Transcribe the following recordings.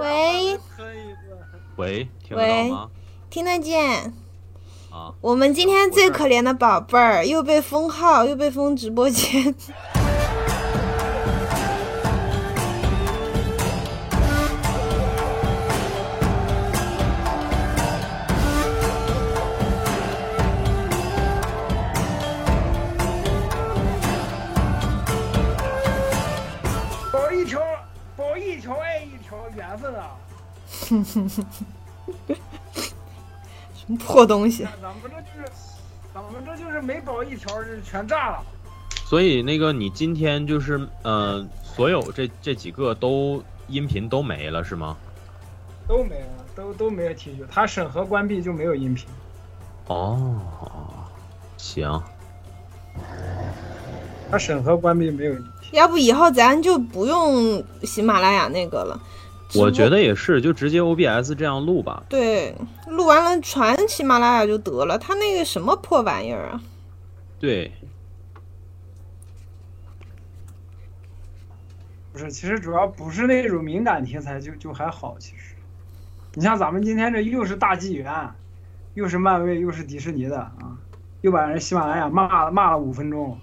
喂。喂，听得到吗？听得见。啊，我们今天最可怜的宝贝儿又被封号，又被封直播间。分啊！什么破东西？咱们这就是，咱们这就是每保一条，这全炸了。所以那个你今天就是呃，所有这这几个都音频都没了是吗？都没了，都都没有提取，他审核关闭就没有音频。哦，行，他审核关闭没有音频。要不以后咱就不用喜马拉雅那个了。我觉得也是，就直接 OBS 这样录吧。对，录完了传喜马拉雅就得了。他那个什么破玩意儿啊？对，不是，其实主要不是那种敏感题材就就还好。其实，你像咱们今天这又是大纪元，又是漫威，又是迪士尼的啊，又把人喜马拉雅骂骂了五分钟。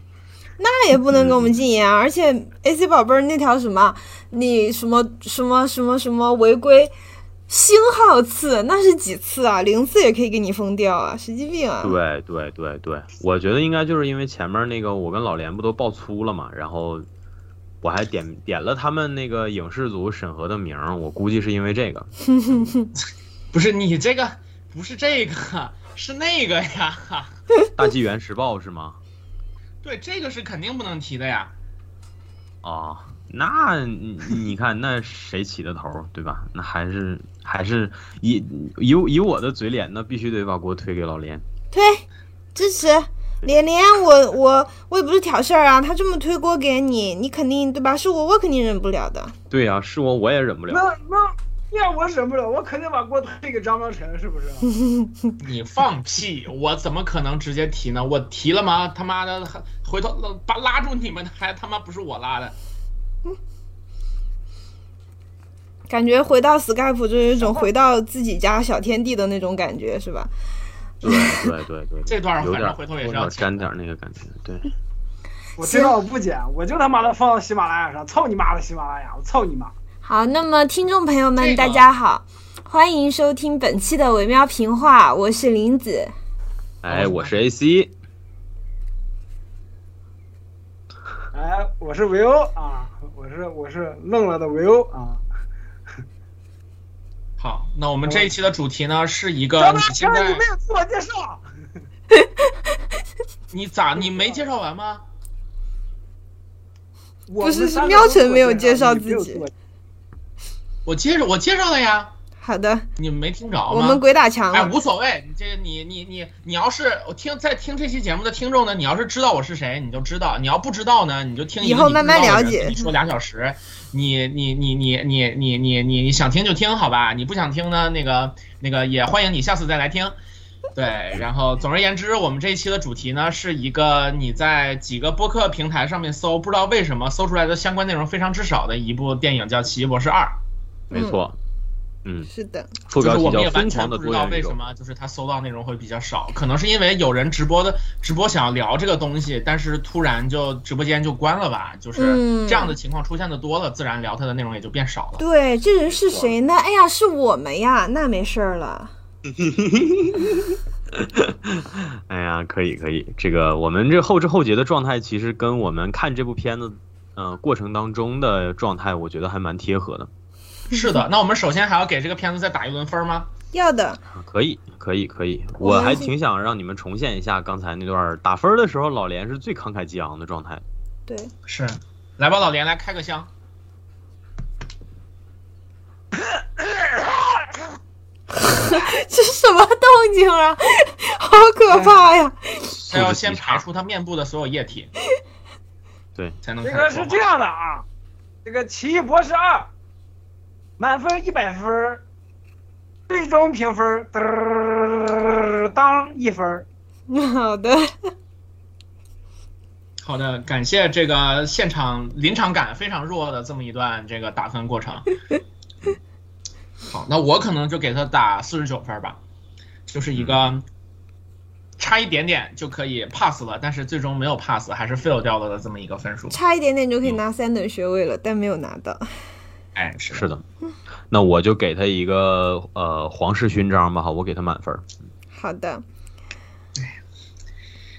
那也不能给我们禁言啊！而且 AC 宝贝儿那条什么，你什么什么什么什么违规星号次，那是几次啊？零次也可以给你封掉啊！神经病啊！对对对对，我觉得应该就是因为前面那个我跟老连不都爆粗了嘛，然后我还点点了他们那个影视组审核的名儿，我估计是因为这个。不是你这个，不是这个，是那个呀。大纪元时报是吗？对，这个是肯定不能提的呀。哦，那你你看那谁起的头儿对吧？那还是还是以以以我的嘴脸，那必须得把锅推给老连。推支持连连，我我我也不是挑事儿啊，他这么推锅给你，你肯定对吧？是我，我肯定忍不了的。对呀、是我我也忍不了。那那要我忍不了，我肯定把锅推给张章成，是不是？你放屁！我怎么可能直接提呢？我提了吗？他妈的，回头拉把拉住你们，还他妈不是我拉的。感觉回到 Skype 就有一种回到自己家小天地的那种感觉，是吧？对对对对，这段有点反正回头也是要剪点那个感觉。对，我知道我不剪，我就他妈的放到喜马拉雅上，操你妈的喜马拉雅，我操你妈！好，那么听众朋友们，大家好，欢迎收听本期的维喵评话，我是林子。哎，我是 AC，哎，我是维欧啊，我是我是愣了的维欧啊。好，那我们这一期的主题呢，是一个你现在，你没有自我介绍。你咋你没介绍完吗？不是是喵晨没有介绍自己自我我介绍我介绍了呀，好的，你们没听着吗？我们鬼打墙哎，无所谓，你这你你你你要是我听在听这期节目的听众呢，你要是知道我是谁，你就知道；你要不知道呢，你就听以后慢慢了解你说俩小时，你你你你你你你你你想听就听，好吧？你不想听呢，那个那个也欢迎你下次再来听。对，然后总而言之，我们这一期的主题呢，是一个你在几个播客平台上面搜，不知道为什么搜出来的相关内容非常之少的一部电影，叫《奇异博士二》。没错。嗯，是的，副标题叫《就是我们也完疯狂的全不知道为什》。么，就是他搜到内容会比较少，可能是因为有人直播的直播想要聊这个东西，但是突然就直播间就关了吧，就是嗯这样的情况出现的多了，自然聊他的内容也就变少了。对，这人是谁呢？哎呀，是我们呀，那没事儿了。哎呀，可以可以，这个我们这后知后觉的状态，其实跟我们看这部片子，呃，过程当中的状态，我觉得还蛮贴合的。是的，那我们首先还要给这个片子再打一轮分吗？要的，啊可以可以可以，我还挺想让你们重现一下刚才那段打分的时候，老连是最慷慨激昂的状态。对，是，来吧，老连来开个箱。这是什么动静啊？好可怕呀！他要先排出他面部的所有液体，对，才能这个是这样的啊，这个《奇异博士二》满分一百分，最终评分当一分。好的，好的，感谢这个现场临场感非常弱的这么一段这个打分过程。好，那我可能就给他打四十九分吧，就是一个差一点点就可以 pass 了，但是最终没有 pass，还是 fail 掉了的这么一个分数。差一点点就可以拿三等学位了，但没有拿到。哎，是是的，那我就给他一个呃皇室勋章吧，好，我给他满分。好的，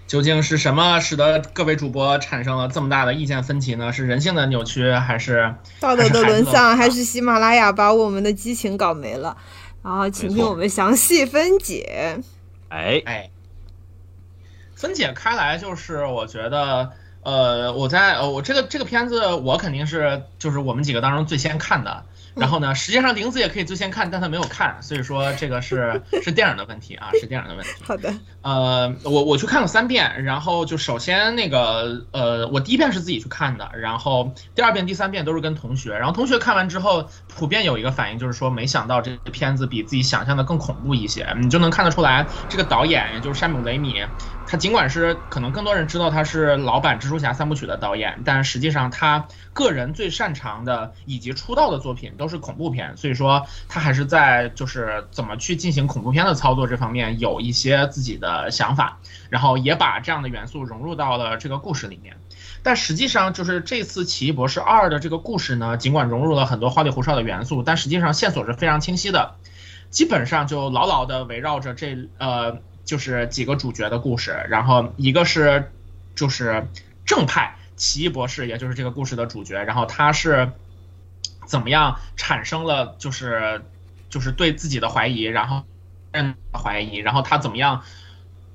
究竟是什么使得各位主播产生了这么大的意见分歧呢？是人性的扭曲，还是道德的沦丧，还是是喜马拉雅把我们的激情搞没了？然后请听我们详细分解。哎，哎，分解开来就是我觉得，呃，我在呃我这个这个片子我肯定是就是我们几个当中最先看的。然后呢，实际上玲子也可以最先看，但她没有看，所以说这个是 是电影的问题啊，是电影的问题。好的，呃，我我去看了三遍，然后就首先那个呃，我第一遍是自己去看的，然后第二遍、第三遍都是跟同学，然后同学看完之后，普遍有一个反应就是说，没想到这个片子比自己想象的更恐怖一些，你就能看得出来，这个导演也就是山姆雷米。他尽管是可能更多人知道他是老版蜘蛛侠三部曲的导演，但实际上他个人最擅长的以及出道的作品都是恐怖片，所以说他还是在就是怎么去进行恐怖片的操作这方面有一些自己的想法，然后也把这样的元素融入到了这个故事里面。但实际上就是这次《奇异博士二》的这个故事呢，尽管融入了很多花里胡哨的元素，但实际上线索是非常清晰的，基本上就牢牢的围绕着这呃。就是几个主角的故事，然后一个是就是正派奇异博士，也就是这个故事的主角，然后他是怎么样产生了就是就是对自己的怀疑，然后嗯怀疑，然后他怎么样。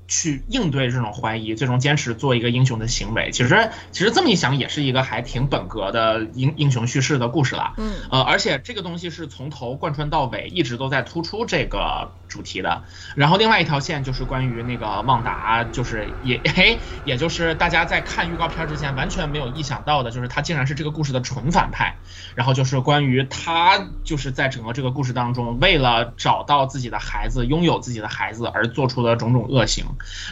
去应对这种怀疑，最终坚持做一个英雄的行为。其实，其实这么一想，也是一个还挺本格的英英雄叙事的故事了。嗯，呃，而且这个东西是从头贯穿到尾，一直都在突出这个主题的。然后另外一条线就是关于那个旺达，就是也 嘿，也就是大家在看预告片之前完全没有意想到的，就是他竟然是这个故事的纯反派。然后就是关于他就是在整个这个故事当中，为了找到自己的孩子，拥有自己的孩子而做出的种种恶行。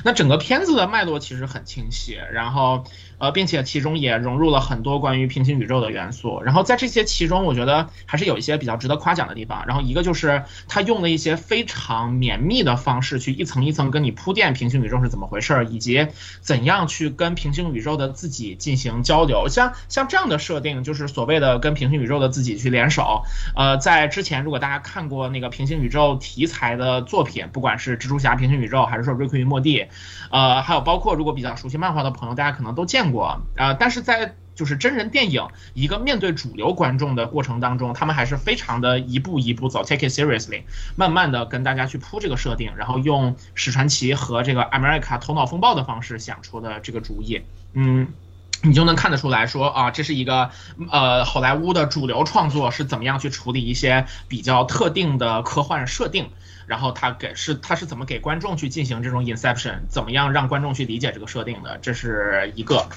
那整个片子的脉络其实很清晰，然后呃，并且其中也融入了很多关于平行宇宙的元素。然后在这些其中，我觉得还是有一些比较值得夸奖的地方。然后一个就是他用了一些非常绵密的方式，去一层一层跟你铺垫平行宇宙是怎么回事，以及怎样去跟平行宇宙的自己进行交流。像像这样的设定，就是所谓的跟平行宇宙的自己去联手。呃，在之前如果大家看过那个平行宇宙题材的作品，不管是蜘蛛侠平行宇宙，还是说瑞克与莫蒂。呃，还有包括如果比较熟悉漫画的朋友，大家可能都见过。呃，但是在就是真人电影一个面对主流观众的过程当中，他们还是非常的一步一步走，take it seriously，慢慢的跟大家去铺这个设定，然后用史传奇和这个 America 头脑风暴的方式想出的这个主意。嗯，你就能看得出来说啊，这是一个呃好莱坞的主流创作是怎么样去处理一些比较特定的科幻设定。然后他给是他是怎么给观众去进行这种 inception，怎么样让观众去理解这个设定的，这是一个。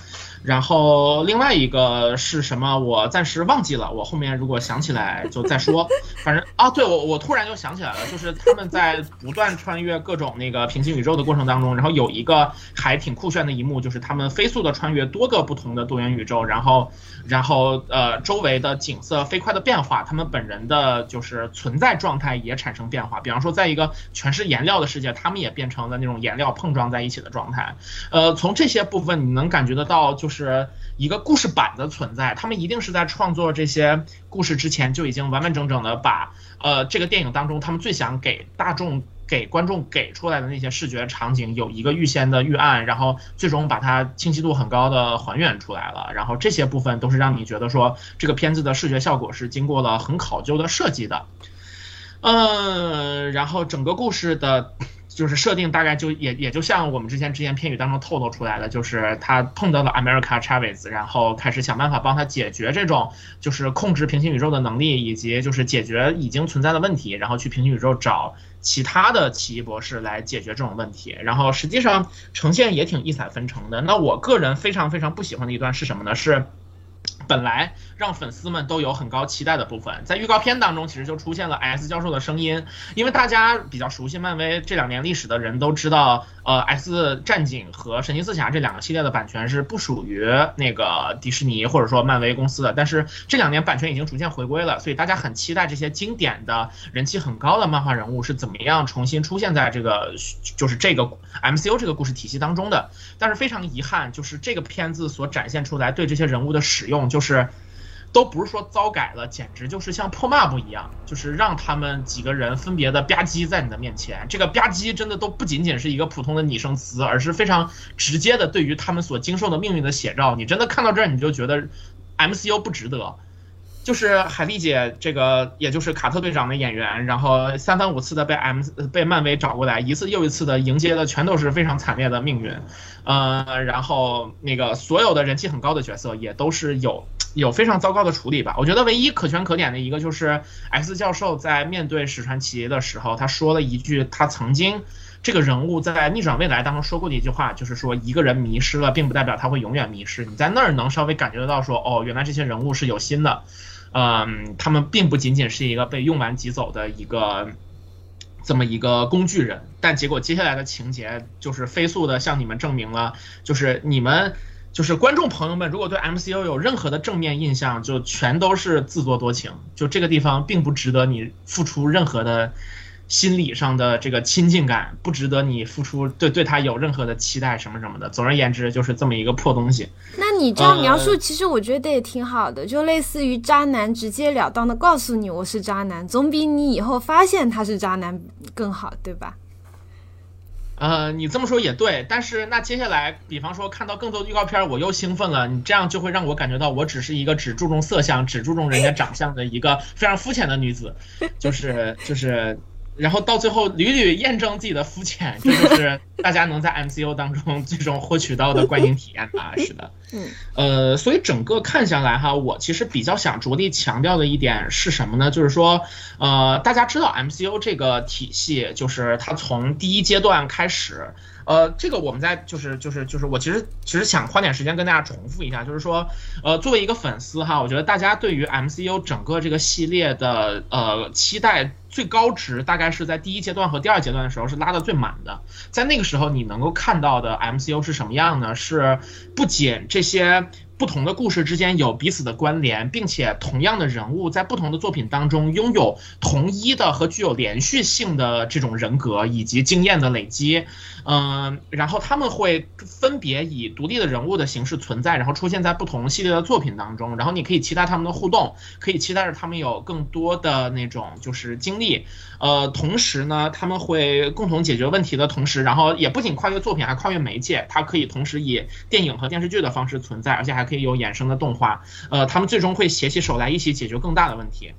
然后另外一个是什么？我暂时忘记了，我后面如果想起来就再说。反正啊，对我我突然就想起来了，就是他们在不断穿越各种那个平行宇宙的过程当中，然后有一个还挺酷炫的一幕，就是他们飞速的穿越多个不同的多元宇宙，然后然后呃周围的景色飞快的变化，他们本人的就是存在状态也产生变化。比方说，在一个全是颜料的世界，他们也变成了那种颜料碰撞在一起的状态。呃，从这些部分你能感觉得到就。就是一个故事版的存在，他们一定是在创作这些故事之前就已经完完整整的把呃这个电影当中他们最想给大众给观众给出来的那些视觉场景有一个预先的预案，然后最终把它清晰度很高的还原出来了，然后这些部分都是让你觉得说这个片子的视觉效果是经过了很考究的设计的，嗯，然后整个故事的。就是设定大概就也也就像我们之前只言片语当中透露出来的，就是他碰到了 America Chavez，然后开始想办法帮他解决这种就是控制平行宇宙的能力，以及就是解决已经存在的问题，然后去平行宇宙找其他的奇异博士来解决这种问题。然后实际上呈现也挺异彩纷呈的。那我个人非常非常不喜欢的一段是什么呢？是。本来让粉丝们都有很高期待的部分，在预告片当中其实就出现了 S 教授的声音，因为大家比较熟悉漫威这两年历史的人都知道，呃，X 战警和神奇四侠这两个系列的版权是不属于那个迪士尼或者说漫威公司的，但是这两年版权已经逐渐回归了，所以大家很期待这些经典的人气很高的漫画人物是怎么样重新出现在这个就是这个 MCU 这个故事体系当中的，但是非常遗憾，就是这个片子所展现出来对这些人物的使用就就是。都不是说糟改了，简直就是像破抹布一样，就是让他们几个人分别的吧唧在你的面前。这个吧唧真的都不仅仅是一个普通的拟声词，而是非常直接的对于他们所经受的命运的写照。你真的看到这儿，你就觉得 MCU 不值得。就是海莉姐这个，也就是卡特队长的演员，然后三番五次的被 M 被漫威找过来，一次又一次的迎接的全都是非常惨烈的命运，呃，然后那个所有的人气很高的角色也都是有有非常糟糕的处理吧。我觉得唯一可圈可点的一个就是 X 教授在面对史传奇的时候，他说了一句他曾经这个人物在逆转未来当中说过的一句话，就是说一个人迷失了，并不代表他会永远迷失。你在那儿能稍微感觉得到说，哦，原来这些人物是有心的。嗯，他们并不仅仅是一个被用完即走的一个这么一个工具人，但结果接下来的情节就是飞速的向你们证明了，就是你们就是观众朋友们，如果对 MCU 有任何的正面印象，就全都是自作多情，就这个地方并不值得你付出任何的。心理上的这个亲近感不值得你付出，对对他有任何的期待什么什么的。总而言之，就是这么一个破东西。那你这样描述，其实我觉得也挺好的，就类似于渣男直截了当的告诉你我是渣男，总比你以后发现他是渣男更好，对吧？呃，你这么说也对，但是那接下来，比方说看到更多的预告片，我又兴奋了，你这样就会让我感觉到我只是一个只注重色相、只注重人家长相的一个非常肤浅的女子，就是 就是。然后到最后屡屡验证自己的肤浅，这就是大家能在 MCU 当中最终获取到的观影体验吧！是的，嗯，呃，所以整个看下来哈，我其实比较想着力强调的一点是什么呢？就是说，呃，大家知道 MCU 这个体系，就是它从第一阶段开始。呃，这个我们在就是就是就是我其实其实想花点时间跟大家重复一下，就是说，呃，作为一个粉丝哈，我觉得大家对于 MCU 整个这个系列的呃期待最高值，大概是在第一阶段和第二阶段的时候是拉的最满的，在那个时候你能够看到的 MCU 是什么样呢？是不仅这些。不同的故事之间有彼此的关联，并且同样的人物在不同的作品当中拥有同一的和具有连续性的这种人格以及经验的累积，嗯，然后他们会分别以独立的人物的形式存在，然后出现在不同系列的作品当中，然后你可以期待他们的互动，可以期待着他们有更多的那种就是经历，呃，同时呢，他们会共同解决问题的同时，然后也不仅跨越作品，还跨越媒介，它可以同时以电影和电视剧的方式存在，而且还。可以有衍生的动画，呃，他们最终会携起手来一起解决更大的问题。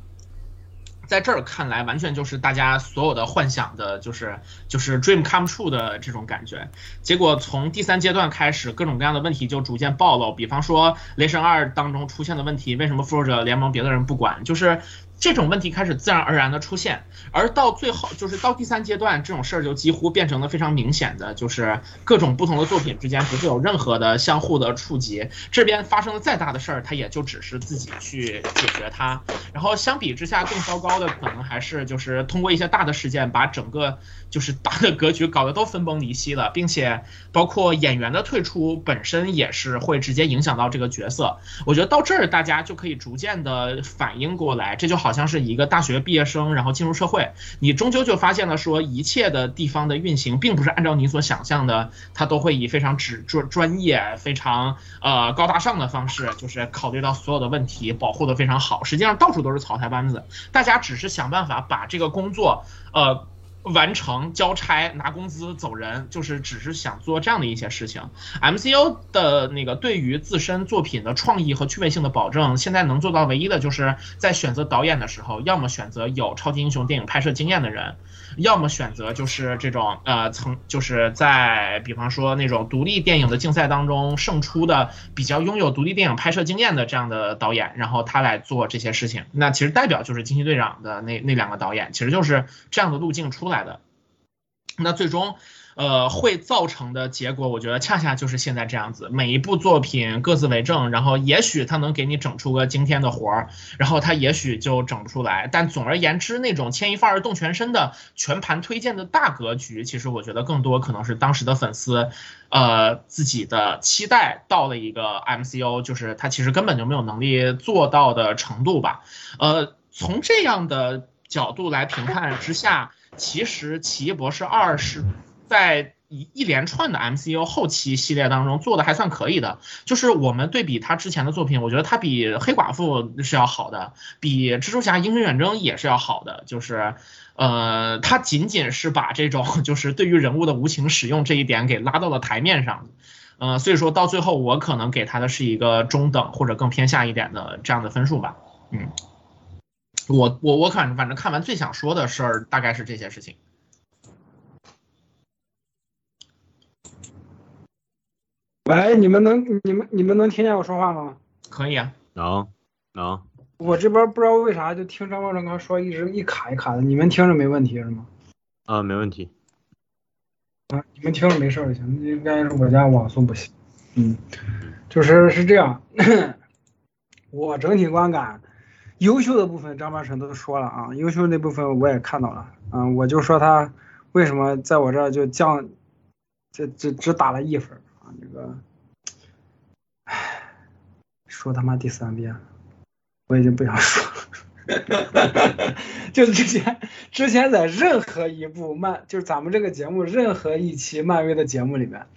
在这儿看来，完全就是大家所有的幻想的，就是就是 dream come true 的这种感觉。结果从第三阶段开始，各种各样的问题就逐渐暴露。比方说《雷神二》当中出现的问题，为什么复仇者联盟别的人不管？就是。这种问题开始自然而然的出现，而到最后就是到第三阶段，这种事儿就几乎变成了非常明显的，就是各种不同的作品之间不会有任何的相互的触及。这边发生了再大的事儿，他也就只是自己去解决它。然后相比之下，更糟糕的可能还是就是通过一些大的事件，把整个就是大的格局搞得都分崩离析了，并且包括演员的退出本身也是会直接影响到这个角色。我觉得到这儿大家就可以逐渐的反应过来，这就好。像是一个大学毕业生，然后进入社会，你终究就发现了说，一切的地方的运行并不是按照你所想象的，它都会以非常只专专业、非常呃高大上的方式，就是考虑到所有的问题，保护的非常好。实际上到处都是草台班子，大家只是想办法把这个工作，呃。完成交差拿工资走人，就是只是想做这样的一些事情。MCU 的那个对于自身作品的创意和趣味性的保证，现在能做到唯一的就是在选择导演的时候，要么选择有超级英雄电影拍摄经验的人。要么选择就是这种呃，曾就是在比方说那种独立电影的竞赛当中胜出的比较拥有独立电影拍摄经验的这样的导演，然后他来做这些事情。那其实代表就是惊奇队长的那那两个导演，其实就是这样的路径出来的。那最终。呃，会造成的结果，我觉得恰恰就是现在这样子，每一部作品各自为政，然后也许他能给你整出个惊天的活儿，然后他也许就整不出来。但总而言之，那种牵一发而动全身的全盘推荐的大格局，其实我觉得更多可能是当时的粉丝，呃，自己的期待到了一个 MCU，就是他其实根本就没有能力做到的程度吧。呃，从这样的角度来评判之下，其实《奇异博士二》是。在一一连串的 MCU 后期系列当中做的还算可以的，就是我们对比他之前的作品，我觉得他比黑寡妇是要好的，比蜘蛛侠英雄远征也是要好的，就是，呃，他仅仅是把这种就是对于人物的无情使用这一点给拉到了台面上，呃，所以说到最后我可能给他的是一个中等或者更偏下一点的这样的分数吧，嗯，我我我看反正看完最想说的事儿大概是这些事情。喂，你们能你们你们能听见我说话吗？可以啊，能能。我这边不知道为啥就听张茂正刚说一直一卡一卡的，你们听着没问题是吗？啊，没问题。啊，你们听着没事就行，应该是我家网速不行。嗯，就是是这样，我整体观感，优秀的部分张八成都说了啊，优秀那部分我也看到了，嗯，我就说他为什么在我这儿就降，这只只打了一分。这个，唉，说他妈第三遍，我已经不想说了。就之前之前在任何一部漫，就是咱们这个节目任何一期漫威的节目里面，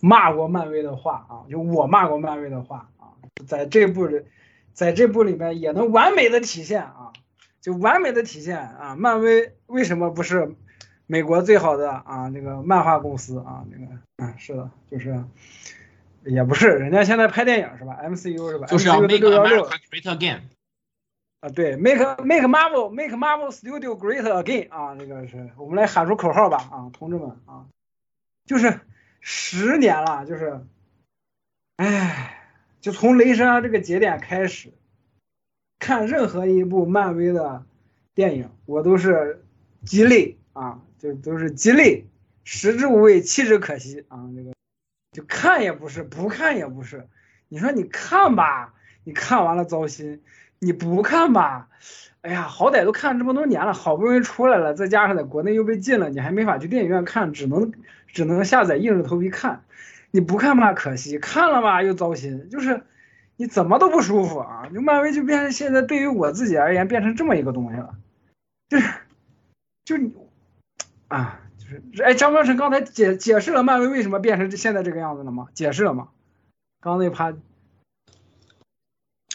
骂过漫威的话啊，就我骂过漫威的话啊，在这部里，在这部里面也能完美的体现啊，就完美的体现啊，漫威为什么不是？美国最好的啊，那个漫画公司啊，那个，嗯，是的，就是，也不是，人家现在拍电影是吧？MCU 是吧？就是要 Make America Great Again。啊，对，Make Make Marvel Make Marvel Studio Great Again 啊，这个是我们来喊出口号吧啊，同志们啊，就是十年了，就是，哎，就从雷神这个节点开始，看任何一部漫威的电影，我都是鸡肋啊。就都是鸡肋，食之无味，弃之可惜啊！那个，就看也不是，不看也不是。你说你看吧，你看完了糟心；你不看吧，哎呀，好歹都看这么多年了，好不容易出来了，再加上在国内又被禁了，你还没法去电影院看，只能只能下载，硬着头皮看。你不看吧，可惜；看了吧，又糟心。就是你怎么都不舒服啊！就漫威就变成现在对于我自己而言，变成这么一个东西了，就是就你。啊，是哎，张高成刚才解解释了漫威为什么变成现在这个样子了吗？解释了吗？刚刚那趴，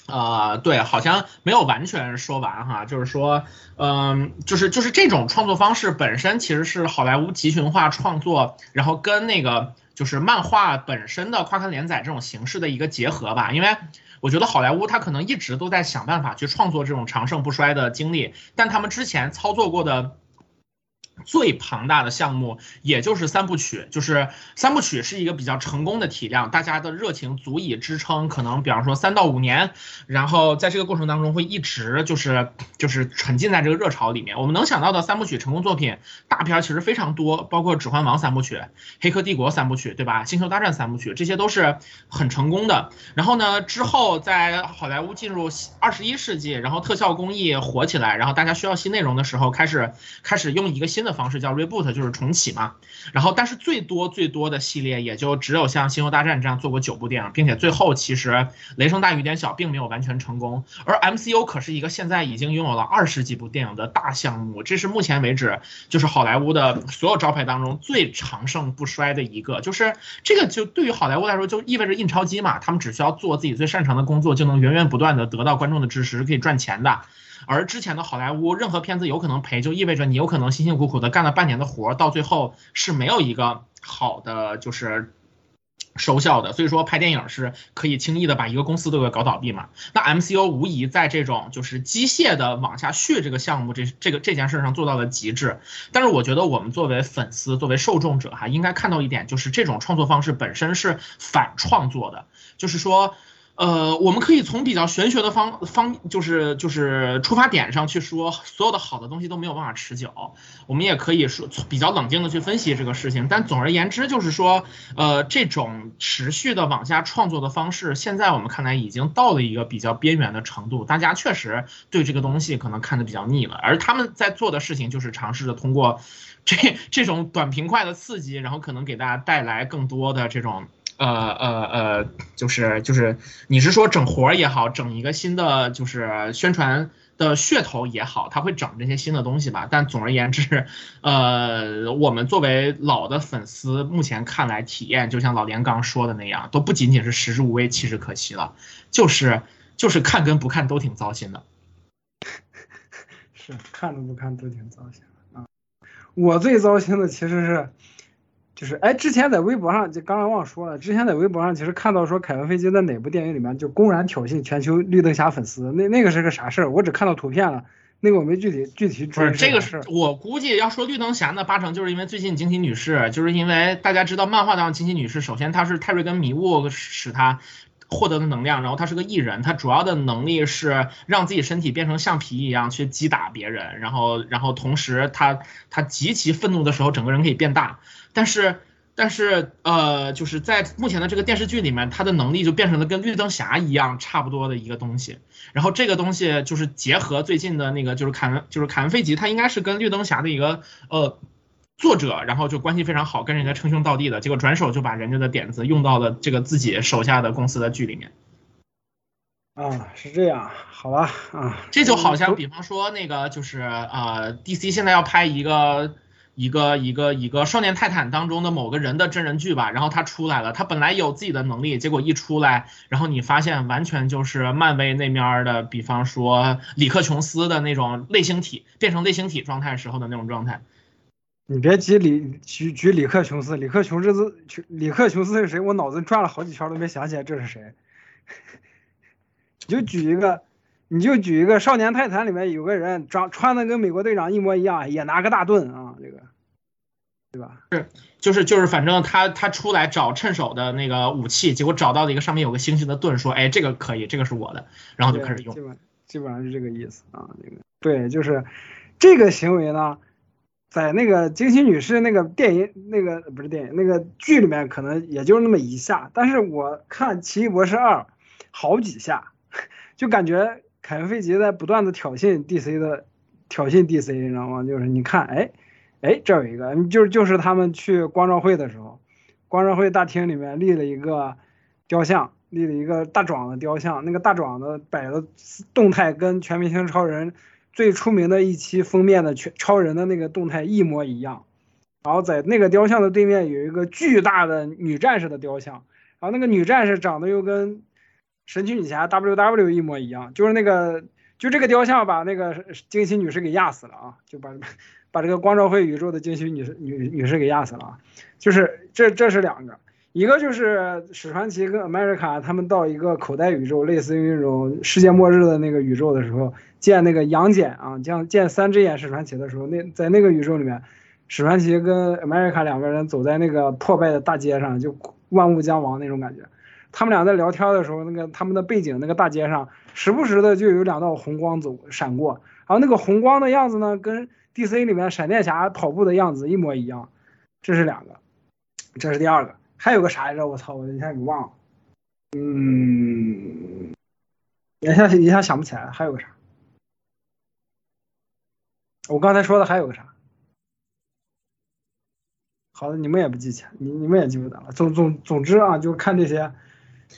啊，对，好像没有完全说完哈，就是说，嗯，就是就是这种创作方式本身其实是好莱坞集群化创作，然后跟那个就是漫画本身的跨刊连载这种形式的一个结合吧。因为我觉得好莱坞它可能一直都在想办法去创作这种长盛不衰的经历，但他们之前操作过的。最庞大的项目，也就是三部曲，就是三部曲是一个比较成功的体量，大家的热情足以支撑，可能比方说三到五年，然后在这个过程当中会一直就是就是沉浸在这个热潮里面。我们能想到的三部曲成功作品大片其实非常多，包括《指环王》三部曲、《黑客帝国》三部曲，对吧？《星球大战》三部曲，这些都是很成功的。然后呢，之后在好莱坞进入二十一世纪，然后特效工艺火起来，然后大家需要新内容的时候，开始开始用一个新的的。方式叫 reboot，就是重启嘛。然后，但是最多最多的系列也就只有像《星球大战》这样做过九部电影，并且最后其实雷声大雨点小，并没有完全成功。而 MCU 可是一个现在已经拥有了二十几部电影的大项目，这是目前为止就是好莱坞的所有招牌当中最长盛不衰的一个。就是这个就对于好莱坞来说，就意味着印钞机嘛，他们只需要做自己最擅长的工作，就能源源不断的得到观众的支持，可以赚钱的。而之前的好莱坞，任何片子有可能赔，就意味着你有可能辛辛苦苦的干了半年的活，到最后是没有一个好的就是收效的。所以说拍电影是可以轻易的把一个公司都给搞倒闭嘛。那 MCU 无疑在这种就是机械的往下续这个项目这这个这件事上做到了极致。但是我觉得我们作为粉丝，作为受众者哈，应该看到一点，就是这种创作方式本身是反创作的，就是说。呃，我们可以从比较玄学的方方，就是就是出发点上去说，所有的好的东西都没有办法持久。我们也可以说比较冷静的去分析这个事情。但总而言之，就是说，呃，这种持续的往下创作的方式，现在我们看来已经到了一个比较边缘的程度。大家确实对这个东西可能看的比较腻了，而他们在做的事情就是尝试着通过这这种短平快的刺激，然后可能给大家带来更多的这种。呃呃呃，就是就是，你是说整活儿也好，整一个新的就是宣传的噱头也好，他会整这些新的东西吧？但总而言之，呃，我们作为老的粉丝，目前看来体验就像老连刚说的那样，都不仅仅是食之无味，弃之可惜了，就是就是看跟不看都挺糟心的。是看都不看都挺糟心的啊！我最糟心的其实是。就是哎，之前在微博上就刚刚忘说了，之前在微博上其实看到说凯文·费奇在哪部电影里面就公然挑衅全球绿灯侠粉丝，那那个是个啥事儿？我只看到图片了，那个我没具体具体不是这个是我估计要说绿灯侠呢，八成就是因为最近惊奇女士，就是因为大家知道漫画当中惊奇女士，首先她是泰瑞跟迷雾使她获得的能量，然后她是个艺人，她主要的能力是让自己身体变成橡皮一样去击打别人，然后然后同时她她极其愤怒的时候，整个人可以变大。但是，但是，呃，就是在目前的这个电视剧里面，他的能力就变成了跟绿灯侠一样差不多的一个东西。然后这个东西就是结合最近的那个，就是凯文，就是凯文·费吉，他应该是跟绿灯侠的一个呃作者，然后就关系非常好，跟人家称兄道弟的。结果转手就把人家的点子用到了这个自己手下的公司的剧里面。啊，是这样，好吧，啊，这就好像比方说那个就是呃，DC 现在要拍一个。一个一个一个少年泰坦当中的某个人的真人剧吧，然后他出来了，他本来有自己的能力，结果一出来，然后你发现完全就是漫威那面的，比方说里克琼斯的那种类星体变成类星体状态时候的那种状态。你别提里举举里克琼斯，里克琼斯里克琼斯是谁？我脑子转了好几圈都没想起来这是谁。你就举一个，你就举一个少年泰坦里面有个人长穿的跟美国队长一模一样，也拿个大盾啊，这个。对吧？是，就是就是，反正他他出来找趁手的那个武器，结果找到了一个上面有个星星的盾，说：“哎，这个可以，这个是我的。”然后就开始用。基本基本上是这个意思啊。那个对，就是这个行为呢，在那个惊奇女士那个电影那个不是电影那个剧里面，可能也就那么一下。但是我看《奇异博士二》好几下，就感觉凯文·费奇在不断的挑衅 DC 的挑衅 DC，你知道吗？就是你看，哎。哎，这有一个，就就是他们去光照会的时候，光照会大厅里面立了一个雕像，立了一个大壮的雕像，那个大壮的摆的动态跟全明星超人最出名的一期封面的全超人的那个动态一模一样。然后在那个雕像的对面有一个巨大的女战士的雕像，然后那个女战士长得又跟神奇女侠 W W 一模一样，就是那个就这个雕像把那个惊奇女士给压死了啊，就把。把这个光照会宇宙的惊奇女士女女士给压死了啊！就是这这是两个，一个就是史传奇跟 America 他们到一个口袋宇宙，类似于那种世界末日的那个宇宙的时候，见那个杨戬啊，见见三只眼史传奇的时候，那在那个宇宙里面，史传奇跟 America 两个人走在那个破败的大街上，就万物将亡那种感觉。他们俩在聊天的时候，那个他们的背景那个大街上，时不时的就有两道红光走闪过，然后那个红光的样子呢，跟 D.C. 里面闪电侠跑步的样子一模一样，这是两个，这是第二个，还有个啥来着？我操，我一下给忘了，嗯，一下一下想不起来，还有个啥？我刚才说的还有个啥？好的，你们也不记起来，你你们也记不得了。总总总之啊，就看这些，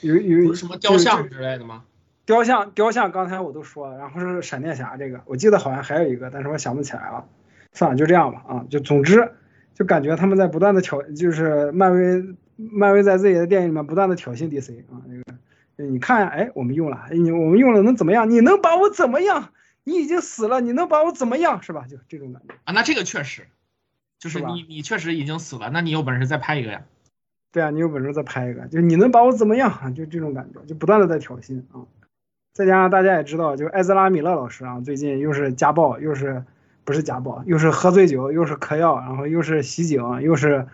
有有什么雕像之类的吗？雕像，雕像，刚才我都说了，然后是闪电侠这个，我记得好像还有一个，但是我想不起来了。算了，就这样吧。啊，就总之，就感觉他们在不断的挑，就是漫威，漫威在自己的电影里面不断的挑衅 DC 啊。那个，你看，哎，我们用了，你我们用了能怎么样？你能把我怎么样？你已经死了，你能把我怎么样？是吧？就这种感觉啊。那这个确实，就是你你确实已经死了，那你有本事再拍一个呀？对啊，你有本事再拍一个，就你能把我怎么样？就这种感觉，就不断的在挑衅啊。再加上大家也知道，就艾泽拉·米勒老师啊，最近又是家暴，又是不是家暴，又是喝醉酒，又是嗑药，然后又是袭警，又是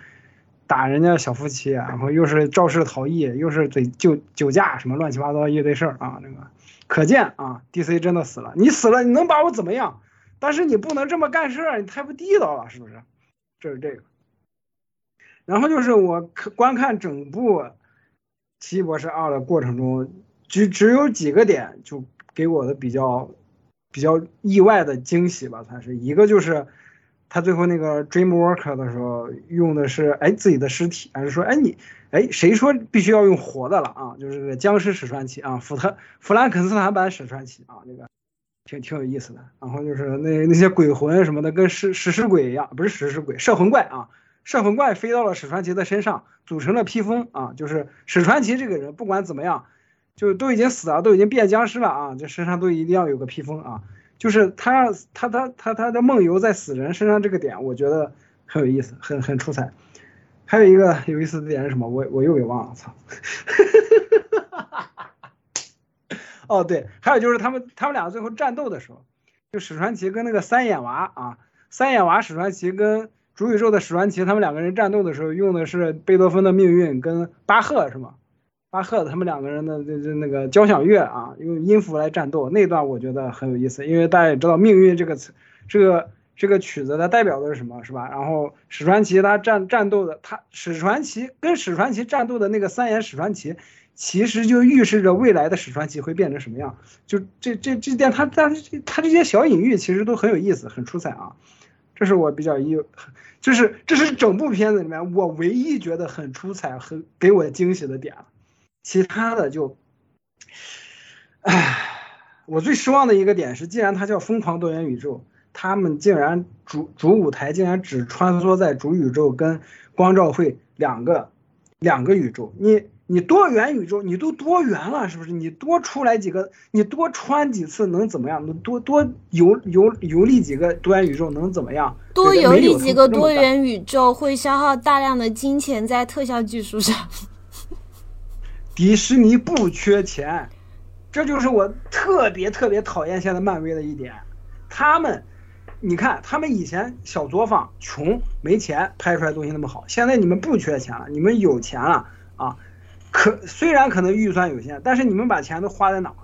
打人家小夫妻，然后又是肇事逃逸，又是嘴酒酒驾，什么乱七八糟一堆事儿啊，那个可见啊，DC 真的死了，你死了你能把我怎么样？但是你不能这么干事儿，你太不地道了，是不是？这是这个。然后就是我观看整部《奇异博士二》的过程中，只只有几个点就给我的比较比较意外的惊喜吧，算是一个就是他最后那个 Dream Worker 的时候用的是哎自己的尸体，还是说哎你哎谁说必须要用活的了啊？就是僵尸史传奇啊，福特弗兰肯斯坦版史传奇啊，那个挺挺有意思的。然后就是那那些鬼魂什么的，跟食食尸鬼一样，不是食尸鬼，摄魂怪啊。摄魂怪飞到了史传奇的身上，组成了披风啊！就是史传奇这个人，不管怎么样，就都已经死了，都已经变僵尸了啊！这身上都一定要有个披风啊！就是他他他他他的梦游在死人身上这个点，我觉得很有意思，很很出彩。还有一个有意思的点是什么？我我又给忘了，操！哦对，还有就是他们他们俩最后战斗的时候，就史传奇跟那个三眼娃啊，三眼娃史传奇跟。主宇宙的史传奇，他们两个人战斗的时候用的是贝多芬的命运跟巴赫是吗？巴赫他们两个人的这这那个交响乐啊，用音符来战斗那段我觉得很有意思，因为大家也知道命运这个词，这个这个曲子它代表的是什么，是吧？然后史传奇他战战斗的他史传奇跟史传奇战斗的那个三眼史传奇，其实就预示着未来的史传奇会变成什么样。就这这这点，他他他这些小隐喻其实都很有意思，很出彩啊。这是我比较一，这是这是整部片子里面我唯一觉得很出彩、很给我惊喜的点其他的就，唉，我最失望的一个点是，既然它叫疯狂多元宇宙，他们竟然主主舞台竟然只穿梭在主宇宙跟光照会两个两个宇宙，你。你多元宇宙，你都多元了，是不是？你多出来几个，你多穿几次能怎么样？能多多游游游历几个多元宇宙能怎么样？多游历几个多元宇宙会消耗大量的金钱在特效技术上。迪士尼不缺钱，这就是我特别特别讨厌现在漫威的一点。他们，你看他们以前小作坊穷没钱拍出来东西那么好，现在你们不缺钱了，你们有钱了啊。可虽然可能预算有限，但是你们把钱都花在哪了？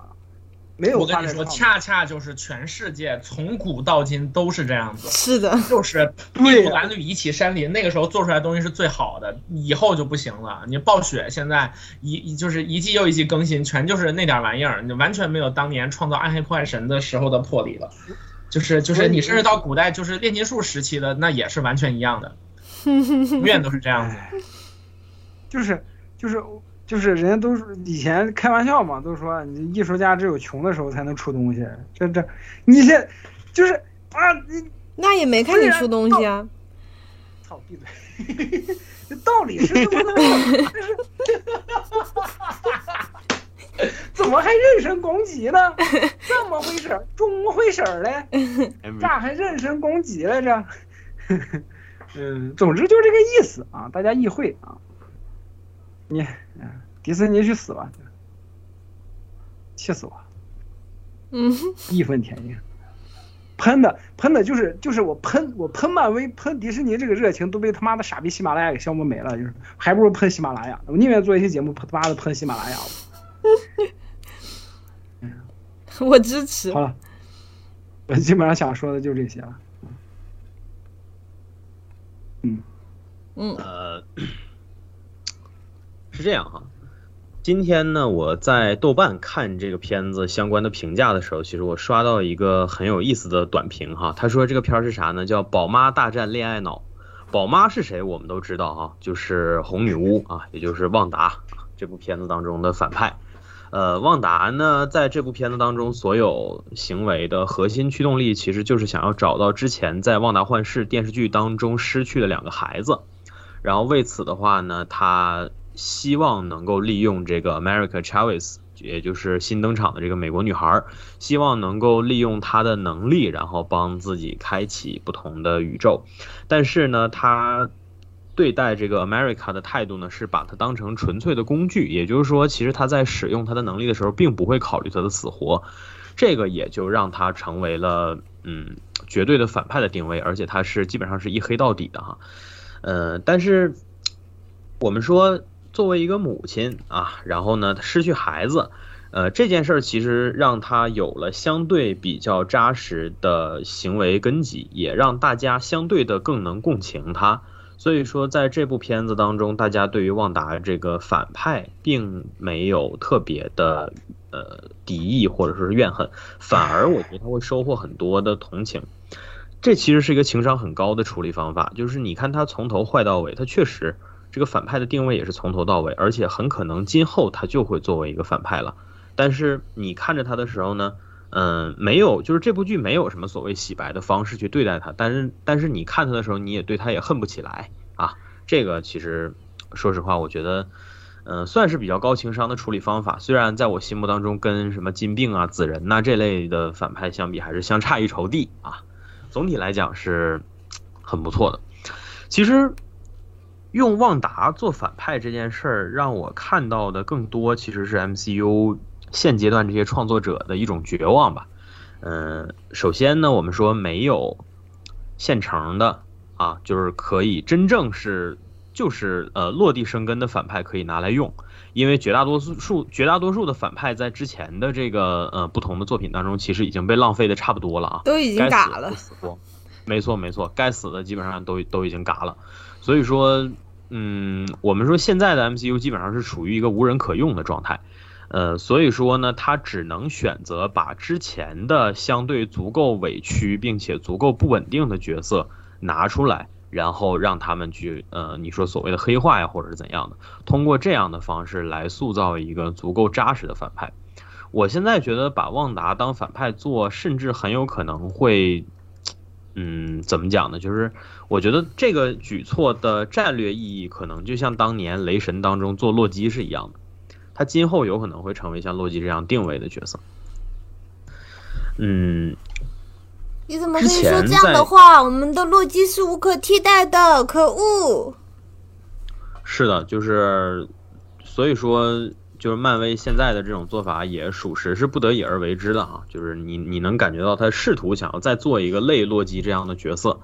没有。我跟你说，恰恰就是全世界从古到今都是这样子。是的，就是一股蓝绿一起山林，那个时候做出来的东西是最好的，以后就不行了。你暴雪现在一就是一季又一季更新，全就是那点玩意儿，你完全没有当年创造暗黑破坏神的时候的魄力了。就是就是你甚至到古代就是炼金术时期的，那也是完全一样的，永远都是这样子。就是就是。就是人家都是以前开玩笑嘛，都说你艺术家只有穷的时候才能出东西。这这，你现就是啊，你那也没看你出东西啊。操，闭嘴！这道理是这么的，怎么还人身攻击呢？怎么回事？怎么回事嘞？咋还人身攻击来着？嗯，总之就这个意思啊，大家意会啊。你，迪士尼去死吧！气死我！嗯，义愤填膺，喷的喷的，就是就是我喷我喷漫威喷迪士尼这个热情都被他妈的傻逼喜马拉雅给消磨没了，就是还不如喷喜马拉雅，我宁愿做一期节目喷他妈的喷喜马拉雅。我支持。好了，我基本上想说的就这些了。嗯嗯呃。是这样哈，今天呢，我在豆瓣看这个片子相关的评价的时候，其实我刷到一个很有意思的短评哈。他说这个片儿是啥呢？叫《宝妈大战恋爱脑》。宝妈是谁？我们都知道哈，就是红女巫啊，也就是旺达这部片子当中的反派。呃，旺达呢，在这部片子当中所有行为的核心驱动力，其实就是想要找到之前在《旺达幻视》电视剧当中失去的两个孩子，然后为此的话呢，他。希望能够利用这个 America Chavez，也就是新登场的这个美国女孩，希望能够利用她的能力，然后帮自己开启不同的宇宙。但是呢，他对待这个 America 的态度呢，是把它当成纯粹的工具。也就是说，其实他在使用他的能力的时候，并不会考虑他的死活。这个也就让他成为了嗯绝对的反派的定位，而且他是基本上是一黑到底的哈。呃，但是。我们说作为一个母亲啊，然后呢失去孩子，呃这件事儿其实让他有了相对比较扎实的行为根基，也让大家相对的更能共情他。所以说，在这部片子当中，大家对于旺达这个反派并没有特别的呃敌意或者说是怨恨，反而我觉得他会收获很多的同情。这其实是一个情商很高的处理方法，就是你看他从头坏到尾，他确实这个反派的定位也是从头到尾，而且很可能今后他就会作为一个反派了。但是你看着他的时候呢，嗯，没有，就是这部剧没有什么所谓洗白的方式去对待他，但是但是你看他的时候，你也对他也恨不起来啊。这个其实说实话，我觉得，嗯，算是比较高情商的处理方法。虽然在我心目当中，跟什么金病啊、紫人呐这类的反派相比，还是相差一筹地啊。总体来讲是很不错的。其实用旺达做反派这件事儿，让我看到的更多其实是 MCU 现阶段这些创作者的一种绝望吧。嗯，首先呢，我们说没有现成的啊，就是可以真正是就是呃落地生根的反派可以拿来用。因为绝大多数数绝大多数的反派在之前的这个呃不同的作品当中，其实已经被浪费的差不多了啊，都已经嘎了。没错没错，该死的基本上都都已经嘎了。所以说，嗯，我们说现在的 MCU 基本上是处于一个无人可用的状态，呃，所以说呢，他只能选择把之前的相对足够委屈并且足够不稳定的角色拿出来。然后让他们去，呃，你说所谓的黑化呀，或者是怎样的，通过这样的方式来塑造一个足够扎实的反派。我现在觉得把旺达当反派做，甚至很有可能会，嗯，怎么讲呢？就是我觉得这个举措的战略意义，可能就像当年雷神当中做洛基是一样的，他今后有可能会成为像洛基这样定位的角色。嗯。你怎么可以说这样的话？我们的洛基是无可替代的，可恶！是的，就是，所以说，就是漫威现在的这种做法也属实是不得已而为之的啊。就是你你能感觉到他试图想要再做一个类洛基这样的角色，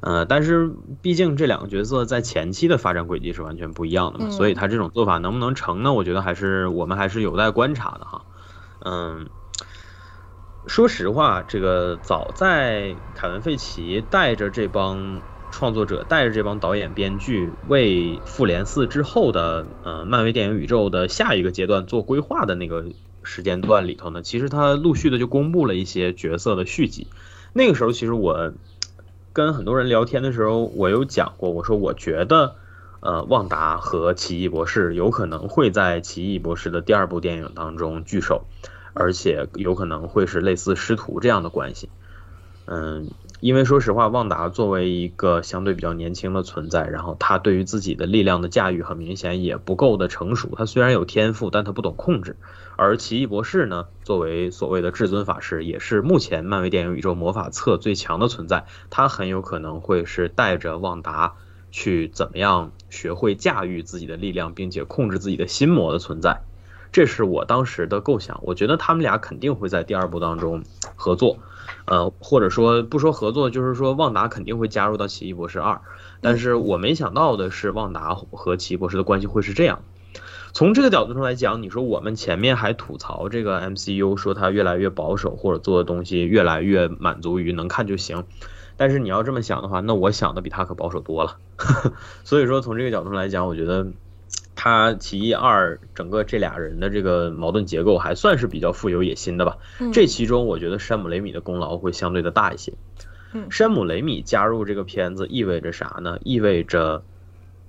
呃，但是毕竟这两个角色在前期的发展轨迹是完全不一样的嘛，所以他这种做法能不能成呢？我觉得还是我们还是有待观察的哈，嗯。说实话，这个早在凯文·费奇带着这帮创作者、带着这帮导演、编剧为《复联四》之后的呃漫威电影宇宙的下一个阶段做规划的那个时间段里头呢，其实他陆续的就公布了一些角色的续集。那个时候，其实我跟很多人聊天的时候，我有讲过，我说我觉得呃旺达和奇异博士有可能会在奇异博士的第二部电影当中聚首。而且有可能会是类似师徒这样的关系，嗯，因为说实话，旺达作为一个相对比较年轻的存在，然后他对于自己的力量的驾驭很明显也不够的成熟。他虽然有天赋，但他不懂控制。而奇异博士呢，作为所谓的至尊法师，也是目前漫威电影宇宙魔法册最强的存在。他很有可能会是带着旺达去怎么样学会驾驭自己的力量，并且控制自己的心魔的存在。这是我当时的构想，我觉得他们俩肯定会在第二部当中合作，呃，或者说不说合作，就是说旺达肯定会加入到奇异博士二。但是我没想到的是，旺达和奇异博士的关系会是这样。从这个角度上来讲，你说我们前面还吐槽这个 MCU，说它越来越保守，或者做的东西越来越满足于能看就行。但是你要这么想的话，那我想的比他可保守多了。所以说从这个角度上来讲，我觉得。他奇异二整个这俩人的这个矛盾结构还算是比较富有野心的吧？这其中我觉得山姆雷米的功劳会相对的大一些。山姆雷米加入这个片子意味着啥呢？意味着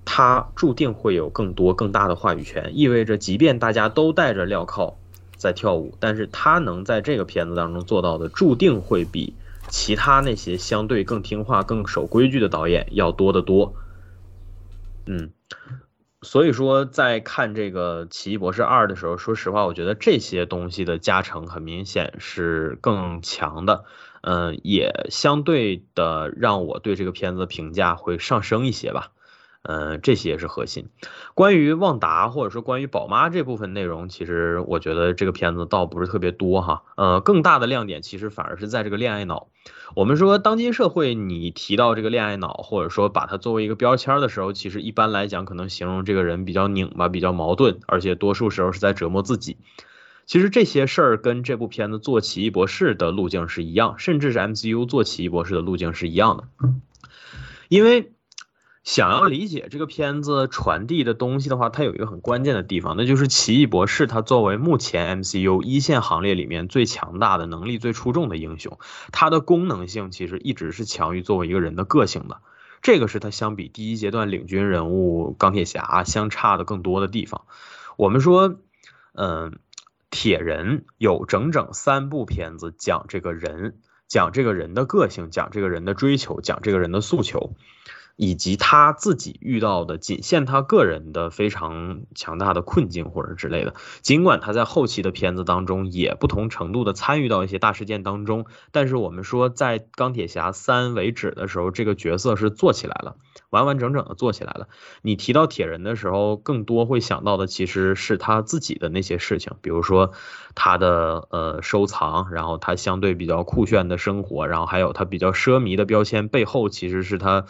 他注定会有更多更大的话语权，意味着即便大家都戴着镣铐在跳舞，但是他能在这个片子当中做到的，注定会比其他那些相对更听话、更守规矩的导演要多得多。嗯。所以说，在看这个《奇异博士二》的时候，说实话，我觉得这些东西的加成很明显是更强的，嗯，也相对的让我对这个片子的评价会上升一些吧。呃，这些是核心。关于旺达或者说关于宝妈这部分内容，其实我觉得这个片子倒不是特别多哈。呃，更大的亮点其实反而是在这个恋爱脑。我们说当今社会，你提到这个恋爱脑，或者说把它作为一个标签的时候，其实一般来讲可能形容这个人比较拧巴、比较矛盾，而且多数时候是在折磨自己。其实这些事儿跟这部片子做奇异博士的路径是一样，甚至是 MCU 做奇异博士的路径是一样的。因为想要理解这个片子传递的东西的话，它有一个很关键的地方，那就是奇异博士他作为目前 MCU 一线行列里面最强大的、能力最出众的英雄，他的功能性其实一直是强于作为一个人的个性的。这个是他相比第一阶段领军人物钢铁侠相差的更多的地方。我们说，嗯。铁人有整整三部片子讲这个人，讲这个人的个性，讲这个人的追求，讲这个人的诉求。以及他自己遇到的仅限他个人的非常强大的困境或者之类的，尽管他在后期的片子当中也不同程度的参与到一些大事件当中，但是我们说在钢铁侠三为止的时候，这个角色是做起来了，完完整整的做起来了。你提到铁人的时候，更多会想到的其实是他自己的那些事情，比如说他的呃收藏，然后他相对比较酷炫的生活，然后还有他比较奢靡的标签背后，其实是他。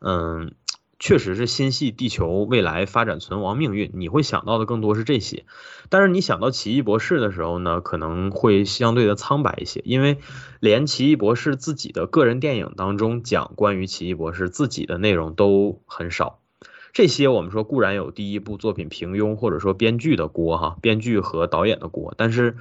嗯，确实是心系地球未来发展存亡命运，你会想到的更多是这些。但是你想到奇异博士的时候呢，可能会相对的苍白一些，因为连奇异博士自己的个人电影当中讲关于奇异博士自己的内容都很少。这些我们说固然有第一部作品平庸，或者说编剧的锅哈，编剧和导演的锅，但是。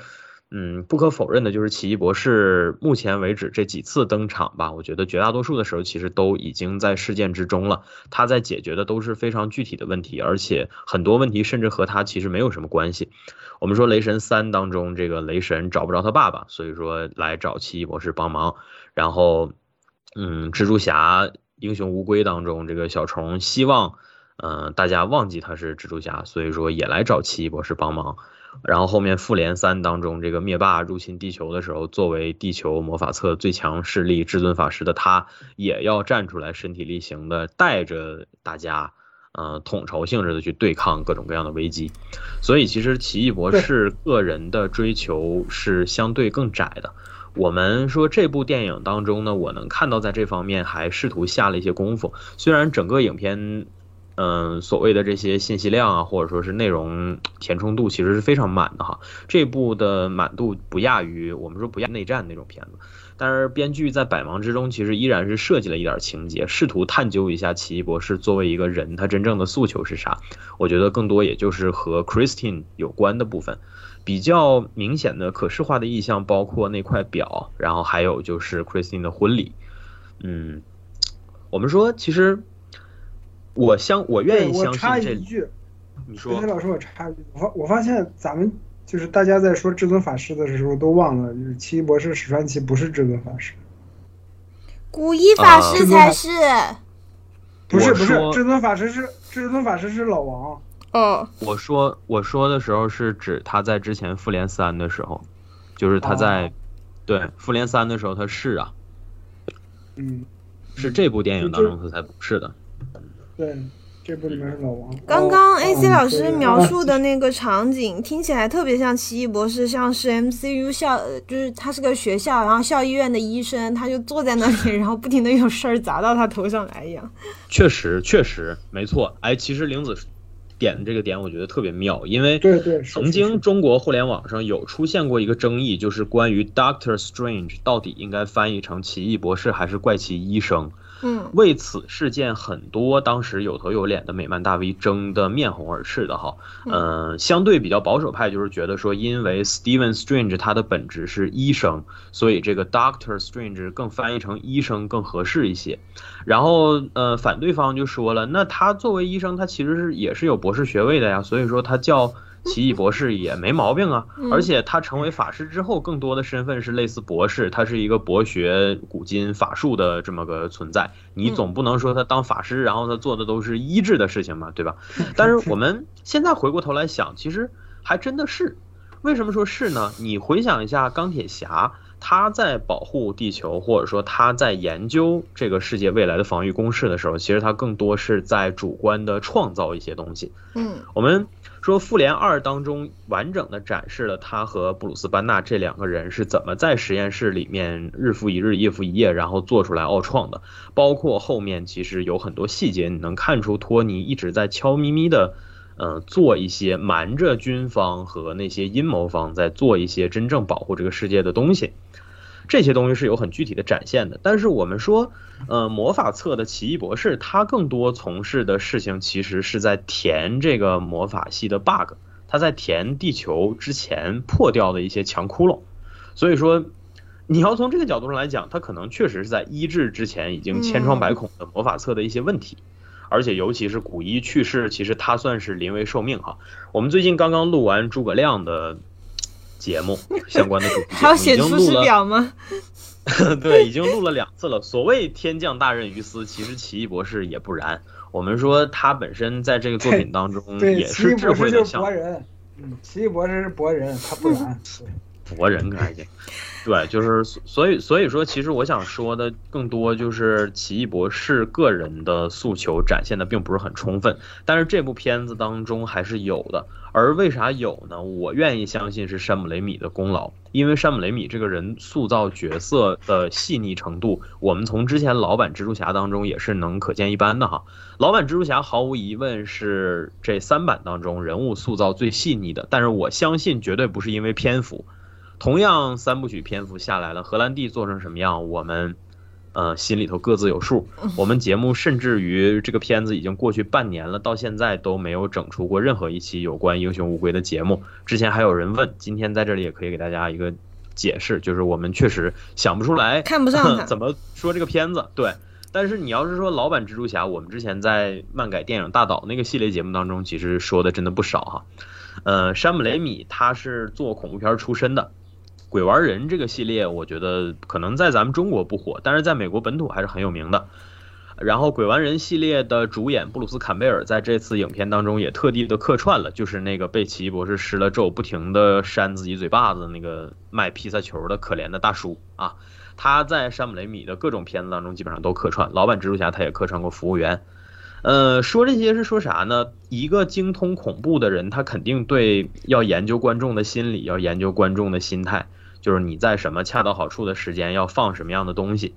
嗯，不可否认的就是奇异博士目前为止这几次登场吧，我觉得绝大多数的时候其实都已经在事件之中了。他在解决的都是非常具体的问题，而且很多问题甚至和他其实没有什么关系。我们说雷神三当中，这个雷神找不着他爸爸，所以说来找奇异博士帮忙。然后，嗯，蜘蛛侠英雄无归当中，这个小虫希望，嗯，大家忘记他是蜘蛛侠，所以说也来找奇异博士帮忙。然后后面复联三当中，这个灭霸入侵地球的时候，作为地球魔法册最强势力至尊法师的他，也要站出来身体力行的带着大家，呃，统筹性质的去对抗各种各样的危机。所以其实奇异博士个人的追求是相对更窄的。我们说这部电影当中呢，我能看到在这方面还试图下了一些功夫，虽然整个影片。嗯，所谓的这些信息量啊，或者说是内容填充度，其实是非常满的哈。这部的满度不亚于我们说不亚内战那种片子，但是编剧在百忙之中，其实依然是设计了一点情节，试图探究一下奇异博士作为一个人，他真正的诉求是啥。我觉得更多也就是和 Christine 有关的部分，比较明显的可视化的意象包括那块表，然后还有就是 Christine 的婚礼。嗯，我们说其实。我相我愿意相信这。我插一句，你说。老师，我插一句，我发我发现咱们就是大家在说至尊法师的时候都忘了，就是奇异博士史传奇不是至尊法师，古一法师才是。不是不是，至尊法师是至尊法师是老王。哦。我说我说的时候是指他在之前复联三的时候，就是他在对复联三的时候他是啊。嗯。是这部电影当中他才不是的。对，这部里面是老王。刚刚 AC 老师描述的那个场景，听起来特别像奇异博士，像是 MCU 校，就是他是个学校，然后校医院的医生，他就坐在那里，然后不停的有事儿砸到他头上来一样。确实，确实没错。哎，其实玲子点的这个点，我觉得特别妙，因为对对，曾经中国互联网上有出现过一个争议，就是关于 Doctor Strange 到底应该翻译成奇异博士还是怪奇医生。嗯，为此事件，很多当时有头有脸的美漫大 V 争得面红耳赤的哈。嗯，相对比较保守派就是觉得说，因为 Steven Strange 他的本质是医生，所以这个 Doctor Strange 更翻译成医生更合适一些。然后呃，反对方就说了，那他作为医生，他其实是也是有博士学位的呀，所以说他叫。奇异博士也没毛病啊，而且他成为法师之后，更多的身份是类似博士，他是一个博学古今法术的这么个存在。你总不能说他当法师，然后他做的都是医治的事情嘛，对吧？但是我们现在回过头来想，其实还真的是，为什么说是呢？你回想一下钢铁侠，他在保护地球，或者说他在研究这个世界未来的防御公式的时候，其实他更多是在主观的创造一些东西。嗯我们说《复联二》当中完整的展示了他和布鲁斯班纳这两个人是怎么在实验室里面日复一日、夜复一夜，然后做出来奥创的。包括后面其实有很多细节，你能看出托尼一直在悄咪咪的，呃，做一些瞒着军方和那些阴谋方在做一些真正保护这个世界的东西。这些东西是有很具体的展现的，但是我们说，呃，魔法册的奇异博士，他更多从事的事情其实是在填这个魔法系的 bug，他在填地球之前破掉的一些墙窟窿，所以说，你要从这个角度上来讲，他可能确实是在医治之前已经千疮百孔的魔法册的一些问题，而且尤其是古一去世，其实他算是临危受命哈。我们最近刚刚录完诸葛亮的节目，相关的主题节还要写出师经录了。表吗？对，已经录了两次了。所谓天降大任于斯，其实奇异博士也不然。我们说他本身在这个作品当中，也是智慧的像博人，嗯，奇异博士是博人，他不然。博人还行。对，就是所以所以说，其实我想说的更多就是奇异博士个人的诉求展现的并不是很充分，但是这部片子当中还是有的。而为啥有呢？我愿意相信是山姆雷米的功劳，因为山姆雷米这个人塑造角色的细腻程度，我们从之前老版蜘蛛侠当中也是能可见一斑的哈。老版蜘蛛侠毫无疑问是这三版当中人物塑造最细腻的，但是我相信绝对不是因为篇幅。同样三部曲篇幅下来了，荷兰弟做成什么样，我们呃心里头各自有数。我们节目甚至于这个片子已经过去半年了，到现在都没有整出过任何一期有关英雄无归的节目。之前还有人问，今天在这里也可以给大家一个解释，就是我们确实想不出来看不上 怎么说这个片子。对，但是你要是说老版蜘蛛侠，我们之前在漫改电影大导那个系列节目当中，其实说的真的不少哈。呃，山姆雷米他是做恐怖片出身的，鬼玩人这个系列，我觉得可能在咱们中国不火，但是在美国本土还是很有名的。然后，鬼玩人系列的主演布鲁斯坎贝尔在这次影片当中也特地的客串了，就是那个被奇异博士施了咒，不停的扇自己嘴巴子那个卖披萨球的可怜的大叔啊。他在山姆雷米的各种片子当中基本上都客串，老版蜘蛛侠他也客串过服务员。呃，说这些是说啥呢？一个精通恐怖的人，他肯定对要研究观众的心理，要研究观众的心态，就是你在什么恰到好处的时间要放什么样的东西。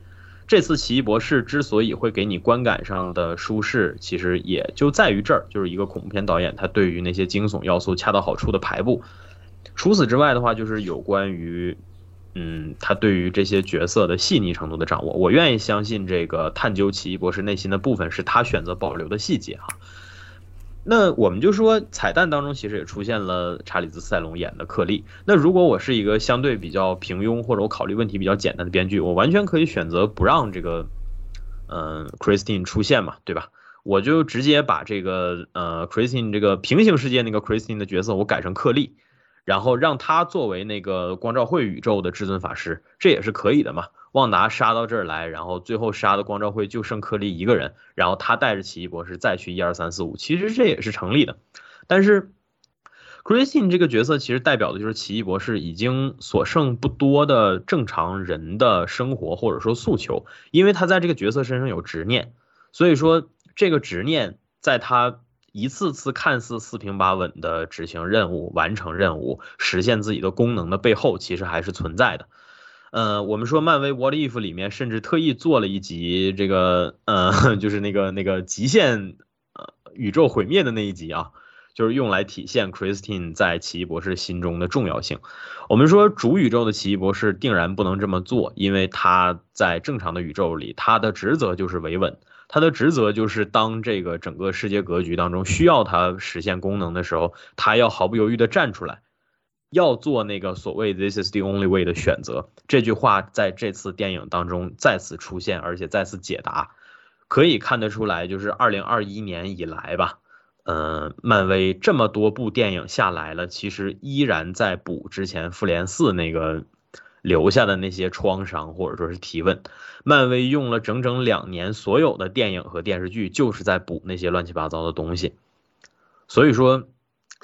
这次奇异博士之所以会给你观感上的舒适，其实也就在于这儿，就是一个恐怖片导演他对于那些惊悚要素恰到好处的排布。除此之外的话，就是有关于，嗯，他对于这些角色的细腻程度的掌握。我愿意相信这个探究奇异博士内心的部分是他选择保留的细节哈。那我们就说彩蛋当中其实也出现了查理兹塞隆演的克利。那如果我是一个相对比较平庸或者我考虑问题比较简单的编剧，我完全可以选择不让这个，嗯、c h r i s t i n e 出现嘛，对吧？我就直接把这个呃 Christine 这个平行世界那个 Christine 的角色我改成克利，然后让他作为那个光照会宇宙的至尊法师，这也是可以的嘛。旺达杀到这儿来，然后最后杀的光照会就剩克利一个人，然后他带着奇异博士再去一二三四五，其实这也是成立的。但是 Christine 这个角色其实代表的就是奇异博士已经所剩不多的正常人的生活或者说诉求，因为他在这个角色身上有执念，所以说这个执念在他一次次看似四平八稳的执行任务、完成任务、实现自己的功能的背后，其实还是存在的。呃，我们说漫威 What If 里面甚至特意做了一集这个呃，就是那个那个极限呃宇宙毁灭的那一集啊，就是用来体现 Christine 在奇异博士心中的重要性。我们说主宇宙的奇异博士定然不能这么做，因为他在正常的宇宙里，他的职责就是维稳。他的职责就是当这个整个世界格局当中需要他实现功能的时候，他要毫不犹豫地站出来，要做那个所谓 “this is the only way” 的选择。这句话在这次电影当中再次出现，而且再次解答，可以看得出来，就是二零二一年以来吧，呃，漫威这么多部电影下来了，其实依然在补之前复联四那个留下的那些创伤或者说是提问。漫威用了整整两年，所有的电影和电视剧就是在补那些乱七八糟的东西。所以说，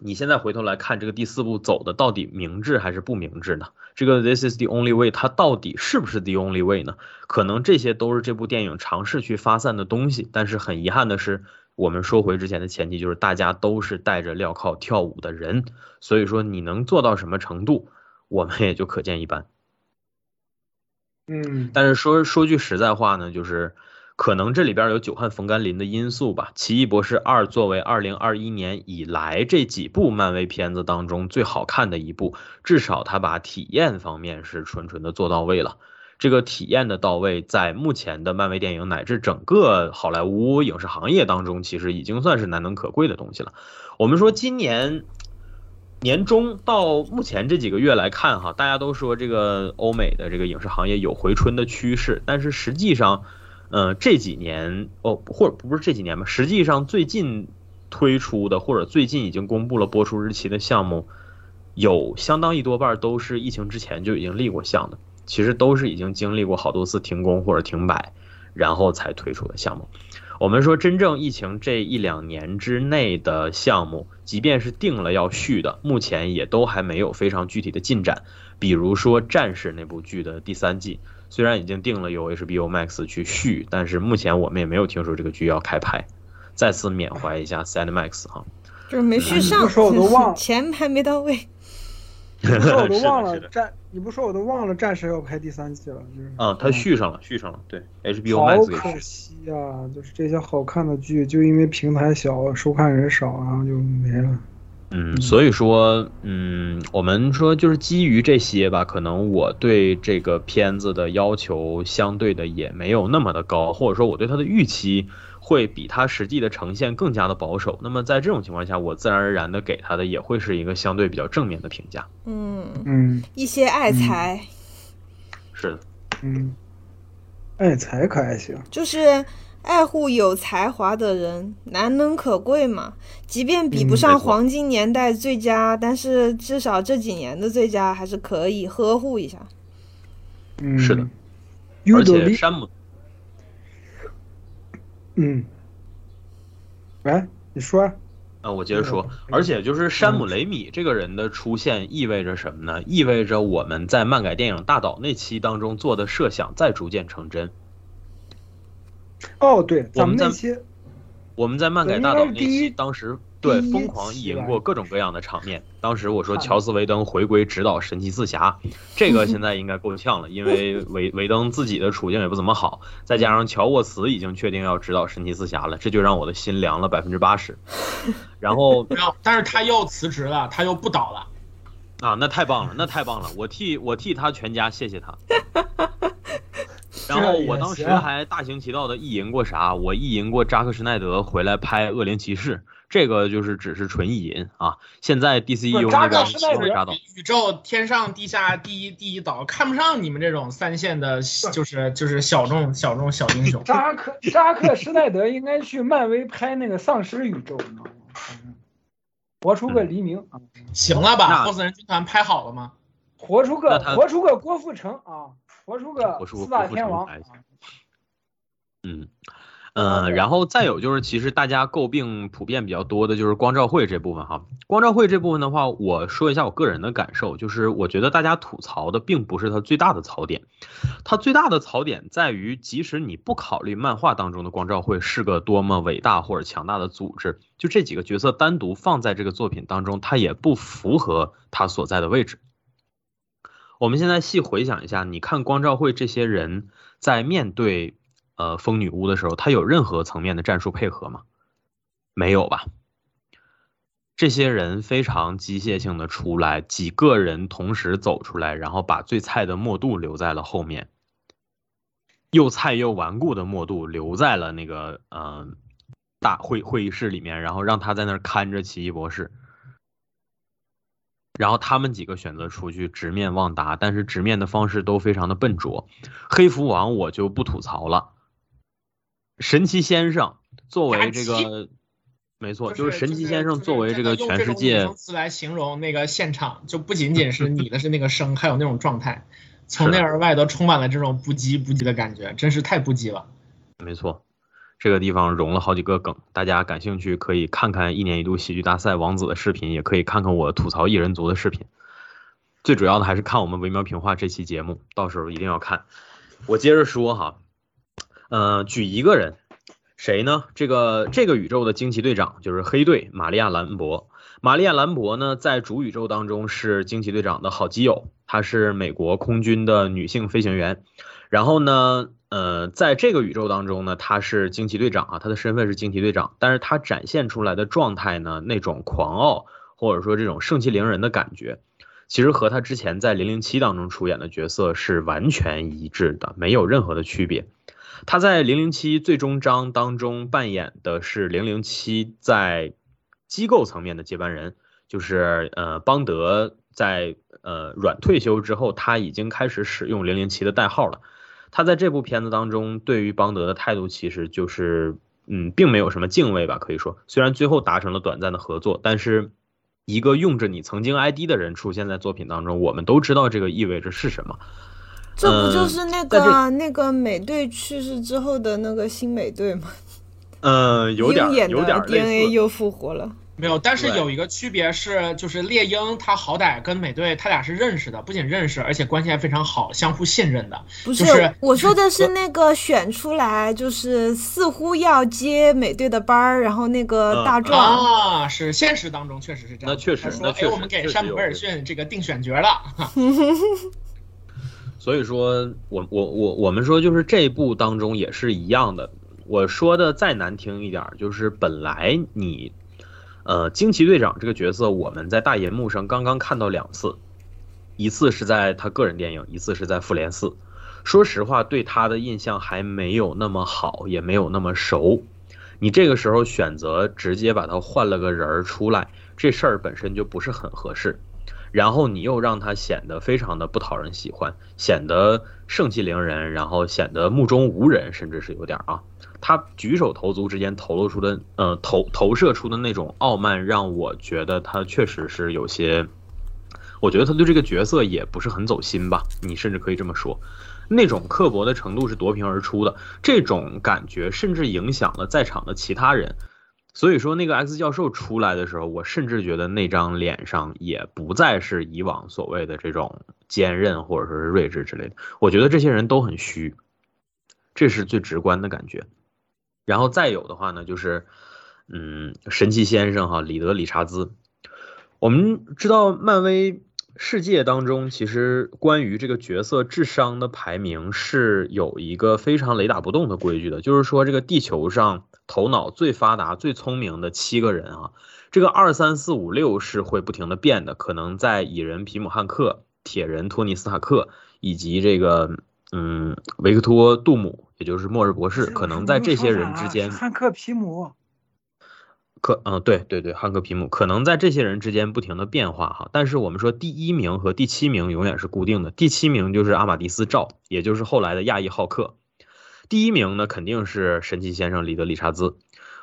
你现在回头来看这个第四步走的到底明智还是不明智呢？这个 This is the only way，它到底是不是 the only way 呢？可能这些都是这部电影尝试去发散的东西，但是很遗憾的是，我们说回之前的前提，就是大家都是戴着镣铐跳舞的人，所以说你能做到什么程度，我们也就可见一斑。嗯，但是说说句实在话呢，就是可能这里边有久旱逢甘霖的因素吧。奇异博士二作为二零二一年以来这几部漫威片子当中最好看的一部，至少它把体验方面是纯纯的做到位了。这个体验的到位，在目前的漫威电影乃至整个好莱坞影视行业当中，其实已经算是难能可贵的东西了。我们说今年。年中到目前这几个月来看，哈，大家都说这个欧美的这个影视行业有回春的趋势，但是实际上，呃，这几年哦，或者不是这几年吧，实际上最近推出的或者最近已经公布了播出日期的项目，有相当一多半都是疫情之前就已经立过项的，其实都是已经经历过好多次停工或者停摆，然后才推出的项目。我们说，真正疫情这一两年之内的项目，即便是定了要续的，目前也都还没有非常具体的进展。比如说《战士》那部剧的第三季，虽然已经定了由 HBO Max 去续，但是目前我们也没有听说这个剧要开拍。再次缅怀一下 Cinemax 哈，就是没续上，不说我都忘了钱还没到位。你不说我都忘了 战，你不说我都忘了战神要拍第三季了，就是啊，他续上了，续上了，对，HBO Max 给可。惜啊、就是这些好看的剧，就因为平台小，收看人少，然后就没了。嗯，所以说，嗯，我们说就是基于这些吧，可能我对这个片子的要求相对的也没有那么的高，或者说我对它的预期会比它实际的呈现更加的保守。那么在这种情况下，我自然而然的给它的也会是一个相对比较正面的评价。嗯，嗯。一些爱才，是。的，嗯，爱才可还行。就是爱护有才华的人，难能可贵嘛。即便比不上黄金年代最佳，但是至少这几年的最佳还是可以呵护一下。嗯，是的，而且。山姆嗯，喂，你说。啊，我接着说，而且就是山姆雷米这个人的出现意味着什么呢？意味着我们在漫改电影大导那期当中做的设想在逐渐成真。哦，对，咱们我们在那些我们在漫改大岛那期，当时对疯狂意淫过各种各样的场面。当时我说乔斯·维登回归指导神奇四侠，这个 现在应该够呛了，因为维维登自己的处境也不怎么好，再加上乔沃茨已经确定要指导神奇四侠了，这就让我的心凉了百分之八十。然后没有，但是他又辞职了，他又不导了。啊，那太棒了，那太棒了！我替我替他全家谢谢他。然后我当时还大行其道的意淫过啥？我意淫过扎克施奈德回来拍《恶灵骑士》，这个就是只是纯意淫啊。现在 DCU 扎克那边施奈德宇宙天上地下第一第一岛，看不上你们这种三线的，就是就是小众小众小英雄。扎克扎克施奈德应该去漫威拍那个丧尸宇宙，你知道吗？活出个黎明啊，行了吧？那后死人军团拍好了吗？活出个活出个郭富城啊，活出个四大天王。嗯。呃，然后再有就是，其实大家诟病普遍比较多的就是光照会这部分哈。光照会这部分的话，我说一下我个人的感受，就是我觉得大家吐槽的并不是它最大的槽点，它最大的槽点在于，即使你不考虑漫画当中的光照会是个多么伟大或者强大的组织，就这几个角色单独放在这个作品当中，它也不符合它所在的位置。我们现在细回想一下，你看光照会这些人在面对呃风女巫的时候，他有任何层面的战术配合吗？没有吧？这些人非常机械性的出来，几个人同时走出来，然后把最菜的默杜留在了后面，又菜又顽固的默杜留在了那个呃大会会议室里面，然后让他在那儿看着奇异博士。然后他们几个选择出去直面旺达，但是直面的方式都非常的笨拙。黑蝠王我就不吐槽了，神奇先生作为这个，没错，就是神奇先生作为这个全世界，词来形容那个现场，就不仅仅是你的是那个声，还有那种状态，从内而外都充满了这种不羁不羁的感觉，真是太不羁了。没错。这个地方融了好几个梗，大家感兴趣可以看看一年一度喜剧大赛王子的视频，也可以看看我吐槽异人族的视频。最主要的还是看我们微妙评话这期节目，到时候一定要看。我接着说哈，呃，举一个人，谁呢？这个这个宇宙的惊奇队长就是黑队玛利亚兰博。玛利亚兰博呢，在主宇宙当中是惊奇队长的好基友，她是美国空军的女性飞行员。然后呢，呃，在这个宇宙当中呢，他是惊奇队长啊，他的身份是惊奇队长，但是他展现出来的状态呢，那种狂傲或者说这种盛气凌人的感觉，其实和他之前在零零七当中出演的角色是完全一致的，没有任何的区别。他在零零七最终章当中扮演的是零零七在机构层面的接班人，就是呃邦德在呃软退休之后，他已经开始使用零零七的代号了。他在这部片子当中对于邦德的态度其实就是，嗯，并没有什么敬畏吧，可以说，虽然最后达成了短暂的合作，但是一个用着你曾经 ID 的人出现在作品当中，我们都知道这个意味着是什么。这不就是那个那个美队去世之后的那个新美队吗？嗯，有点有点 DNA 又复活了。没有，但是有一个区别是，就是猎鹰他好歹跟美队他俩是认识的，不仅认识，而且关系还非常好，相互信任的。不是，我说的是那个选出来，就是似乎要接美队的班儿，然后那个大壮啊，是现实当中确实是这样。那确实，那确实，我们给山姆威尔逊这个定选角了。所以说，我我我我们说，就是这一部当中也是一样的。我说的再难听一点，就是本来你。呃，惊奇队长这个角色，我们在大银幕上刚刚看到两次，一次是在他个人电影，一次是在复联四。说实话，对他的印象还没有那么好，也没有那么熟。你这个时候选择直接把他换了个人儿出来，这事儿本身就不是很合适。然后你又让他显得非常的不讨人喜欢，显得盛气凌人，然后显得目中无人，甚至是有点啊。他举手投足之间透露出的，呃，投投射出的那种傲慢，让我觉得他确实是有些，我觉得他对这个角色也不是很走心吧。你甚至可以这么说，那种刻薄的程度是夺屏而出的，这种感觉甚至影响了在场的其他人。所以说，那个 X 教授出来的时候，我甚至觉得那张脸上也不再是以往所谓的这种坚韧或者说是睿智之类的。我觉得这些人都很虚，这是最直观的感觉。然后再有的话呢，就是，嗯，神奇先生哈，里德理查兹。我们知道漫威世界当中，其实关于这个角色智商的排名是有一个非常雷打不动的规矩的，就是说这个地球上头脑最发达、最聪明的七个人啊，这个二三四五六是会不停的变的，可能在蚁人皮姆汉克、铁人托尼斯塔克以及这个。嗯，维克托·杜姆，也就是末日博士，可能在这些人之间，汉克·皮姆，可嗯，对对对，汉克·皮姆，可能在这些人之间不停的变化哈。但是我们说第一名和第七名永远是固定的，第七名就是阿马迪斯·赵，也就是后来的亚裔浩克。第一名呢，肯定是神奇先生里德·理查兹。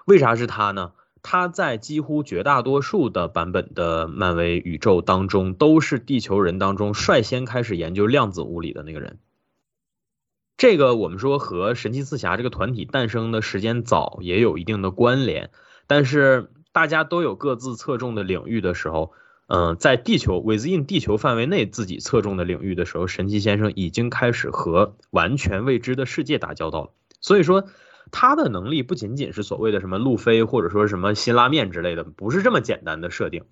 为啥是他呢？他在几乎绝大多数的版本的漫威宇宙当中，都是地球人当中率先开始研究量子物理的那个人。这个我们说和神奇四侠这个团体诞生的时间早也有一定的关联，但是大家都有各自侧重的领域的时候，嗯，在地球 within 地球范围内自己侧重的领域的时候，神奇先生已经开始和完全未知的世界打交道了。所以说，他的能力不仅仅是所谓的什么路飞或者说什么辛拉面之类的，不是这么简单的设定。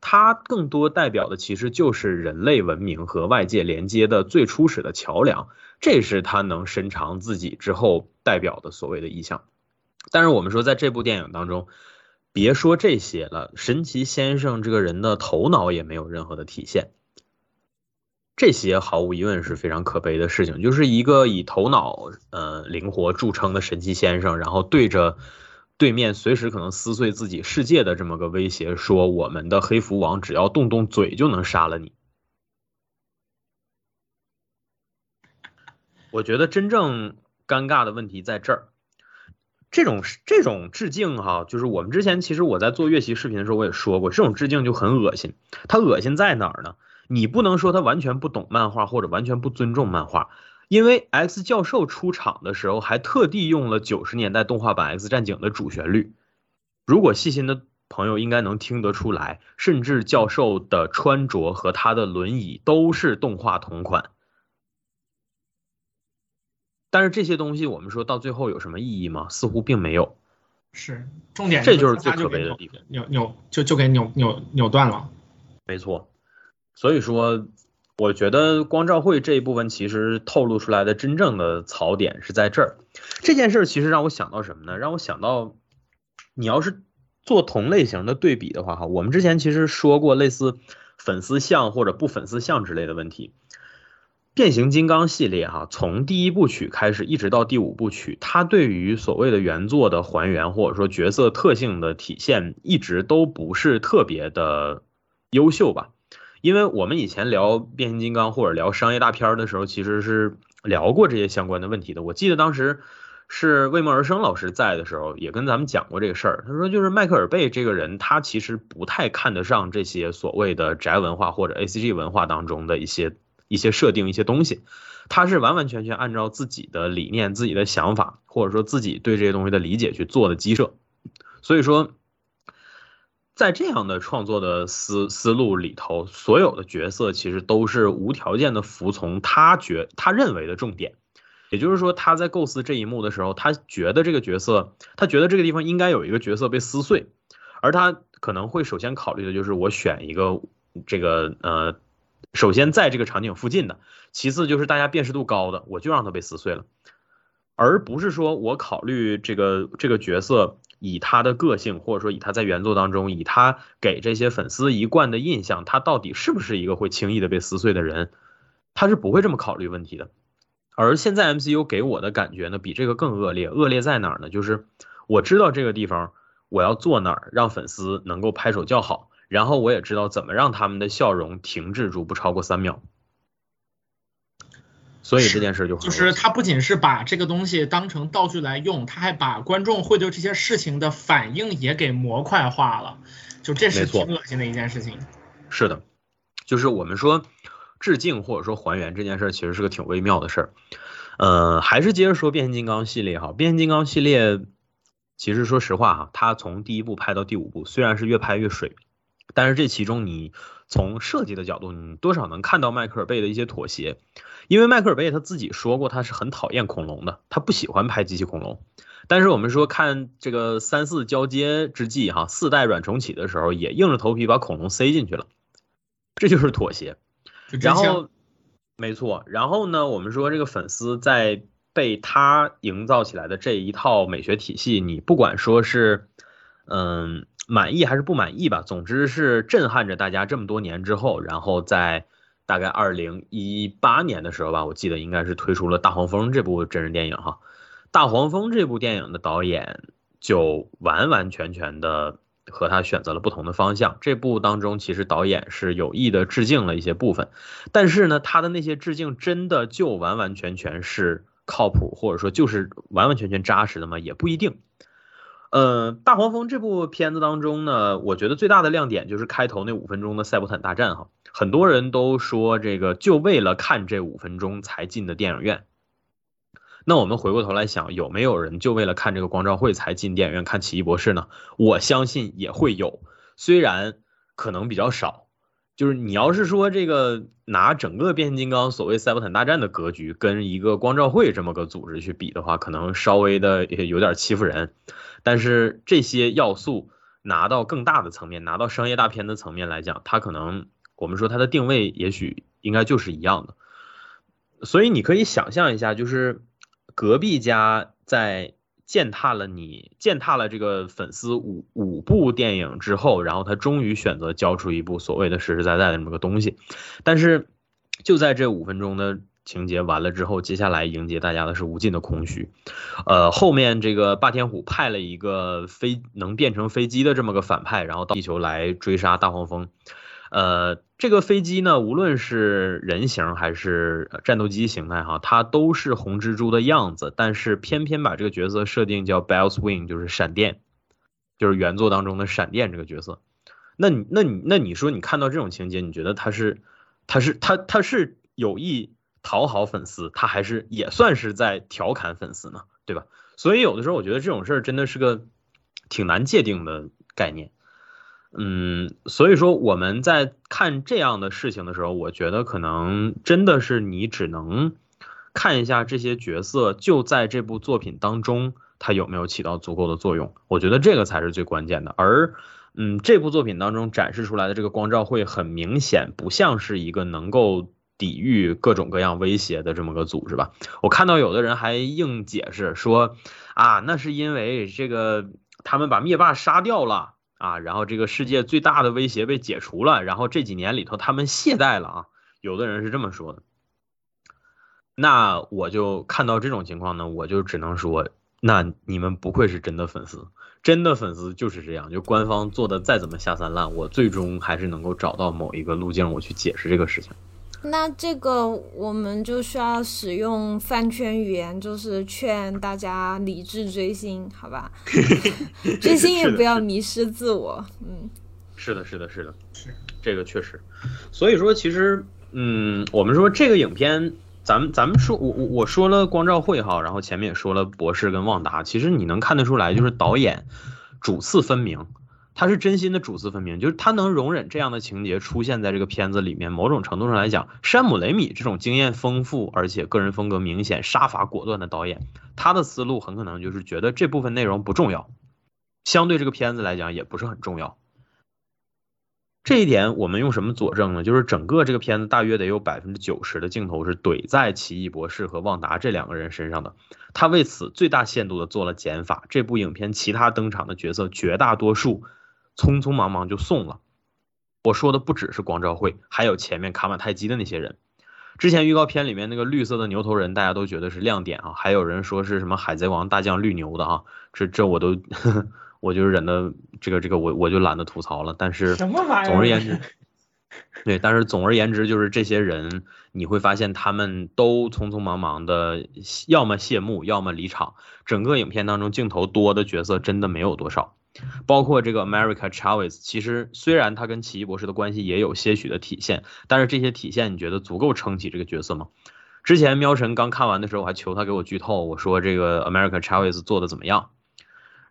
它更多代表的其实就是人类文明和外界连接的最初始的桥梁，这是它能伸长自己之后代表的所谓的意象。但是我们说在这部电影当中，别说这些了，神奇先生这个人的头脑也没有任何的体现，这些毫无疑问是非常可悲的事情。就是一个以头脑呃灵活著称的神奇先生，然后对着。对面随时可能撕碎自己世界的这么个威胁，说我们的黑蝠王只要动动嘴就能杀了你。我觉得真正尴尬的问题在这儿，这种这种致敬哈，就是我们之前其实我在做乐器视频的时候我也说过，这种致敬就很恶心。它恶心在哪儿呢？你不能说他完全不懂漫画或者完全不尊重漫画。因为 X 教授出场的时候还特地用了九十年代动画版 X 战警的主旋律，如果细心的朋友应该能听得出来，甚至教授的穿着和他的轮椅都是动画同款。但是这些东西我们说到最后有什么意义吗？似乎并没有。是，重点这就是最可悲的地方。扭扭就就给扭扭扭断了。没错，所以说，我觉得光照会这一部分其实透露出来的真正的槽点是在这儿。这件事其实让我想到什么呢？让我想到，你要是做同类型的对比的话，哈，我们之前其实说过类似粉丝像或者不粉丝像之类的问题。变形金刚系列哈，从第一部曲开始一直到第五部曲，它对于所谓的原作的还原或者说角色特性的体现，一直都不是特别的优秀吧。因为我们以前聊变形金刚或者聊商业大片儿的时候，其实是聊过这些相关的问题的。我记得当时是魏梦而生老师在的时候，也跟咱们讲过这个事儿。他说，就是迈克尔贝这个人，他其实不太看得上这些所谓的宅文化或者 A C G 文化当中的一些一些设定、一些东西。他是完完全全按照自己的理念、自己的想法，或者说自己对这些东西的理解去做的鸡舍。所以说。在这样的创作的思思路里头，所有的角色其实都是无条件的服从他觉他认为的重点，也就是说，他在构思这一幕的时候，他觉得这个角色，他觉得这个地方应该有一个角色被撕碎，而他可能会首先考虑的就是我选一个这个呃，首先在这个场景附近的，其次就是大家辨识度高的，我就让他被撕碎了，而不是说我考虑这个这个角色。以他的个性，或者说以他在原作当中，以他给这些粉丝一贯的印象，他到底是不是一个会轻易的被撕碎的人？他是不会这么考虑问题的。而现在 MCU 给我的感觉呢，比这个更恶劣。恶劣在哪儿呢？就是我知道这个地方我要坐哪儿，让粉丝能够拍手叫好，然后我也知道怎么让他们的笑容停滞住不超过三秒。所以这件事就就是他不仅是把这个东西当成道具来用，他还把观众会对这些事情的反应也给模块化了，就这是挺恶心的一件事情。是的，就是我们说致敬或者说还原这件事，其实是个挺微妙的事儿。呃，还是接着说变形金刚系列哈，变形金刚系列其实说实话哈，它从第一部拍到第五部，虽然是越拍越水，但是这其中你从设计的角度，你多少能看到迈克尔贝的一些妥协。因为迈克尔贝他自己说过，他是很讨厌恐龙的，他不喜欢拍机器恐龙。但是我们说看这个三四交接之际，哈，四代软重启的时候，也硬着头皮把恐龙塞进去了，这就是妥协。然后，没错。然后呢，我们说这个粉丝在被他营造起来的这一套美学体系，你不管说是嗯满意还是不满意吧，总之是震撼着大家这么多年之后，然后在。大概二零一八年的时候吧，我记得应该是推出了《大黄蜂》这部真人电影哈，《大黄蜂》这部电影的导演就完完全全的和他选择了不同的方向。这部当中其实导演是有意的致敬了一些部分，但是呢，他的那些致敬真的就完完全全是靠谱，或者说就是完完全全扎实的吗？也不一定。呃，《大黄蜂》这部片子当中呢，我觉得最大的亮点就是开头那五分钟的赛博坦大战哈。很多人都说这个就为了看这五分钟才进的电影院。那我们回过头来想，有没有人就为了看这个光照会才进电影院看奇异博士呢？我相信也会有，虽然可能比较少。就是你要是说这个拿整个变形金刚所谓赛博坦大战的格局跟一个光照会这么个组织去比的话，可能稍微的也有点欺负人。但是这些要素拿到更大的层面，拿到商业大片的层面来讲，它可能。我们说它的定位也许应该就是一样的，所以你可以想象一下，就是隔壁家在践踏了你践踏了这个粉丝五五部电影之后，然后他终于选择交出一部所谓的实实在在的这么个东西，但是就在这五分钟的情节完了之后，接下来迎接大家的是无尽的空虚。呃，后面这个霸天虎派了一个飞能变成飞机的这么个反派，然后到地球来追杀大黄蜂。呃，这个飞机呢，无论是人形还是战斗机形态哈，它都是红蜘蛛的样子，但是偏偏把这个角色设定叫 Bell's Wing，就是闪电，就是原作当中的闪电这个角色。那你那你那你说你看到这种情节，你觉得他是他是他他是有意讨好粉丝，他还是也算是在调侃粉丝呢，对吧？所以有的时候我觉得这种事儿真的是个挺难界定的概念。嗯，所以说我们在看这样的事情的时候，我觉得可能真的是你只能看一下这些角色就在这部作品当中，他有没有起到足够的作用。我觉得这个才是最关键的。而嗯，这部作品当中展示出来的这个光照会很明显不像是一个能够抵御各种各样威胁的这么个组织吧？我看到有的人还硬解释说啊，那是因为这个他们把灭霸杀掉了。啊，然后这个世界最大的威胁被解除了，然后这几年里头他们懈怠了啊，有的人是这么说的。那我就看到这种情况呢，我就只能说，那你们不愧是真的粉丝，真的粉丝就是这样，就官方做的再怎么下三滥，我最终还是能够找到某一个路径，我去解释这个事情。那这个我们就需要使用饭圈语言，就是劝大家理智追星，好吧？追星也不要迷失自我。嗯，是的，是的，是的，是这个确实。所以说，其实，嗯，我们说这个影片，咱们咱们说，我我我说了光照会哈，然后前面也说了博士跟旺达，其实你能看得出来，就是导演主次分明。他是真心的主次分明，就是他能容忍这样的情节出现在这个片子里面。某种程度上来讲，山姆雷米这种经验丰富而且个人风格明显、杀伐果断的导演，他的思路很可能就是觉得这部分内容不重要，相对这个片子来讲也不是很重要。这一点我们用什么佐证呢？就是整个这个片子大约得有百分之九十的镜头是怼在奇异博士和旺达这两个人身上的，他为此最大限度的做了减法。这部影片其他登场的角色绝大多数。匆匆忙忙就送了。我说的不只是光照会，还有前面卡马泰基的那些人。之前预告片里面那个绿色的牛头人，大家都觉得是亮点啊。还有人说是什么海贼王大将绿牛的啊，这这我都呵 呵我就忍的这个这个我我就懒得吐槽了。但是？总而言之，对，但是总而言之就是这些人，你会发现他们都匆匆忙忙的，要么谢幕，要么离场。整个影片当中镜头多的角色真的没有多少。包括这个 America Chavez，其实虽然他跟奇异博士的关系也有些许的体现，但是这些体现你觉得足够撑起这个角色吗？之前喵神刚看完的时候，我还求他给我剧透，我说这个 America Chavez 做的怎么样？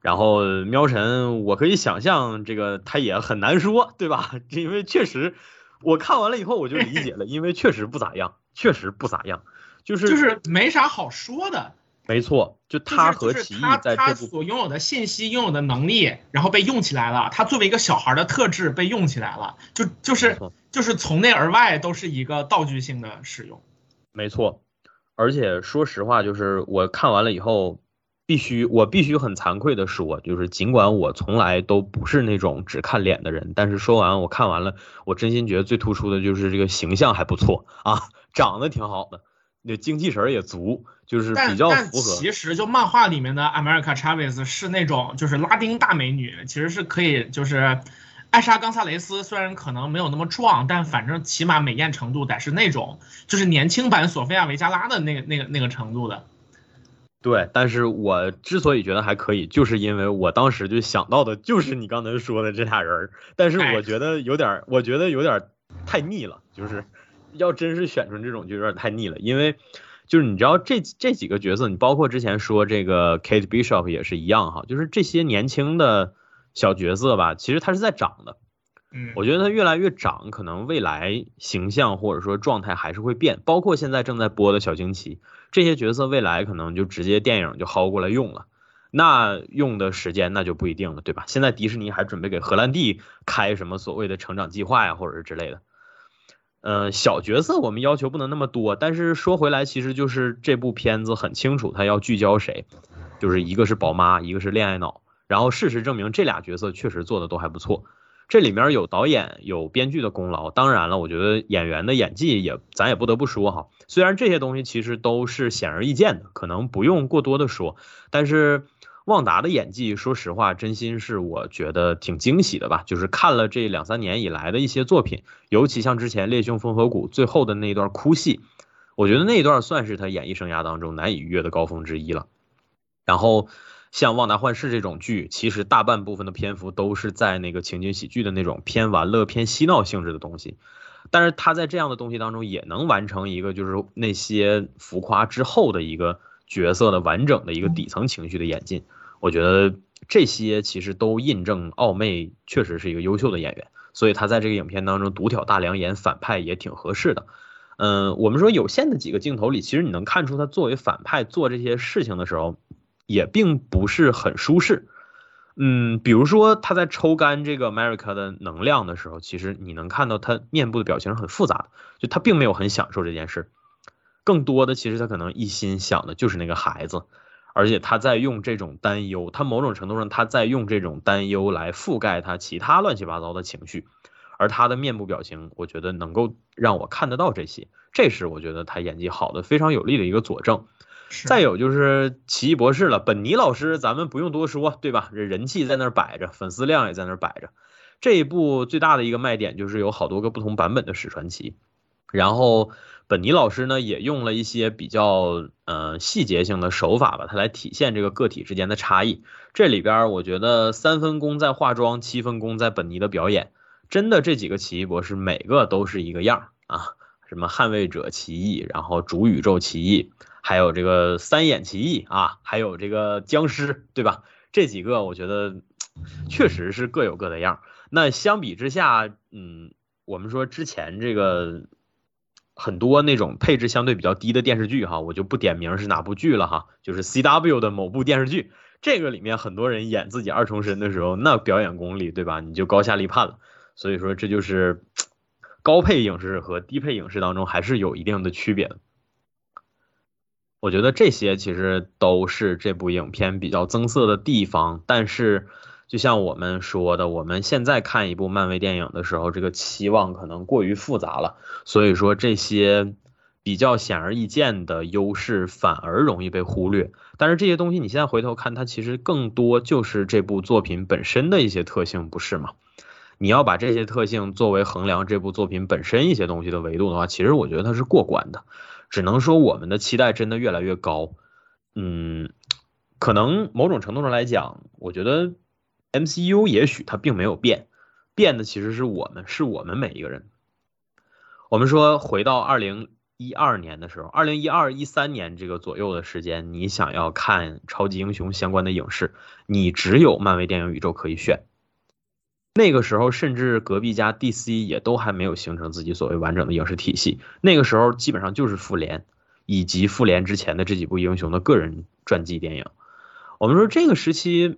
然后喵神，我可以想象这个他也很难说，对吧？因为确实我看完了以后我就理解了，因为确实不咋样，确实不咋样，就是就是没啥好说的。没错，就他和奇异在他所拥有的信息、拥有的能力，然后被用起来了。他作为一个小孩的特质被用起来了，就就是就是从内而外都是一个道具性的使用。没错，而且说实话，就是我看完了以后，必须我必须很惭愧的说，就是尽管我从来都不是那种只看脸的人，但是说完我看完了，我真心觉得最突出的就是这个形象还不错啊，长得挺好的。那精气神也足，就是比较符合。其实就漫画里面的 America Chavez 是那种就是拉丁大美女，其实是可以就是艾莎冈萨雷斯虽然可能没有那么壮，但反正起码美艳程度得是那种就是年轻版索菲亚维加拉的那个那个那个程度的。对，但是我之所以觉得还可以，就是因为我当时就想到的就是你刚才说的这俩人儿，但是我觉得有点，我觉得有点太腻了，就是。要真是选出这种就有点太腻了，因为就是你知道这这几个角色，你包括之前说这个 Kate Bishop 也是一样哈，就是这些年轻的小角色吧，其实他是在长的，嗯，我觉得他越来越长，可能未来形象或者说状态还是会变，包括现在正在播的小惊奇这些角色，未来可能就直接电影就薅过来用了，那用的时间那就不一定了，对吧？现在迪士尼还准备给荷兰弟开什么所谓的成长计划呀，或者是之类的。呃，小角色我们要求不能那么多，但是说回来，其实就是这部片子很清楚，他要聚焦谁，就是一个是宝妈，一个是恋爱脑。然后事实证明，这俩角色确实做的都还不错。这里面有导演、有编剧的功劳，当然了，我觉得演员的演技也，咱也不得不说哈。虽然这些东西其实都是显而易见的，可能不用过多的说，但是。旺达的演技，说实话，真心是我觉得挺惊喜的吧。就是看了这两三年以来的一些作品，尤其像之前《猎凶风和谷》最后的那一段哭戏，我觉得那一段算是他演艺生涯当中难以逾越的高峰之一了。然后像《旺达幻视》这种剧，其实大半部分的篇幅都是在那个情景喜剧的那种偏玩乐、偏嬉闹性质的东西。但是他在这样的东西当中也能完成一个就是那些浮夸之后的一个角色的完整的一个底层情绪的演进。我觉得这些其实都印证奥妹确实是一个优秀的演员，所以她在这个影片当中独挑大梁演反派也挺合适的。嗯，我们说有限的几个镜头里，其实你能看出她作为反派做这些事情的时候，也并不是很舒适。嗯，比如说他在抽干这个 America 的能量的时候，其实你能看到他面部的表情是很复杂的，就他并没有很享受这件事，更多的其实他可能一心想的就是那个孩子，而且他在用这种担忧，他某种程度上他在用这种担忧来覆盖他其他乱七八糟的情绪。而他的面部表情，我觉得能够让我看得到这些，这是我觉得他演技好的非常有力的一个佐证。再有就是奇异博士了，本尼老师咱们不用多说，对吧？这人气在那儿摆着，粉丝量也在那儿摆着。这一部最大的一个卖点就是有好多个不同版本的史传奇，然后本尼老师呢也用了一些比较呃细节性的手法吧，他来体现这个个体之间的差异。这里边我觉得三分功在化妆，七分功在本尼的表演。真的这几个奇异博士每个都是一个样啊，什么捍卫者奇异，然后主宇宙奇异，还有这个三眼奇异啊，还有这个僵尸，对吧？这几个我觉得确实是各有各的样。那相比之下，嗯，我们说之前这个很多那种配置相对比较低的电视剧哈，我就不点名是哪部剧了哈，就是 C W 的某部电视剧，这个里面很多人演自己二重身的时候，那表演功力对吧？你就高下立判了。所以说，这就是高配影视和低配影视当中还是有一定的区别的。我觉得这些其实都是这部影片比较增色的地方。但是，就像我们说的，我们现在看一部漫威电影的时候，这个期望可能过于复杂了。所以说，这些比较显而易见的优势反而容易被忽略。但是这些东西你现在回头看，它其实更多就是这部作品本身的一些特性，不是吗？你要把这些特性作为衡量这部作品本身一些东西的维度的话，其实我觉得它是过关的。只能说我们的期待真的越来越高。嗯，可能某种程度上来讲，我觉得 MCU 也许它并没有变，变的其实是我们，是我们每一个人。我们说回到二零一二年的时候，二零一二一三年这个左右的时间，你想要看超级英雄相关的影视，你只有漫威电影宇宙可以选。那个时候，甚至隔壁家 DC 也都还没有形成自己所谓完整的影视体系。那个时候，基本上就是复联以及复联之前的这几部英雄的个人传记电影。我们说这个时期，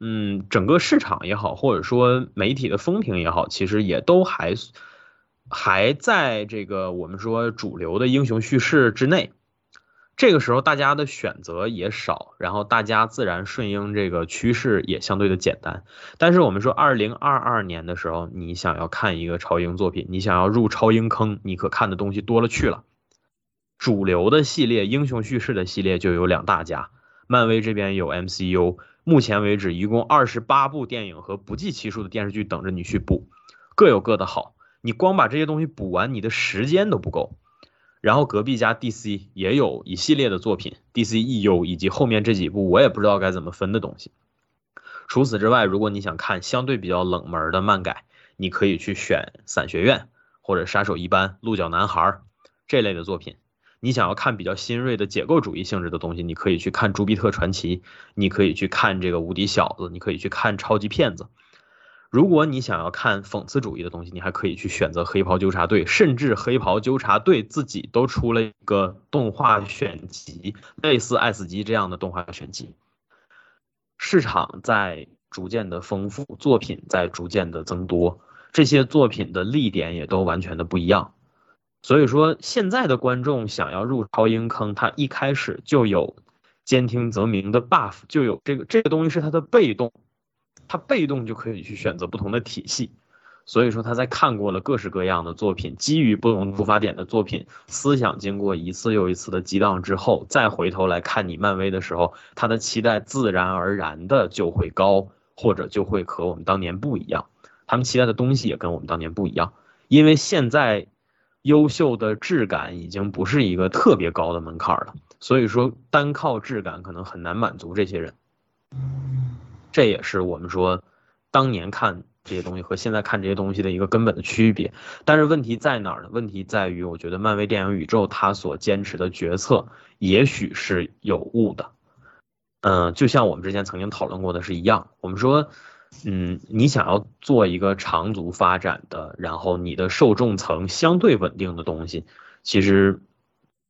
嗯，整个市场也好，或者说媒体的风评也好，其实也都还还在这个我们说主流的英雄叙事之内。这个时候大家的选择也少，然后大家自然顺应这个趋势也相对的简单。但是我们说，二零二二年的时候，你想要看一个超英作品，你想要入超英坑，你可看的东西多了去了。主流的系列英雄叙事的系列就有两大家，漫威这边有 MCU，目前为止一共二十八部电影和不计其数的电视剧等着你去补，各有各的好。你光把这些东西补完，你的时间都不够。然后隔壁家 DC 也有一系列的作品，DC EU 以及后面这几部我也不知道该怎么分的东西。除此之外，如果你想看相对比较冷门的漫改，你可以去选《伞学院》或者《杀手一班》《鹿角男孩》这类的作品。你想要看比较新锐的解构主义性质的东西，你可以去看《朱庇特传奇》，你可以去看这个《无敌小子》，你可以去看《超级骗子》。如果你想要看讽刺主义的东西，你还可以去选择《黑袍纠察队》，甚至《黑袍纠察队》自己都出了一个动画选集，类似《爱死机》这样的动画选集。市场在逐渐的丰富，作品在逐渐的增多，这些作品的立点也都完全的不一样。所以说，现在的观众想要入超英坑，他一开始就有兼听则明的 buff，就有这个这个东西是他的被动。他被动就可以去选择不同的体系，所以说他在看过了各式各样的作品，基于不同出发点的作品，思想经过一次又一次的激荡之后，再回头来看你漫威的时候，他的期待自然而然的就会高，或者就会和我们当年不一样。他们期待的东西也跟我们当年不一样，因为现在优秀的质感已经不是一个特别高的门槛了，所以说单靠质感可能很难满足这些人。这也是我们说，当年看这些东西和现在看这些东西的一个根本的区别。但是问题在哪儿呢？问题在于，我觉得漫威电影宇宙它所坚持的决策也许是有误的。嗯，就像我们之前曾经讨论过的是一样，我们说，嗯，你想要做一个长足发展的，然后你的受众层相对稳定的东西，其实。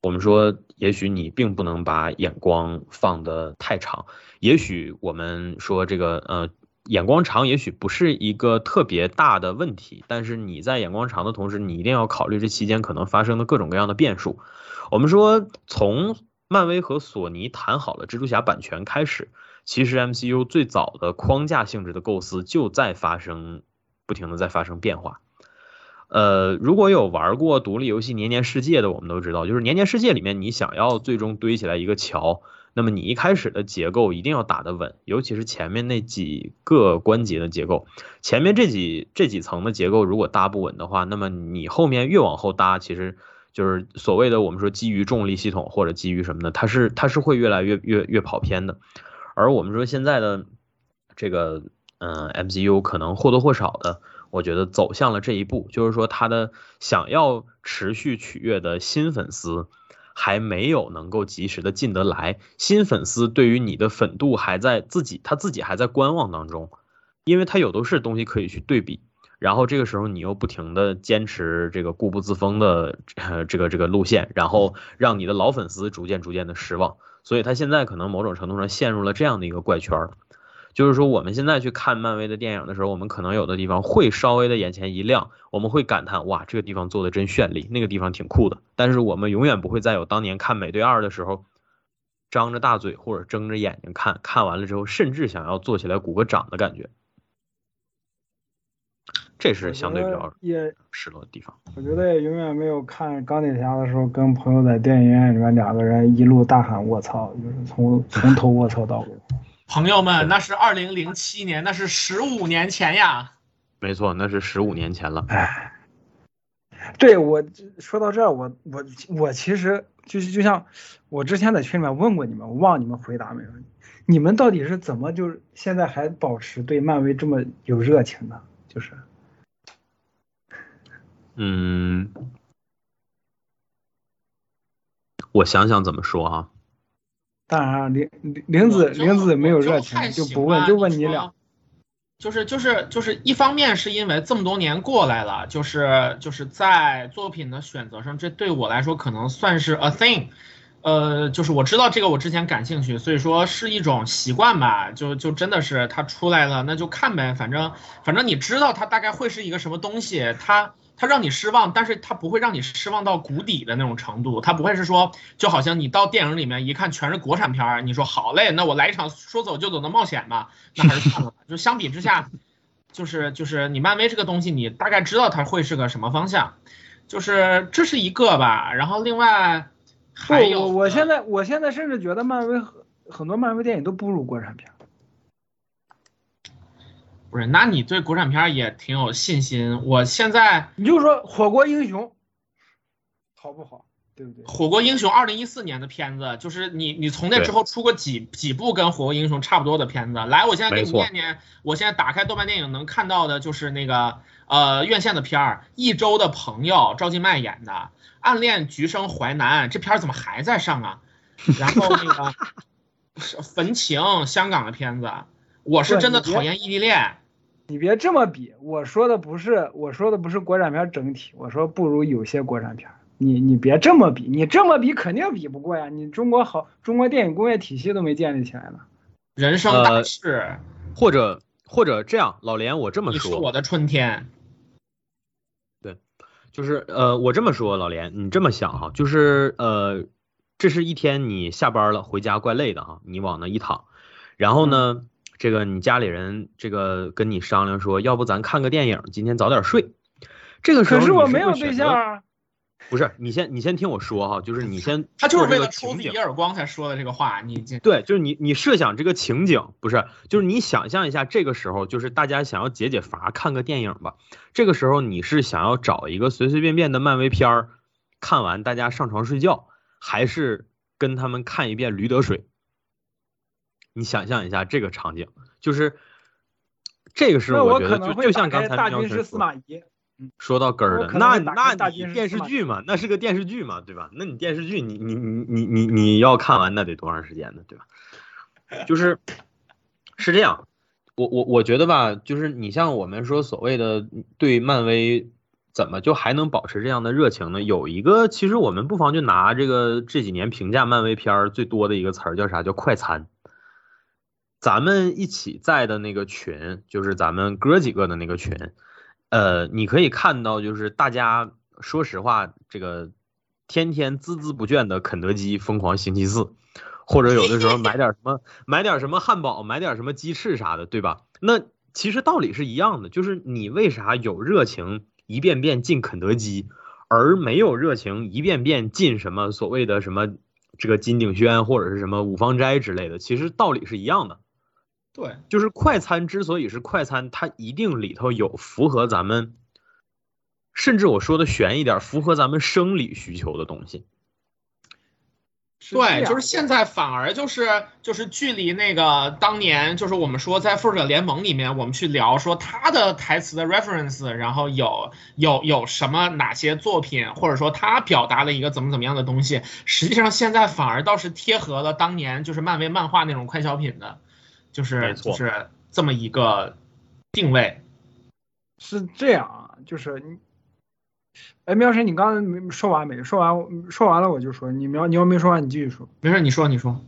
我们说，也许你并不能把眼光放得太长。也许我们说这个，呃，眼光长，也许不是一个特别大的问题。但是你在眼光长的同时，你一定要考虑这期间可能发生的各种各样的变数。我们说，从漫威和索尼谈好了蜘蛛侠版权开始，其实 MCU 最早的框架性质的构思就在发生，不停的在发生变化。呃，如果有玩过独立游戏《年年世界》的，我们都知道，就是《年年世界》里面，你想要最终堆起来一个桥，那么你一开始的结构一定要打得稳，尤其是前面那几个关节的结构，前面这几这几层的结构如果搭不稳的话，那么你后面越往后搭，其实就是所谓的我们说基于重力系统或者基于什么的，它是它是会越来越越越跑偏的。而我们说现在的这个嗯 MCU 可能或多或少的。我觉得走向了这一步，就是说他的想要持续取悦的新粉丝还没有能够及时的进得来，新粉丝对于你的粉度还在自己他自己还在观望当中，因为他有都是东西可以去对比，然后这个时候你又不停的坚持这个固步自封的这个这个路线，然后让你的老粉丝逐渐逐渐的失望，所以他现在可能某种程度上陷入了这样的一个怪圈儿。就是说，我们现在去看漫威的电影的时候，我们可能有的地方会稍微的眼前一亮，我们会感叹哇，这个地方做的真绚丽，那个地方挺酷的。但是我们永远不会再有当年看美队二的时候，张着大嘴或者睁着眼睛看，看完了之后甚至想要坐起来鼓个掌的感觉。这是相对比较也失落的地方。我觉得也永远没有看钢铁侠的时候，跟朋友在电影院里面两个人一路大喊卧槽，就是从 从头卧槽到尾。朋友们，那是二零零七年，那是十五年前呀。没错，那是十五年前了。哎，对我说到这儿，我我我其实就是就像我之前在群里面问过你们，我忘你们回答没有？你们到底是怎么就是现在还保持对漫威这么有热情的？就是，嗯，我想想怎么说啊。当然，啊玲玲子玲子没有热情，就不问，就问你俩。就是就是就是一方面是因为这么多年过来了，就是就是在作品的选择上，这对我来说可能算是 a thing。呃，就是我知道这个我之前感兴趣，所以说是一种习惯吧。就就真的是它出来了，那就看呗，反正反正你知道它大概会是一个什么东西，它。他让你失望，但是他不会让你失望到谷底的那种程度。他不会是说，就好像你到电影里面一看全是国产片儿，你说好嘞，那我来一场说走就走的冒险吧，那还是算了。就相比之下，就是就是你漫威这个东西，你大概知道它会是个什么方向，就是这是一个吧。然后另外还有，我我现在我现在甚至觉得漫威很很多漫威电影都不如国产片。不是，那你对国产片也挺有信心。我现在你就说《火锅英雄》好不好，对不对？《火锅英雄》二零一四年的片子，就是你你从那之后出过几几部跟《火锅英雄》差不多的片子。来，我现在给你念念，我现在打开豆瓣电影能看到的就是那个呃院线的片儿，《一周的朋友》，赵今麦演的，《暗恋橘生淮南》，这片儿怎么还在上啊？然后那个 《焚情》，香港的片子，我是真的讨厌异地恋。你别这么比，我说的不是我说的不是国产片整体，我说不如有些国产片。你你别这么比，你这么比肯定比不过呀。你中国好，中国电影工业体系都没建立起来呢。人生大事，或者或者这样，老连我这么说，你是我的春天。对，就是呃，我这么说，老连，你这么想哈，就是呃，这是一天你下班了回家怪累的哈，你往那一躺，然后呢？这个你家里人这个跟你商量说，要不咱看个电影，今天早点睡。这个时候可是我没有对象啊。不是，你先你先听我说哈，就是你先。他就是为了抽自己耳光才说的这个话，你对，就是你你设想这个情景，不是，就是你想象一下，这个时候就是大家想要解解乏，看个电影吧。这个时候你是想要找一个随随便便的漫威片儿，看完大家上床睡觉，还是跟他们看一遍《驴得水》？你想象一下这个场景，就是这个是那我觉得就就像刚才开大军师司马懿。说到根儿的，那那你电视剧嘛，那是个电视剧嘛，对吧？那你电视剧你你你你你你要看完那得多长时间呢，对吧？就是是这样，我我我觉得吧，就是你像我们说所谓的对漫威怎么就还能保持这样的热情呢？有一个，其实我们不妨就拿这个这几年评价漫威片儿最多的一个词儿叫啥？叫快餐。咱们一起在的那个群，就是咱们哥几个的那个群，呃，你可以看到，就是大家说实话，这个天天孜孜不倦的肯德基疯狂星期四，或者有的时候买点什么，买点什么汉堡，买点什么鸡翅啥的，对吧？那其实道理是一样的，就是你为啥有热情一遍遍进肯德基，而没有热情一遍遍进什么所谓的什么这个金鼎轩或者是什么五芳斋之类的，其实道理是一样的。对，就是快餐之所以是快餐，它一定里头有符合咱们，甚至我说的悬一点，符合咱们生理需求的东西。对，就是现在反而就是就是距离那个当年就是我们说在复仇者联盟里面，我们去聊说他的台词的 reference，然后有有有什么哪些作品，或者说他表达了一个怎么怎么样的东西，实际上现在反而倒是贴合了当年就是漫威漫画那种快消品的，就是就是这么一个定位。是这样啊，就是你，哎，喵神，你刚才没说完没？说完说完了我就说，你苗你要没说完，你继续说。没事，你说你说。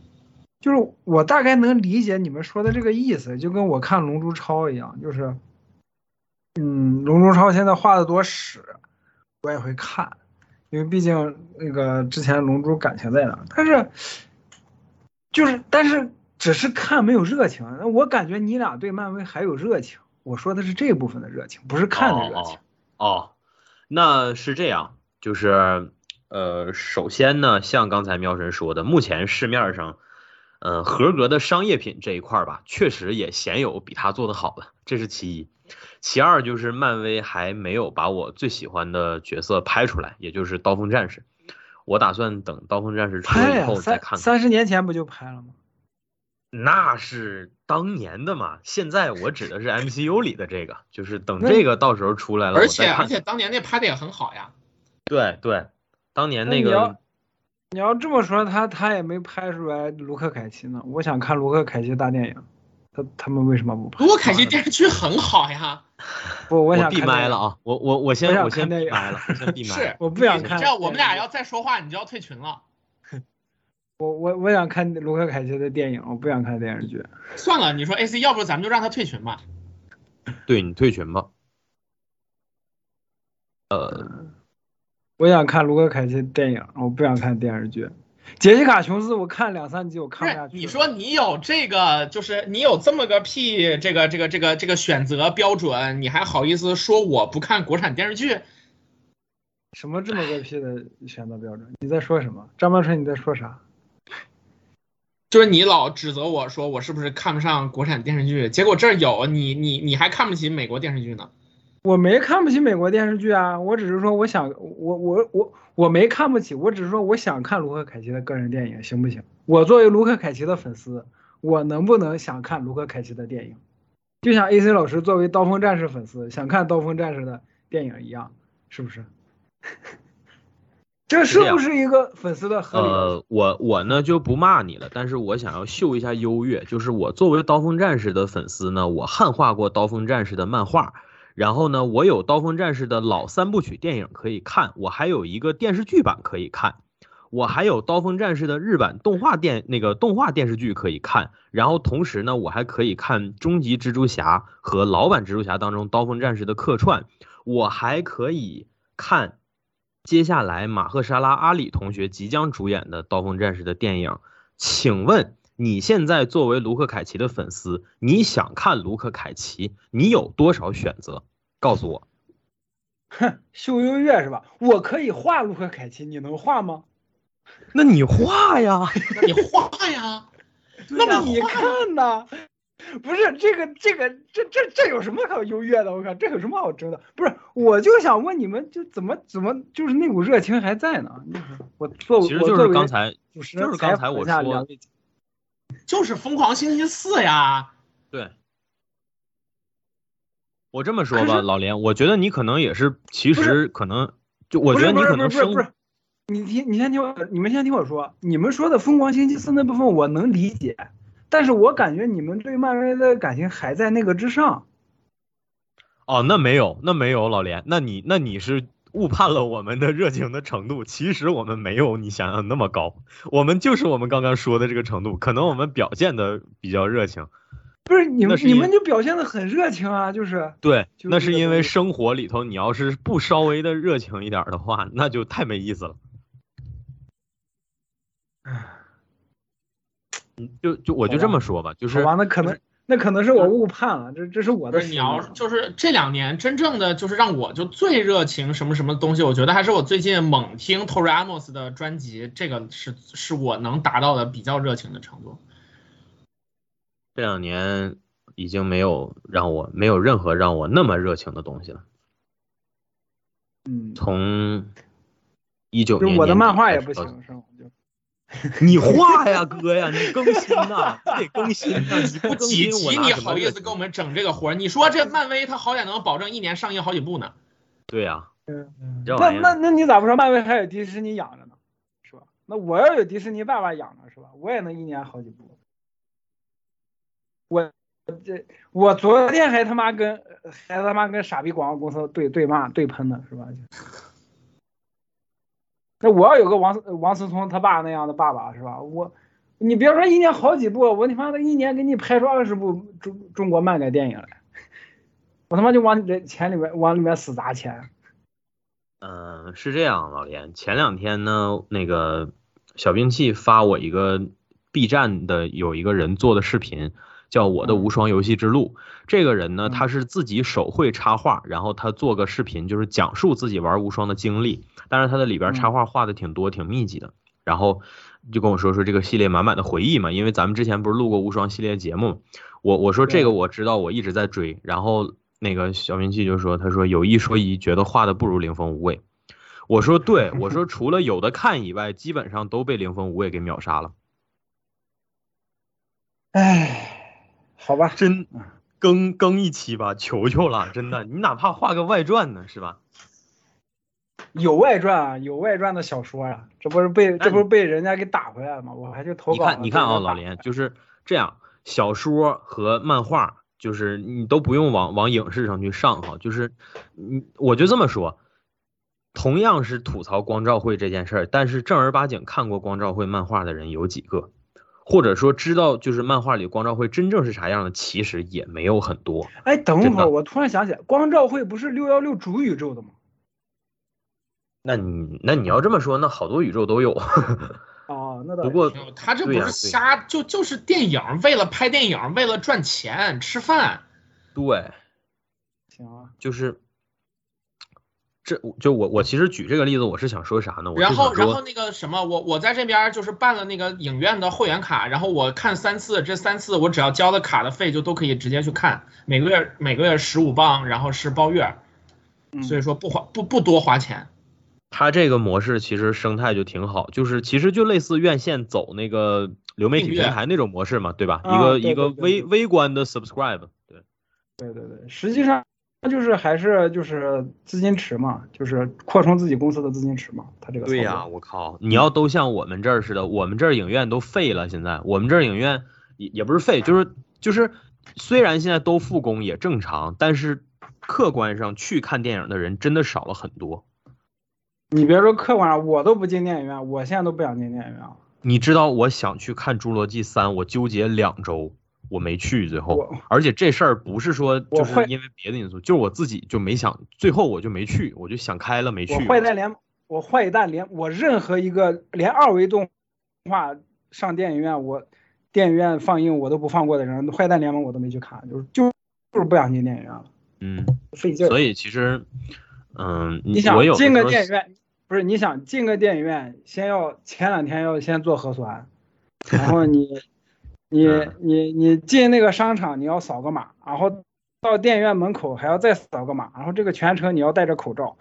就是我大概能理解你们说的这个意思，就跟我看《龙珠超》一样，就是，嗯，《龙珠超》现在画的多屎，我也会看，因为毕竟那个之前龙珠感情在那，但是，就是但是只是看没有热情。那我感觉你俩对漫威还有热情，我说的是这部分的热情，不是看的热情。哦，那是这样，就是呃，首先呢，像刚才喵神说的，目前市面上，呃，合格的商业品这一块吧，确实也鲜有比他做的好的，这是其一。其二就是漫威还没有把我最喜欢的角色拍出来，也就是刀锋战士。我打算等刀锋战士出拍呀、了以后再看。三十年前不就拍了吗？那是当年的嘛，现在我指的是 MCU 里的这个，就是等这个到时候出来了，而。且而且当年那拍的也很好呀。对对，当年那个你要你要这么说，他他也没拍出来卢克凯奇呢。我想看卢克凯奇大电影，他他们为什么不拍？卢克凯奇电视剧很好呀。不，我想闭麦了啊！我我我先我先闭麦了，我先闭 麦是。我不想看这样我们俩要再说话，你就要退群了。我我我想看卢克凯奇的电影，我不想看电视剧。算了，你说 AC，要不咱们就让他退群吧。对你退群吧。呃，我想看卢克凯奇的电影，我不想看电视剧。杰西卡琼斯我看两三集我看不下去你说你有这个，就是你有这么个屁这个这个这个这个选择标准，你还好意思说我不看国产电视剧？什么这么个屁的选择标准？你在说什么？张曼春你在说啥？就是你老指责我说我是不是看不上国产电视剧，结果这儿有你你你还看不起美国电视剧呢？我没看不起美国电视剧啊，我只是说我想我我我我没看不起，我只是说我想看卢克凯奇的个人电影，行不行？我作为卢克凯奇的粉丝，我能不能想看卢克凯奇的电影？就像 AC 老师作为刀锋战士粉丝想看刀锋战士的电影一样，是不是？这是不是一个粉丝的合理？呃，我我呢就不骂你了，但是我想要秀一下优越，就是我作为刀锋战士的粉丝呢，我汉化过刀锋战士的漫画，然后呢，我有刀锋战士的老三部曲电影可以看，我还有一个电视剧版可以看，我还有刀锋战士的日版动画电那个动画电视剧可以看，然后同时呢，我还可以看终极蜘蛛侠和老版蜘蛛侠当中刀锋战士的客串，我还可以看。接下来，马赫沙拉阿里同学即将主演的《刀锋战士》的电影，请问你现在作为卢克凯奇的粉丝，你想看卢克凯奇，你有多少选择？告诉我。哼，秀优越是吧？我可以画卢克凯奇，你能画吗？那你画呀，那 你画 呀，那么你看呢？不是这个这个这这这有什么可优越的？我靠，这有什么好争的？不是，我就想问你们，就怎么怎么就是那股热情还在呢？我作为其实就是刚才就是刚才我说就是疯狂星期四呀。对，我这么说吧，老连，我觉得你可能也是，其实可能就我觉得你可能生不是不是不是，你听你先听我，你们先听我说，你们说的疯狂星期四那部分我能理解，但是我感觉你们对漫威的感情还在那个之上。哦，那没有，那没有老连，那你那你是误判了我们的热情的程度。其实我们没有你想象那么高，我们就是我们刚刚说的这个程度，可能我们表现的比较热情。不是你们是你们就表现的很热情啊，就是对，就那是因为生活里头你要是不稍微的热情一点的话，那就太没意思了。嗯，就就我就这么说吧，就是好吧，那可能那可能是我误判了，这这是我的你要就是这两年真正的就是让我就最热情什么什么东西，我觉得还是我最近猛听 Tori Amos 的专辑，这个是是我能达到的比较热情的程度。这两年已经没有让我没有任何让我那么热情的东西了。嗯，从一九年就我的漫画也不行，是吧？就 你画呀，哥呀，你更新呐，你得更新呐，你不更几新我你好意思跟我们整这个活儿？你说这漫威它好歹能保证一年上映好几部呢？对呀、嗯，那那那你咋不说漫威还有迪士尼养着呢，是吧？那我要有迪士尼爸爸养着，是吧？我也能一年好几部。我这我昨天还他妈跟还他妈跟傻逼广告公司对对骂对喷呢，是吧？那我要有个王王思聪他爸那样的爸爸，是吧？我你别说一年好几部，我他妈的一年给你拍出二十部中中国漫改电影来，我他妈就往这钱里面往里面死砸钱。嗯、是这样，老连，前两天呢，那个小兵器发我一个 B 站的有一个人做的视频，叫《我的无双游戏之路》。这个人呢，嗯他是自己手绘插画，然后他做个视频，就是讲述自己玩无双的经历。但是他的里边插画画的挺多，挺密集的。然后就跟我说说这个系列满满的回忆嘛，因为咱们之前不是录过无双系列节目，我我说这个我知道，我一直在追。然后那个小明器就说，他说有一说一，觉得画的不如凌风无畏。我说对，我说除了有的看以外，基本上都被凌风无畏给秒杀了。唉，好吧，真更更一期吧，求求了，真的，你哪怕画个外传呢，是吧？有外传啊，有外传的小说呀、这不是被这不是被人家给打回来了吗？我还去投稿。你看，你看啊，老林就是这样，小说和漫画，就是你都不用往往影视上去上哈，就是你我就这么说，同样是吐槽光照会这件事儿，但是正儿八经看过光照会漫画的人有几个？或者说知道就是漫画里光照会真正是啥样的，其实也没有很多。哎，等会儿，我突然想起来，光照会不是六幺六主宇宙的吗？那你那你要这么说，那好多宇宙都有。哦，那倒不过他这不是瞎，就就是电影，为了拍电影，为了赚钱吃饭。对，行啊。就是这就我我其实举这个例子，我是想说啥呢？我然后，然后那个什么，我我在这边就是办了那个影院的会员卡，然后我看三次，这三次我只要交了卡的费就都可以直接去看，每个月每个月十五磅，然后是包月，嗯所以说不花不不多花钱。它这个模式其实生态就挺好，就是其实就类似院线走那个流媒体平台那种模式嘛，对吧？啊一个对一个微微观的 subscribe，对，对对对，实际上就是还是就是资金池嘛，就是扩充自己公司的资金池嘛，他这个对呀、我靠！你要都像我们这儿似的，我们这儿影院都废了。现在我们这儿影院也也不是废，就是就是，虽然现在都复工也正常，但是客观上去看电影的人真的少了很多。你别说客观上，我都不进电影院，我现在都不想进电影院了。你知道我想去看《侏罗纪三》，我纠结两周，我没去，最后，而且这事儿不是说就是因为别的因素，就是我自己就没想，最后我就没去，我就想开了没去我。坏蛋连我坏蛋连我任何一个连二维动画上电影院，我电影院放映我都不放过的人，坏蛋联盟我都没去看，就是就就是不想进电影院了，嗯，费劲。所以其实，嗯，你想进个电影院，不是你想进个电影院，先要前两天要先做核酸，然后你你嗯你你进那个商场你要扫个码，然后到电影院门口还要再扫个码，然后这个全程你要戴着口罩，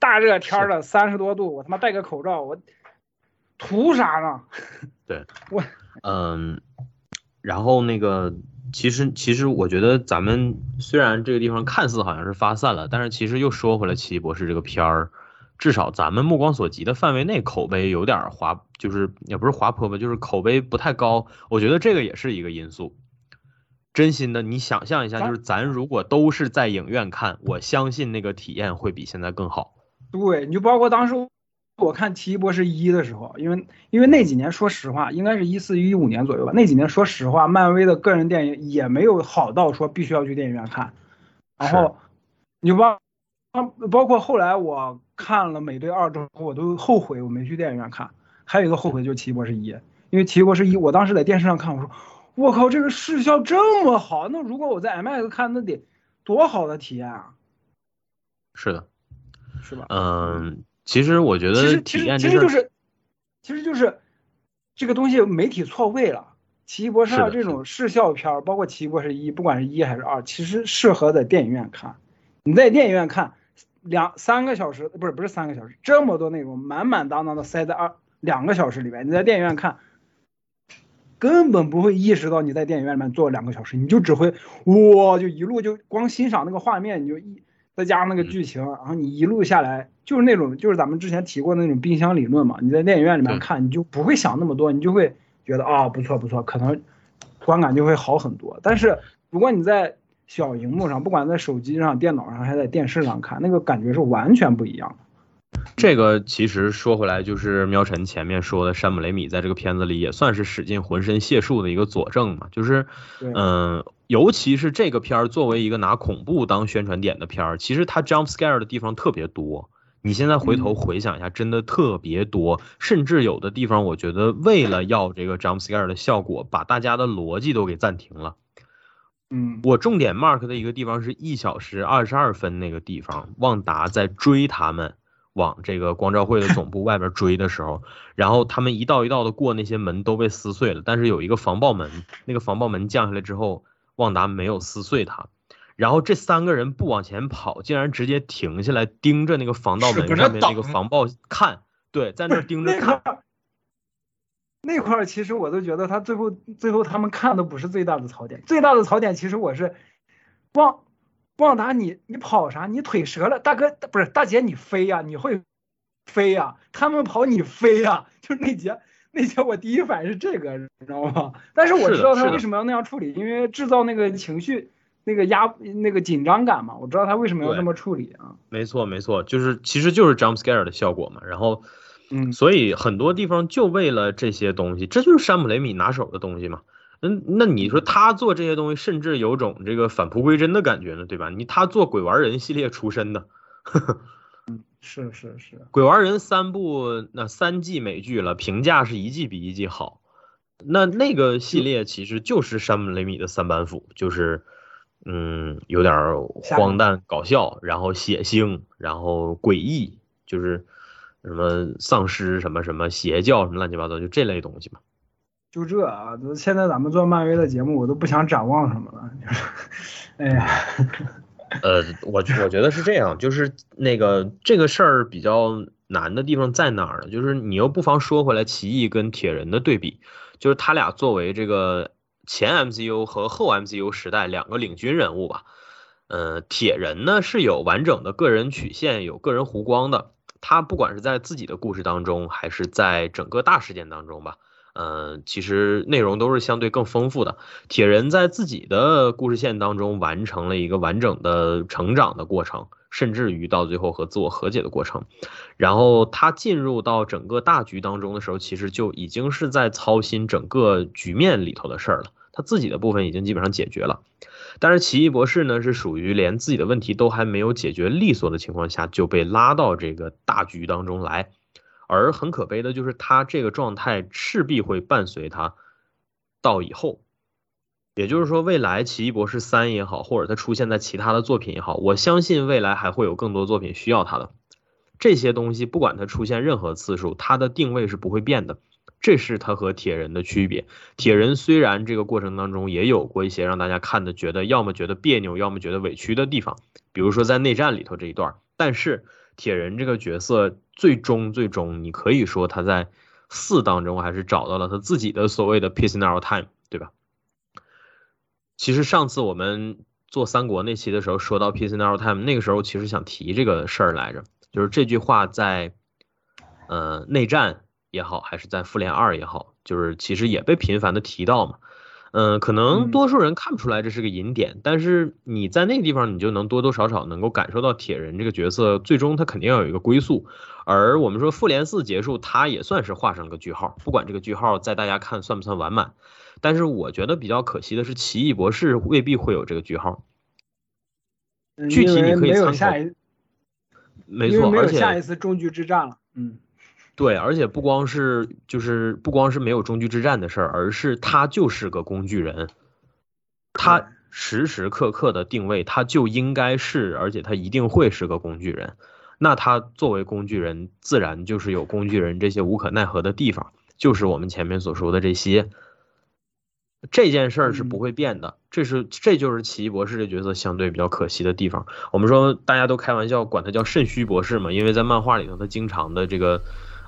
大热天的三十多度，我他妈戴个口罩，我图啥呢？对，我嗯，然后那个，其实其实我觉得咱们虽然这个地方看似好像是发散了，但是其实又说回来，《奇异博士》这个片儿，至少咱们目光所及的范围内，口碑有点滑，就是也不是滑坡吧，就是口碑不太高。我觉得这个也是一个因素。真心的，你想象一下，就是咱如果都是在影院看，我相信那个体验会比现在更好。对，你就包括当时我看《奇异博士一》的时候，因为因为那几年，说实话，应该是一四一五年左右吧。那几年，说实话，漫威的个人电影也没有好到说必须要去电影院看。然后，你包包包括后来我看了《美队二》之后，我都后悔我没去电影院看。还有一个后悔就是《奇异博士一》，因为《奇异博士一》我当时在电视上看，我说。我靠，这个视效这么好，那如果我在 IMAX 看，那得多好的体验啊！是的，是吧？嗯，其实我觉得其实其实就是，其实就是这个东西媒体错位了。奇异博士二这种视效片，包括奇异博士一，不管是一还是二，其实适合在电影院看。你在电影院看两三个小时，不是不是三个小时，这么多内容满满当当的塞在二两个小时里面，你在电影院看。根本不会意识到你在电影院里面坐两个小时，你就只会哇，就一路就光欣赏那个画面，你就一再加上那个剧情，然后你一路下来就是那种就是咱们之前提过那种冰箱理论嘛。你在电影院里面看，你就不会想那么多，你就会觉得啊不错不错，可能观感就会好很多。但是如果你在小荧幕上，不管在手机上、电脑上还是在电视上看，那个感觉是完全不一样的。这个其实说回来，就是喵晨前面说的，山姆雷米在这个片子里也算是使尽浑身解数的一个佐证嘛。就是，嗯，尤其是这个片儿作为一个拿恐怖当宣传点的片儿，其实它 jump scare 的地方特别多。你现在回头回想一下，真的特别多，甚至有的地方，我觉得为了要这个 jump scare 的效果，把大家的逻辑都给暂停了。嗯，我重点 mark 的一个地方是一小时二十二分那个地方，旺达在追他们。往这个光照会的总部外边追的时候，然后他们一道一道的过那些门都被撕碎了，但是有一个防爆门，那个防爆门降下来之后，旺达没有撕碎它，然后这三个人不往前跑，竟然直接停下来盯着那个防盗门上面那个防爆看，对，在那盯着看。那块儿其实我都觉得他最后最后他们看的不是最大的槽点，最大的槽点其实我是旺。旺达，你你跑啥？你腿折了，大哥不是大姐，你飞呀？你会飞呀？他们跑你飞呀？就是那节那节，我第一反应是这个，你知道吗？但是我知道他为什么要那样处理，因为制造那个情绪那个压那个紧张感嘛。我知道他为什么要这么处理啊。没错没错，就是其实就是 jump scare 的效果嘛。然后，嗯，所以很多地方就为了这些东西，这就是山姆雷米拿手的东西嘛。嗯，那你说他做这些东西，甚至有种这个返璞归真的感觉呢，对吧？你他做鬼玩人系列出身的，嗯，是是是，鬼玩人三部那三季美剧了，评价是一季比一季好。那那个系列其实就是山姆雷米的三板斧，就是嗯，有点荒诞搞笑，然后血腥，然后诡异，就是什么丧尸什么什么邪教什么乱七八糟，就这类东西嘛。就这啊，现在咱们做漫威的节目，我都不想展望什么了。哎呀，呃，我我觉得是这样，就是那个这个事儿比较难的地方在哪儿呢？就是你又不妨说回来，奇异跟铁人的对比，就是他俩作为这个前 MCU 和后 MCU 时代两个领军人物吧。呃，铁人呢是有完整的个人曲线，有个人弧光的。他不管是在自己的故事当中，还是在整个大事件当中吧。呃，其实内容都是相对更丰富的。铁人在自己的故事线当中完成了一个完整的成长的过程，甚至于到最后和自我和解的过程。然后他进入到整个大局当中的时候，其实就已经是在操心整个局面里头的事儿了。他自己的部分已经基本上解决了，但是奇异博士呢，是属于连自己的问题都还没有解决利索的情况下就被拉到这个大局当中来。而很可悲的就是，他这个状态势必会伴随他到以后，也就是说，未来《奇异博士三》也好，或者他出现在其他的作品也好，我相信未来还会有更多作品需要他的这些东西。不管他出现任何次数，他的定位是不会变的。这是他和铁人的区别。铁人虽然这个过程当中也有过一些让大家看的觉得要么觉得别扭，要么觉得委屈的地方，比如说在内战里头这一段，但是。铁人这个角色最终最终，你可以说他在四当中还是找到了他自己的所谓的 peace now time，对吧？其实上次我们做三国那期的时候，说到 peace now Time，那个时候其实想提这个事儿来着，就是这句话在呃内战也好，还是在复联二也好，就是其实也被频繁的提到嘛。嗯，可能嗯多数人看不出来这是个引点，但是你在那个地方，你就能多多少少能够感受到铁人这个角色，最终他肯定要有一个归宿。而我们说复联四结束，他也算是画上个句号，不管这个句号在大家看算不算完满。但是我觉得比较可惜的是，奇异博士未必会有这个句号。嗯具体你可以参考没错，而且下一次终局之战了。嗯，对，而且不光是就是不光是没有终局之战的事儿，而是他就是个工具人，他时时刻刻的定位，他就应该是，而且他一定会是个工具人。那他作为工具人，自然就是有工具人这些无可奈何的地方，就是我们前面所说的这些。这件事儿是不会变的，这是这就是奇异博士这角色相对比较可惜的地方。我们说大家都开玩笑管他叫肾虚博士嘛，因为在漫画里头他经常的这个，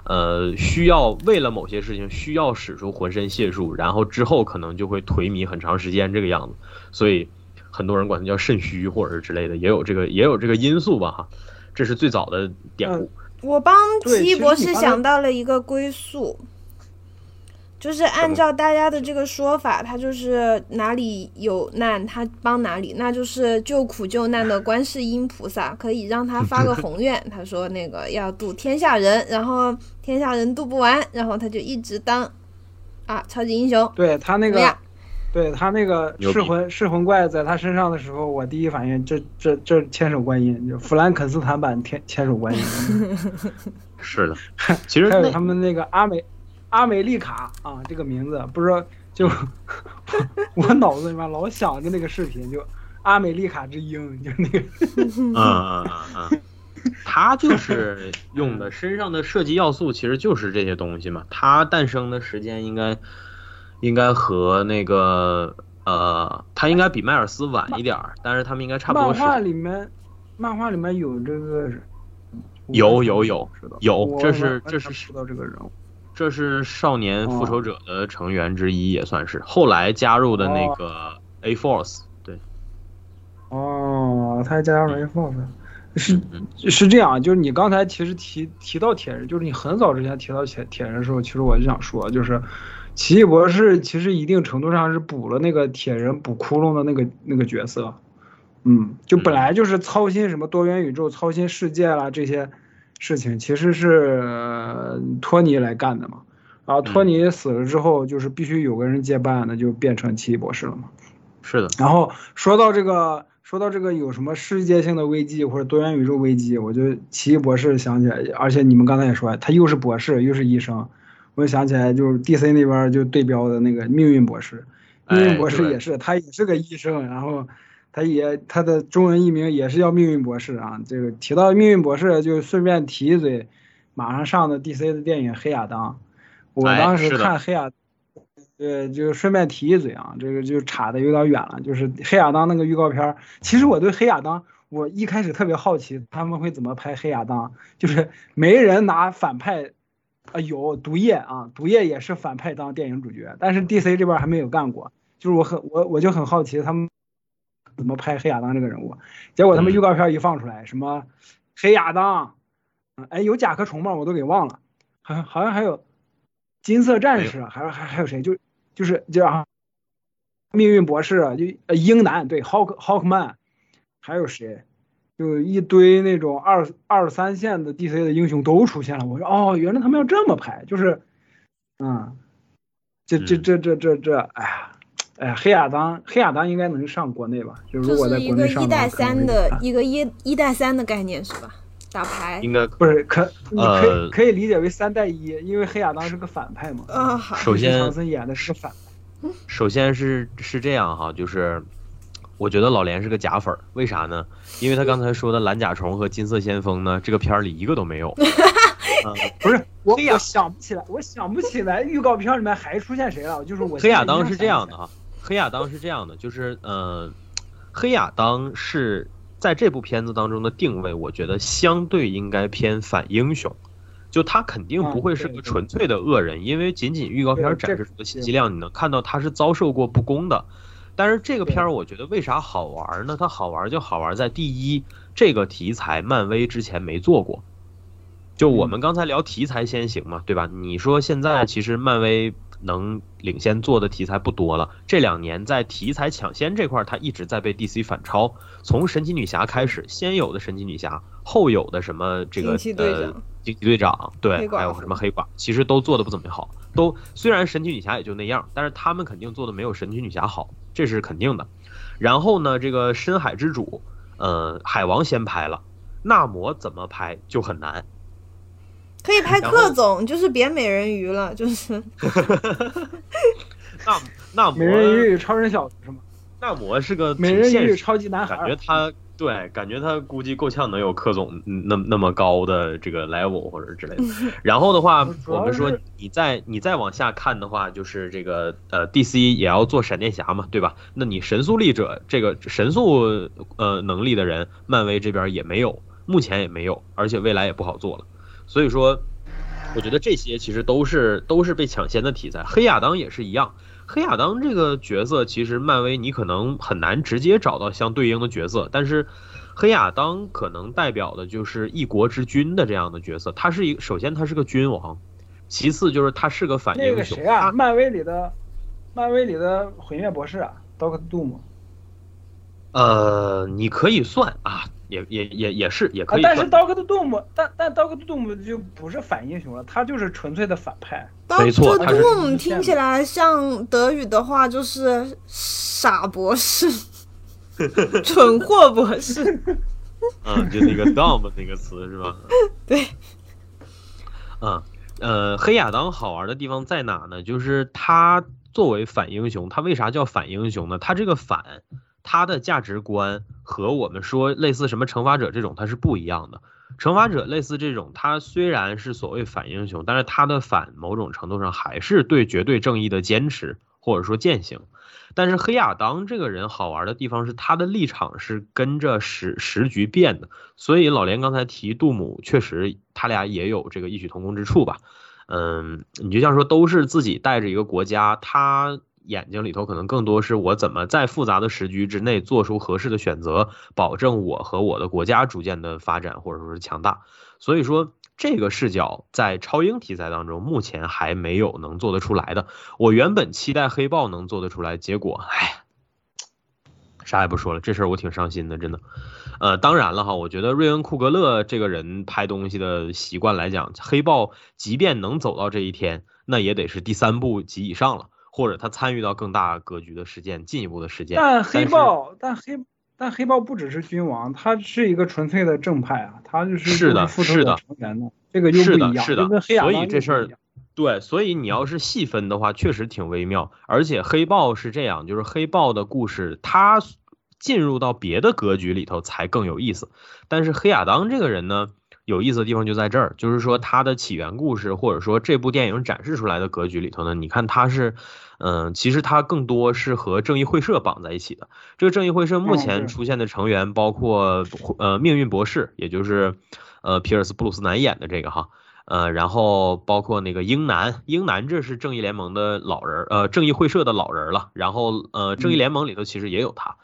呃，需要为了某些事情需要使出浑身解数，然后之后可能就会颓靡很长时间这个样子，所以很多人管它叫肾虚或者是之类的，也有这个也有这个因素吧哈。这是最早的典故。我帮奇异博士想到了一个归宿，就是按照大家的这个说法，他就是哪里有难他帮哪里，那就是救苦救难的观世音菩萨，可以让他发个 宏愿，他说那个要渡天下人，然后天下人渡不完，然后他就一直当啊超级英雄。对他那个对他那个噬魂噬魂怪在他身上的时候，我第一反应这这这千手观音，就弗兰肯斯坦版天千手观音，是的，其实还有他们那个阿美阿美丽卡啊这个名字，不知道就 我脑子里面老想着那个视频，就阿美丽卡之鹰，就那个嗯嗯嗯嗯，他就是用的身上的设计要素，其实就是这些东西嘛。他诞生的时间应该应该和那个呃，他应该比迈尔斯晚一点儿，但是他们应该差不多漫画是。里面漫画里面有这个。有有有有这是这是知道这个人物。这是少年复哦仇者的成员之一，也算是。后来加入的那个 A Force。对，哦，他还加入 A Force，是嗯是这样，就是你刚才其实提提到铁人，就是你很早之前提到铁铁人的时候，其实我就想说，就是奇异博士其实一定程度上是补了那个铁人补窟窿的那个那个角色，嗯，就本来就是操心什么多元宇宙、操心世界啦这些事情，其实是、呃托尼来干的嘛。然后托尼死了之后，就是必须有个人接班，那就变成奇异博士了嘛。是的，然后说到这个，说到这个有什么世界性的危机或者多元宇宙危机，我就奇异博士想起来，而且你们刚才也说，他又是博士又是医生，我就想起来就是 DC 那边就对标的那个命运博士，命运博士也是，他也是个医生，然后他也他的中文译名也是叫命运博士啊。这个提到命运博士，就顺便提一嘴，马上上的 DC 的电影《黑亚当》，我哎当时看黑亚。对，就顺便提一嘴啊，这个就岔的有点远了。就是黑亚当那个预告片儿，其实我对黑亚当，我一开始特别好奇他们会怎么拍黑亚当，就是没人拿反派，啊有毒液啊，毒液也是反派当电影主角，但是 DC 这边还没有干过，就是我很我我就很好奇他们怎么拍黑亚当这个人物，结果他们嗯预告片一放出来，什么黑亚当，嗯哎有甲壳虫吗？我都给忘了，好像好像还有金色战士，还有还还有谁？就就是就啊，命运博士，就呃鹰男对 Hawk Hawkman，还有谁？就一堆那种二二三线的 DC 的英雄都出现了。我说哦，原来他们要这么拍，就是，嗯，这这嗯这这这这，哎呀，哎呀，黑亚当黑亚当应该能上国内吧？就如就果在是一个国内上的话一带可能会三的一个一一带三的概念是吧？打牌。应该不是可你可以、呃可以理解为三带一，因为黑亚当是个反派嘛。啊好首先唐森演的是个反派。首先是是这样哈，就是我觉得老连是个假粉儿，为啥呢？因为他刚才说的蓝甲虫和金色先锋呢，这个片儿里一个都没有。嗯 不是我，我想不起来，我想不起来预告片里面还出现谁了。就是我黑亚当是这样的哈，黑亚当是这样的，就是呃，黑亚当是在这部片子当中的定位，我觉得相对应该偏反英雄，就他肯定不会是个纯粹的恶人，因为仅仅预告片展示出的信息量，你能看到他是遭受过不公的。但是这个片儿我觉得为啥好玩呢？它好玩就好玩在第一，这个题材漫威之前没做过。就我们刚才聊题材先行嘛，对吧？你说现在其实漫威能领先做的题材不多了，这两年在题材抢先这块儿，它一直在被 DC 反超。从神奇女侠开始，先有的神奇女侠，后有的什么这个呃惊奇队长，对还有什么黑寡，其实都做的不怎么好。都虽然神奇女侠也就那样，但是他们肯定做的没有神奇女侠好，这是肯定的。然后呢，这个深海之主，呃，海王先拍了，纳摩怎么拍就很难。可以拍克总，就是别美人鱼了，就是纳纳摩美人鱼与超人小子是吗？纳摩是个美人鱼超级男孩感觉他对，感觉他估计够呛能有克总嗯那那么高的这个 level 或者之类的。然后的话，我们说你再你再往下看的话，就是这个呃 DC 也要做闪电侠嘛，对吧？那你神速力者这个神速呃能力的人，漫威这边也没有，目前也没有，而且未来也不好做了。所以说，我觉得这些其实都是都是被抢先的题材。黑亚当也是一样。黑亚当这个角色，其实漫威你可能很难直接找到相对应的角色，但是黑亚当可能代表的就是一国之君的这样的角色。他是一个，首先他是个君王，其次就是他是个反那英雄。个谁啊，漫威里的，漫威里的毁灭博士啊，Doctor Doom。呃，你可以算啊，也也也也是也可以，啊但是算。Doctor Doom，但但 Doctor Doom 就不是反英雄了，他就是纯粹的反派。没错 Doctor 他是 Doom 听起来像德语的话就是傻博士，蠢货博士。嗯，就那个 dumb 那个词是吧？对。嗯，呃，黑亚当好玩的地方在哪呢？就是他作为反英雄，他为啥叫反英雄呢？他这个反，他的价值观和我们说类似什么惩罚者这种，他是不一样的。惩罚者类似这种，他虽然是所谓反英雄，但是他的反某种程度上还是对绝对正义的坚持或者说践行。但是黑亚当这个人好玩的地方是他的立场是跟着时时局变的，所以老连刚才提杜姆，确实他俩也有这个异曲同工之处吧。嗯，你就像说都是自己带着一个国家，他眼睛里头可能更多是我怎么在复杂的时局之内做出合适的选择，保证我和我的国家逐渐的发展或者说是强大。所以说这个视角在超英题材当中目前还没有能做得出来的。我原本期待黑豹能做得出来，结果哎，啥也不说了，这事儿我挺伤心的，真的。呃，当然了哈，我觉得瑞恩·库格勒这个人拍东西的习惯来讲，黑豹即便能走到这一天，那也得是第三部及以上了，或者他参与到更大格局的事件，进一步的事件。但黑豹，但黑但黑豹不只是君王，他是一个纯粹的正派啊，他就是是的是的成员的，这个又不是的一样，是的所以这事儿对，所以你要是细分的话，确实挺微妙。而且黑豹是这样，就是黑豹的故事，它进入到别的格局里头才更有意思。但是黑亚当这个人呢，有意思的地方就在这儿，就是说它的起源故事，或者说这部电影展示出来的格局里头呢，你看它是，嗯、其实它更多是和正义会社绑在一起的。这个正义会社目前出现的成员包括呃命运博士，也就是呃皮尔斯布鲁斯南演的这个哈。呃，然后包括那个英男，英男这是正义联盟的老人儿，呃，正义会社的老人儿了。然后呃，正义联盟里头其实也有他。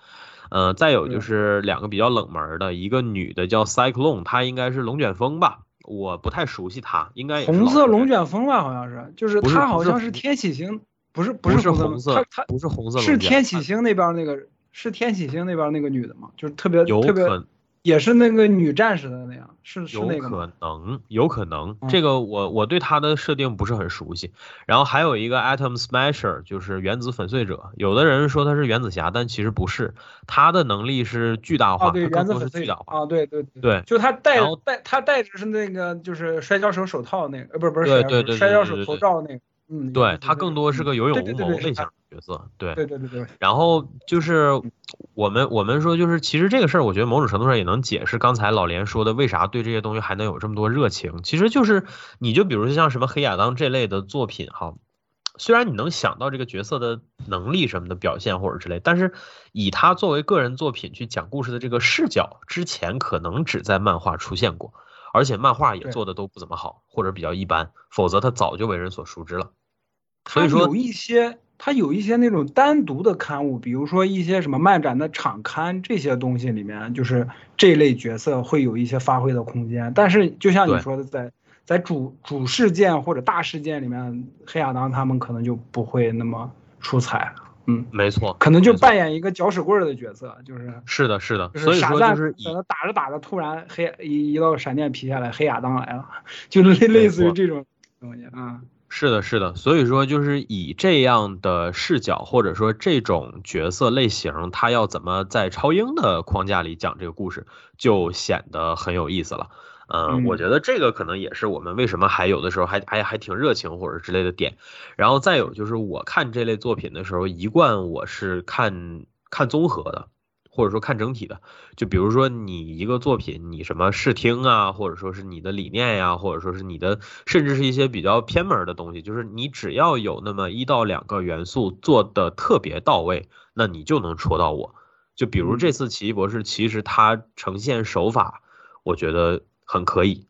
呃，再有就是两个比较冷门儿的，一个女的叫 Cyclone，她应该是龙卷风吧，我不太熟悉她，应该也是红色龙卷风吧，好像是，就是不是他好像是天启星，不是不是红色她她不是红色龙是天启星那边那个是天启星那边那个女的吗？就是特别有特别可也是那个女战士的那样，是是有那个吗？可能，有可能，嗯这个我我对他的设定不是很熟悉。然后还有一个 Atom Smasher，就是原子粉碎者。有的人说他是原子侠，但其实不是，他的能力是巨大化，啊，对，原子粉碎是巨大化。啊，对对对，对就他戴戴他戴着是那个就是摔跤手手套那个，呃，不是不是摔跤手对对对摔跤手头罩那个，嗯，对他更多是个有勇对对无谋类型对对是他的角色。对，对对对对，然后就是我们我们说就是其实这个事儿，我觉得某种程度上也能解释刚才老连说的为啥对这些东西还能有这么多热情。其实就是你就比如说像什么黑亚当这类的作品哈，虽然你能想到这个角色的能力什么的表现或者之类，但是以他作为个人作品去讲故事的这个视角，之前可能只在漫画出现过，而且漫画也做的都不怎么好或者比较一般，否则他早就为人所熟知了。所以说有一些它有一些那种单独的刊物，比如说一些什么漫展的场刊这些东西里面，就是这类角色会有一些发挥的空间。但是就像你说的，在在主主事件或者大事件里面，黑亚当他们可能就不会那么出彩，嗯，没错，可能就扮演一个搅屎棍儿的角色，就是是的，是的，所以说就是可能打着打着，突然黑一一道闪电劈下来，黑亚当来了，就类类似于这种东西啊。是的，是的，所以说就是以这样的视角或者说这种角色类型，他要怎么在超英的框架里讲这个故事，就显得很有意思了。嗯，嗯我觉得这个可能也是我们为什么还有的时候还还还挺热情或者之类的点。然后再有就是我看这类作品的时候，一贯我是看看综合的，或者说看整体的。就比如说你一个作品，你什么视听啊，或者说是你的理念呀、或者说是你的，甚至是一些比较偏门的东西，就是你只要有那么一到两个元素做的特别到位，那你就能戳到我。就比如这次奇异博士，其实它呈现手法，我觉得很可以。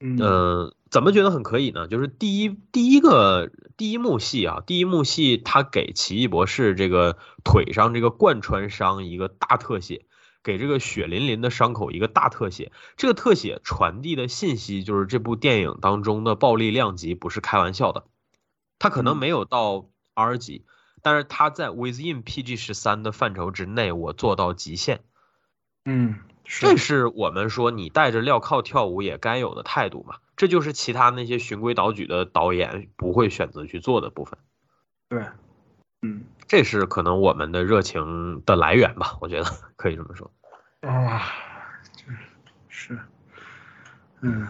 嗯呃，怎么觉得很可以呢？就是第一第一个第一幕戏啊，第一幕戏他给奇异博士这个腿上这个贯穿伤一个大特写，给这个血淋淋的伤口一个大特写。这个特写传递的信息就是这部电影当中的暴力量级不是开玩笑的，它可能嗯没有到 R 级，但是它在 within PG 十三的范畴之内，我做到极限。嗯，这是我们说你带着镣铐跳舞也该有的态度嘛？这就是其他那些循规蹈矩的导演不会选择去做的部分。对，嗯这是可能我们的热情的来源吧，我觉得可以这么说。啊，就是，嗯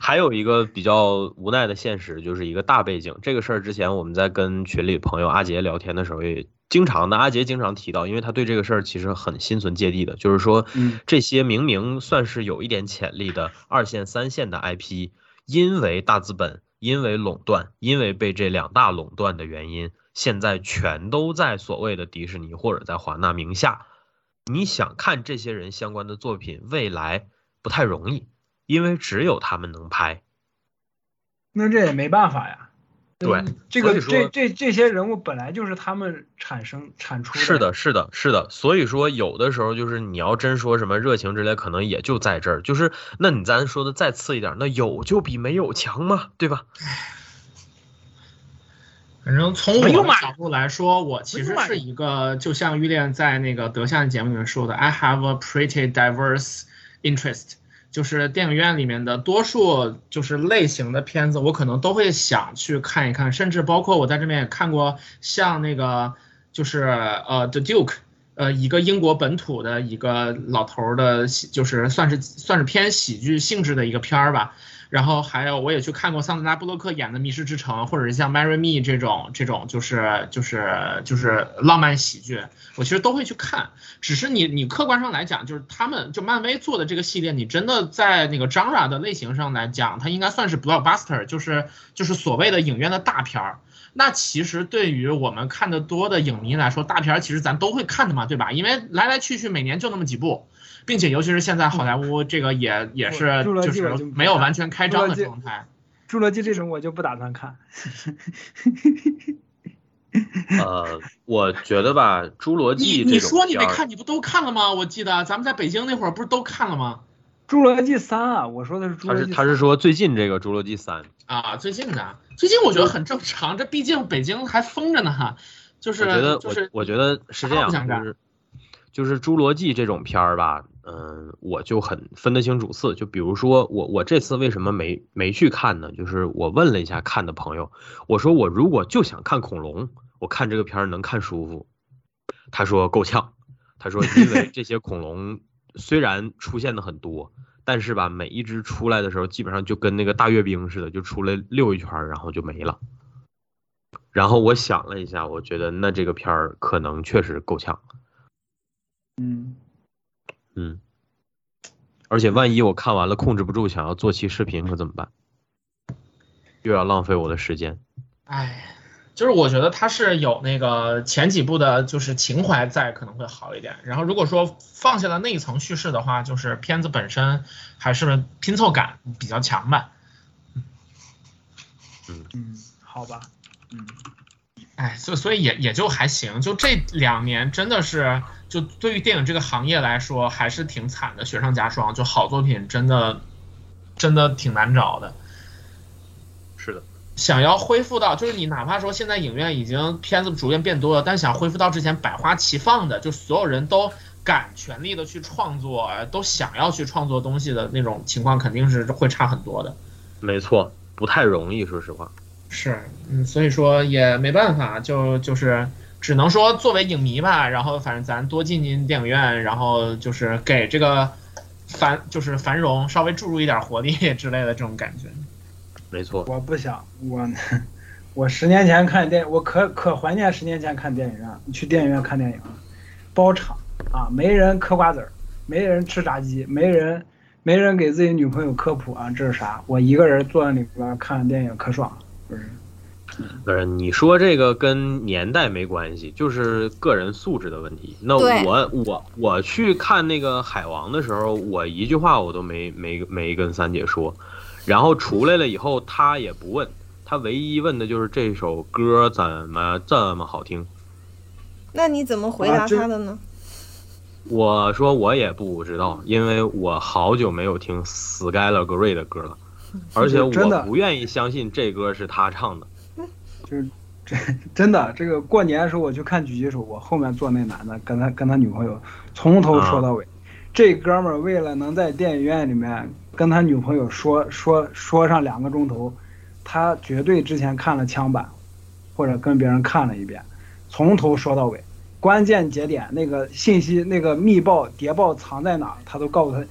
还有一个比较无奈的现实，就是一个大背景。这个事儿之前我们在跟群里朋友阿杰聊天的时候，也经常的阿杰经常提到，因为他对这个事儿其实很心存芥蒂的，就是说嗯这些明明算是有一点潜力的二线、三线的 IP，因为大资本、因为垄断、因为被这两大垄断的原因，现在全都在所谓的迪士尼或者在华纳名下。你想看这些人相关的作品，未来不太容易，因为只有他们能拍。那这也没办法呀。对嗯这个这这这些人物本来就是他们产生产出是的，是的，是的。所以说，有的时候就是你要真说什么热情之类，可能也就在这儿。就是，那你咱说的再次一点，那有就比没有强嘛，对吧？反正从我的角度来说，我其实是一个，就像玉恋在那个德相的节目里面说的，I have a pretty diverse interest，就是电影院里面的多数就是类型的片子，我可能都会想去看一看，甚至包括我在这边也看过像那个就是呃 The Duke。呃，一个英国本土的一个老头的，就是算是算是偏喜剧性质的一个片儿吧。然后还有我也去看过桑德拉布洛克演的《密室之城》，或者是像《Marry Me》这种这种就是就是就是浪漫喜剧，我其实都会去看。只是你你客观上来讲，就是他们就漫威做的这个系列，你真的在那个 genre 的类型上来讲，它应该算是 blockbuster，就是就是所谓的影院的大片儿。那其实对于我们看的多的影迷来说，大片儿其实咱都会看的嘛，对吧？因为来来去去每年就那么几部，并且尤其是现在好莱坞这个也也是就是没有完全开张的状态。侏罗纪这种我就不打算看。呃，我觉得吧，《侏罗纪你》说你没看，你不都看了吗？我记得咱们在北京那会儿不是都看了吗？侏罗纪三啊，我说的是侏罗纪。他是他是说最近这个《侏罗纪三》，啊，最近的，最近我觉得很正常，这毕竟北京还封着呢哈。就是我觉得我就是我觉得是这样，就是就是《侏罗纪》这种片儿吧，嗯、我就很分得清主次。就比如说我我这次为什么没没去看呢？就是我问了一下看的朋友，我说我如果就想看恐龙，我看这个片儿能看舒服。他说够呛，他说因为这些恐龙虽然出现的很多。但是吧，每一只出来的时候，基本上就跟那个大阅兵似的，就出来溜一圈，然后就没了。然后我想了一下，我觉得那这个片儿可能确实够呛，嗯，嗯，而且万一我看完了控制不住想要做期视频，可怎么办？又要浪费我的时间。哎，就是我觉得他是有那个前几部的，就是情怀在，可能会好一点。然后如果说放下了那一层叙事的话，就是片子本身还是拼凑感比较强吧。嗯嗯，好吧，嗯，哎，所以所以也也就还行，就这两年真的是，就对于电影这个行业来说还是挺惨的，雪上加霜，就好作品真的真的挺难找的。是的，想要恢复到，就是你哪怕说现在影院已经片子逐渐变多了，但想恢复到之前百花齐放的，就所有人都敢全力的去创作，都想要去创作东西的那种情况，肯定是会差很多的。没错，不太容易，说实话。是，嗯，所以说也没办法，就就是只能说作为影迷吧，然后反正咱多进进电影院，然后就是给这个繁就是繁荣稍微注入一点活力之类的这种感觉。没错，我不想，我 我十年前看电影，我可可怀念十年前看电影院，去电影院看电影，包场啊，没人嗑瓜子儿，没人吃炸鸡，没人没人给自己女朋友科普啊，这是啥？我一个人坐在里边看电影，可爽了。不是，不是你说这个跟年代没关系，就是个人素质的问题。那我我我去看那个海王的时候，我一句话我都没没没跟三姐说，然后出来了以后，她也不问，她唯一问的就是这首歌怎么这么好听。那你怎么回答啊这他的呢？我说我也不知道，因为我好久没有听 Skylar Grey 的歌了，而且我不愿意相信这歌是他唱的。就是这真的，这个过年的时候我去看狙击手，我后面坐那男的跟他跟他女朋友从头说到尾。这哥们儿为了能在电影院里面跟他女朋友说说说上两个钟头，他绝对之前看了枪版，或者跟别人看了一遍，从头说到尾，关键节点那个信息那个密报谍报藏在哪儿，他都告诉他，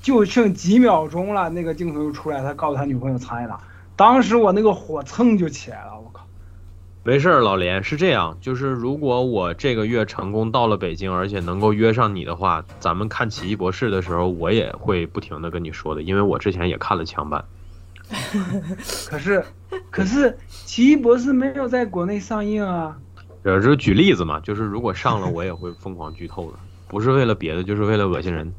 就剩几秒钟了，那个镜头就出来，他告诉他女朋友藏在哪。当时我那个火蹭就起来了，我靠！没事儿，老连是这样，就是如果我这个月成功到了北京，而且能够约上你的话，咱们看《奇异博士》的时候，我也会不停的跟你说的，因为我之前也看了枪版。可是，可是《奇异博士》没有在国内上映啊。呃，这是举例子嘛，就是如果上了，我也会疯狂剧透的，不是为了别的，就是为了恶心人。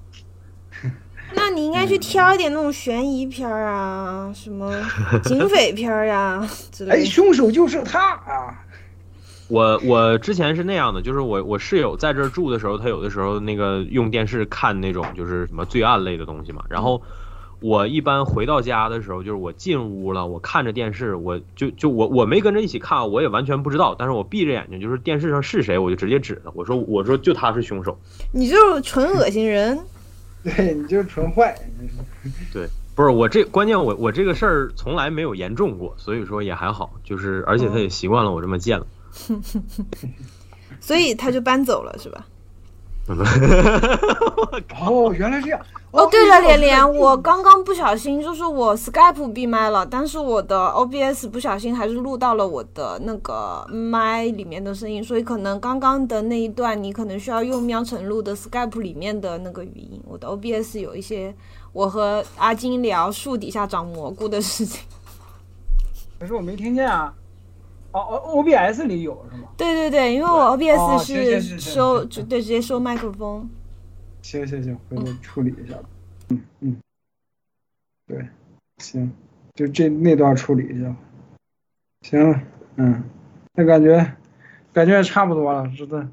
那你应该去挑一点那种悬疑片儿啊，什么警匪片儿呀之类的 哎，的。凶手就是他啊！我我之前是那样的，就是我我室友在这儿住的时候，他有的时候那个用电视看那种就是什么罪案类的东西嘛。然后我一般回到家的时候，就是我进屋了，我看着电视，我就就我我没跟着一起看，我也完全不知道。但是我闭着眼睛，就是电视上是谁，我就直接指他，我说我说就他是凶手。你就是纯恶心人。对，你就是纯坏。对不是我这关键我我这个事儿从来没有严重过，所以说也还好，就是而且他也习惯了我这么贱了。所以他就搬走了，是吧？哦，原来这样。哦，对了，连连连，我刚刚不小心，就是我 Skype 闭麦了，但是我的 OBS 不小心还是录到了我的那个麦里面的声音，所以可能刚刚的那一段你可能需要用喵晨录的 Skype 里面的那个语音。我的 OBS 有一些我和阿金聊树底下长蘑菇的事情。可是我没听见啊。哦哦，OBS 里有是吗？对对对，因为我哦 OBS 行行行行收行就对直接收麦克风。行行行，回头处理一下。嗯嗯，对，行，就这那段处理一下。行，嗯，那感觉感觉也差不多了，真的。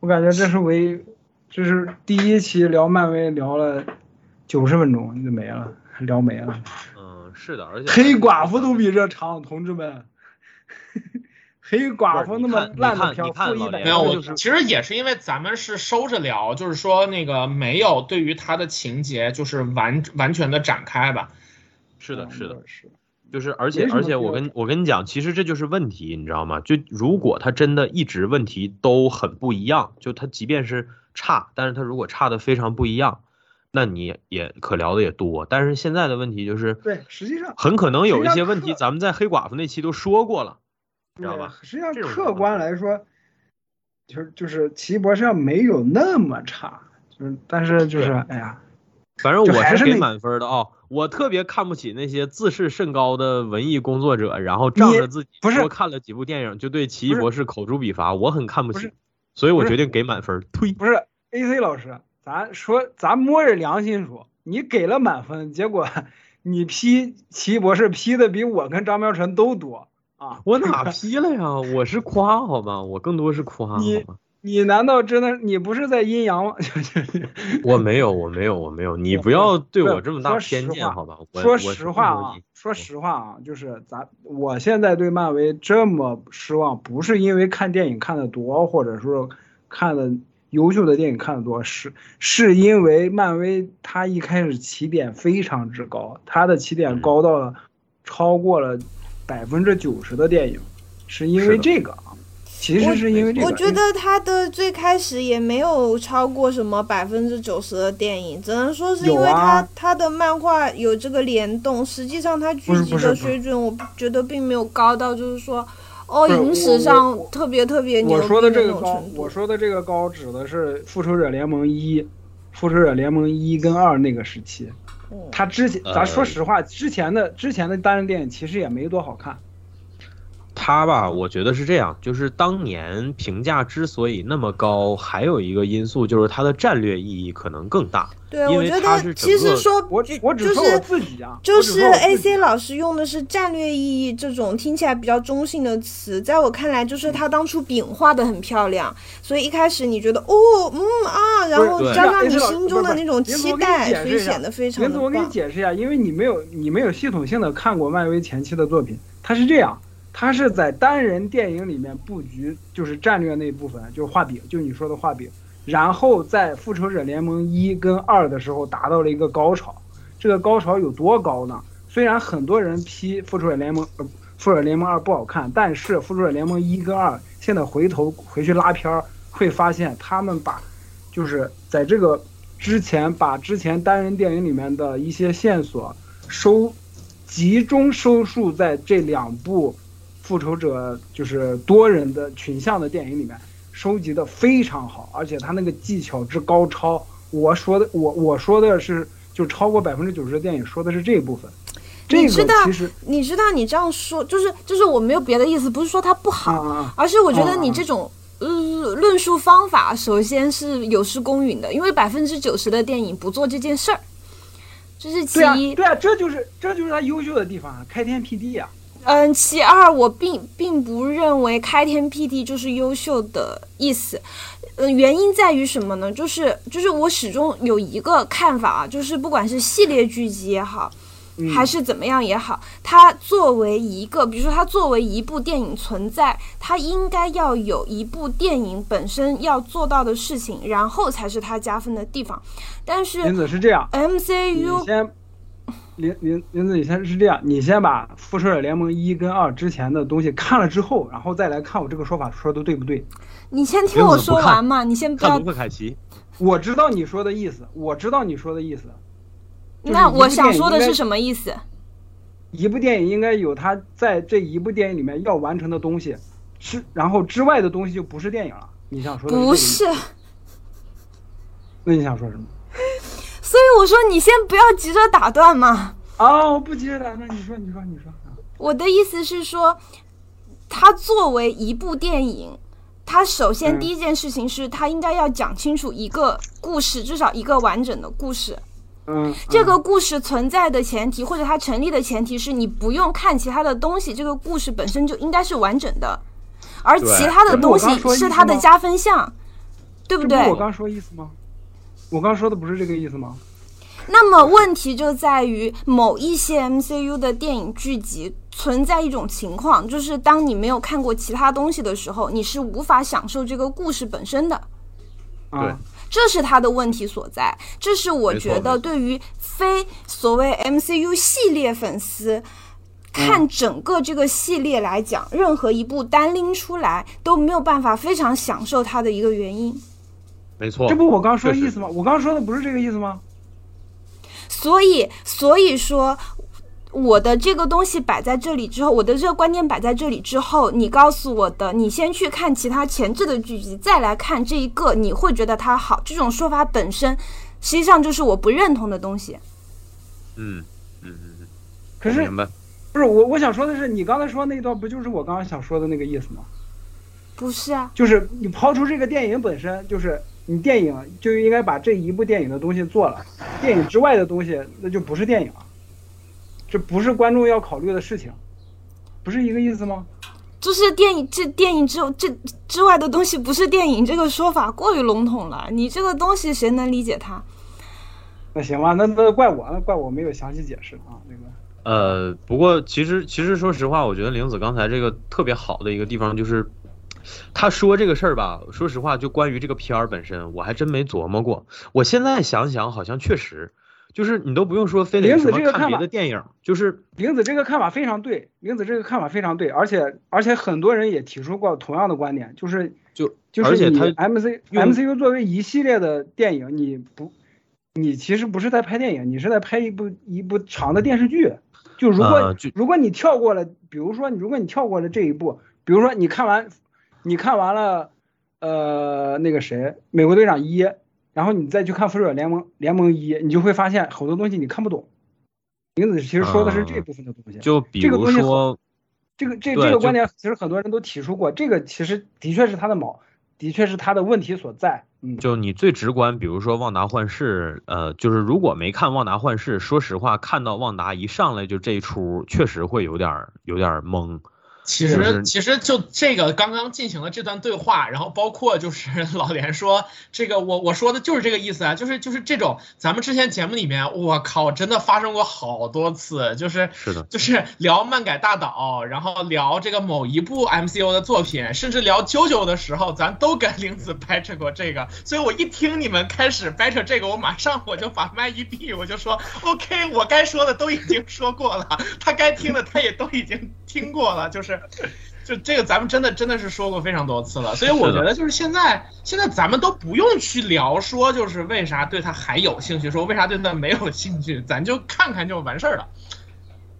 我感觉这是唯，这是第一期聊漫威聊了九十分钟就没了，聊没了。嗯，是的，而且黑寡妇都比这长，同志们。黑寡妇那么烂的票，你看负一百你看老连没有，我其实也是因为咱们是收着聊，就是说那个没有对于他的情节就是完完全的展开吧。是的，是的，嗯是。就是而且而且我跟我跟你讲，其实这就是问题，你知道吗？就如果他真的一直问题都很不一样，就他即便是差，但是他如果差的非常不一样，那你也可聊的也多。但是现在的问题就是，对，实际上很可能有一些问题，咱们在黑寡妇那期都说过了，知道吧？实际上客观来说，就是就是奇异博士没有那么差，就是但是就是对哎呀，反正我是给满分的啊、我特别看不起那些自视甚高的文艺工作者，然后仗着自己不是多看了几部电影就对奇异博士口诛笔伐，我很看不起所以我决定给满分。推，不是 A C 老师，咱说咱摸着良心说，你给了满分，结果 你批奇异博士批的比我跟张苗晨都多啊！我哪批了呀？我是夸好吧，我更多是夸好你。你难道真的你不是在阴阳吗？我没有，我没有，我没有，你不要对我这么大偏见好吧？我说实话啊说实话啊，就是咱我现在对漫威这么失望，不是因为看电影看的多，或者说看的优秀的电影看的多，是是因为漫威它一开始起点非常之高，它的起点嗯高到了超过了百分之九十的电影，是因为这个啊，其实是因为这个。我觉得他的最开始也没有超过什么百分之九十的电影，只能说是因为它、有啊它的漫画有这个联动，实际上他剧集的水准，我觉得并没有高到就是说，哦，影史上特别特别牛逼我说的这个高我。说的这个高指的是《复仇者联盟一》，《复仇者联盟一》跟二那个时期。嗯他之前，呃咱说实话，之前的之前的单人电影其实也没多好看。他吧，我觉得是这样，就是当年评价之所以那么高，还有一个因素就是它的战略意义可能更大。对，因为我觉得它是整个其实说我就我只说我就是自己啊，就是 A 己 C 老师用的是战略意义这种听起来比较中性的词，在我看来，就是他当初饼画的很漂亮，所以一开始你觉得哦嗯啊，然后加上你心中的那种期待，所以显得非常的林子，我给你。解释一下，因为你没有你没有系统性的看过漫威前期的作品，它是这样，他是在单人电影里面布局，就是战略那部分，就是画饼，就你说的画饼，然后在复仇者联盟一跟二的时候达到了一个高潮，这个高潮有多高呢？虽然很多人批复仇者联盟呃复仇者联盟二不好看，但是复仇者联盟一跟二现在回头回去拉片儿，会发现他们把就是在这个之前把之前单人电影里面的一些线索收集中收束在这两部复仇者就是多人的群像的电影里面，收集的非常好，而且他那个技巧之高超，我说的我我说的是就超过百分之九十的电影说的是这一部分，这你知道个其实你知道你这样说，就是就是我没有别的意思，不是说它不啊好，而是我觉得你这种。呃，论述方法首先是有失公允的，因为百分之九十的电影不做这件事儿，这是其对啊一。对啊，这就是这就是他优秀的地方啊，开天辟地啊。嗯，其二，我并并不认为开天辟地就是优秀的意思。嗯，原因在于什么呢？就是就是我始终有一个看法啊，就是不管是系列剧集也好，嗯还是怎么样也好，它作为一个，比如说它作为一部电影存在，它应该要有一部电影本身要做到的事情，然后才是它加分的地方。但是是这样，MCU 先，林林林子，你先是这样，你先把《复仇者联盟一》跟二之前的东西看了之后，然后再来看我这个说法说的对不对。你先听我说完嘛，你先不要看凯奇，我知道你说的意思，我知道你说的意思。那我想说的是什么意思？一部电影应该有它在这一部电影里面要完成的东西，是然后之外的东西就不是电影了。你想说的不？是，那你想说什么？所以我说你先不要急着打断嘛。哦，我不急着打断，你说，你说，你说。啊我的意思是说，它作为一部电影，它首先嗯第一件事情是它应该要讲清楚一个故事，至少一个完整的故事。嗯，这个故事存在的前提，或者它成立的前提是你不用看其他的东西，这个故事本身就应该是完整的，而其他的东西是它的加分项，对不对我？刚说意思吗？我刚说的不是这个意思吗？那么问题就在于某一些 MCU 的电影剧集存在一种情况，就是当你没有看过其他东西的时候，你是无法享受这个故事本身的。对，这是他的问题所在，这是我觉得对于非所谓 MCU 系列粉丝看整个这个系列来讲，任何一部单拎出来都没有办法非常享受它的一个原因。没错，这不我刚说的意思吗？我刚说的不是这个意思吗？所以，所以说，我的这个东西摆在这里之后，我的这个观点摆在这里之后，你告诉我的，你先去看其他前置的剧集，再来看这一个，你会觉得它好。这种说法本身，实际上就是我不认同的东西。嗯嗯嗯嗯，可是不是我我想说的是，你刚才说那段不就是我刚刚想说的那个意思吗？不是啊，就是你抛出这个电影本身，就是你电影就应该把这一部电影的东西做了，电影之外的东西那就不是电影了，这不是观众要考虑的事情，不是一个意思吗？就是电影这电影之这之外的东西不是电影这个说法过于笼统了，你这个东西谁能理解它？那行吧，那那怪我，那怪我没有详细解释啊，那个。呃，不过其实其实说实话，我觉得玲子刚才这个特别好的一个地方就是，他说这个事儿吧，说实话，就关于这个片儿本身，我还真没琢磨过。我现在想想，好像确实，就是你都不用说非得玲子什么看这个看法别的电影，就是玲子这个看法非常对，玲子这个看法非常对，而且而且很多人也提出过同样的观点，就是就就是你而且他 MC MCU 作为一系列的电影，你不，你其实不是在拍电影，你是在拍一部一部长的电视剧。就如果、如果你跳过了，比如说如果你跳过了这一步，比如说你看完你看完了呃那个谁美国队长一，然后你再去看复仇者联盟联盟一，你就会发现好多东西你看不懂。林子其实说的是这呃部分的东西。就比如说，这个这这个观点其实很多人都提出过，这个其实的确是他的毛，的确是他的问题所在。嗯，就你最直观，比如说《旺达幻视》，呃，就是如果没看《旺达幻视》，说实话，看到旺达一上来就这一出，确实会有点儿有点儿懵。其实其实就这个刚刚进行了这段对话，然后包括就是 老连说这个我我说的就是这个意思啊，就是就是这种咱们之前节目里面，我靠，真的发生过好多次，就是是的，就是聊漫改大岛，然后聊这个某一部 MCU 的作品，甚至聊啾啾的时候，咱都跟玲子掰扯过这个。所以我一听你们开始掰扯这个，我马上我就把麦一闭，我就说 OK，我该说的都已经说过了，他该听的他也都已经听过了，就是。就这个，咱们真的真的是说过非常多次了，所以我觉得就是现在现在咱们都不用去聊说就是为啥对他还有兴趣，说为啥对他没有兴趣，咱就看看就完事儿了。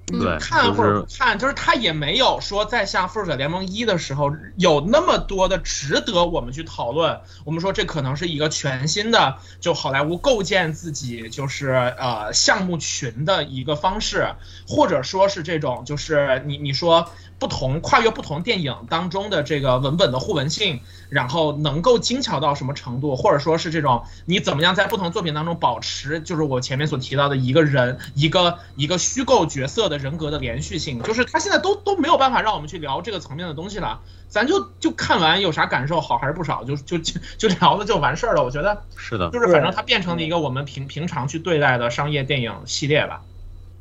对，就看或者不看，就是他也没有说在像《复仇者联盟一》的时候有那么多的值得我们去讨论。我们说这可能是一个全新的，就好莱坞构建自己就是呃项目群的一个方式，或者说是这种就是你你说不同跨越不同电影当中的这个文本的互文性，然后能够精巧到什么程度，或者说是这种你怎么样在不同作品当中保持，就是我前面所提到的一个人一个一个虚构角色的人格的连续性，就是他现在都都没有办法让我们去聊这个层面的东西了，咱就就看完有啥感受，好还是不少，就就就就聊了就完事儿了。我觉得是的，就是反正它变成了一个我们平平常去对待的商业电影系列吧。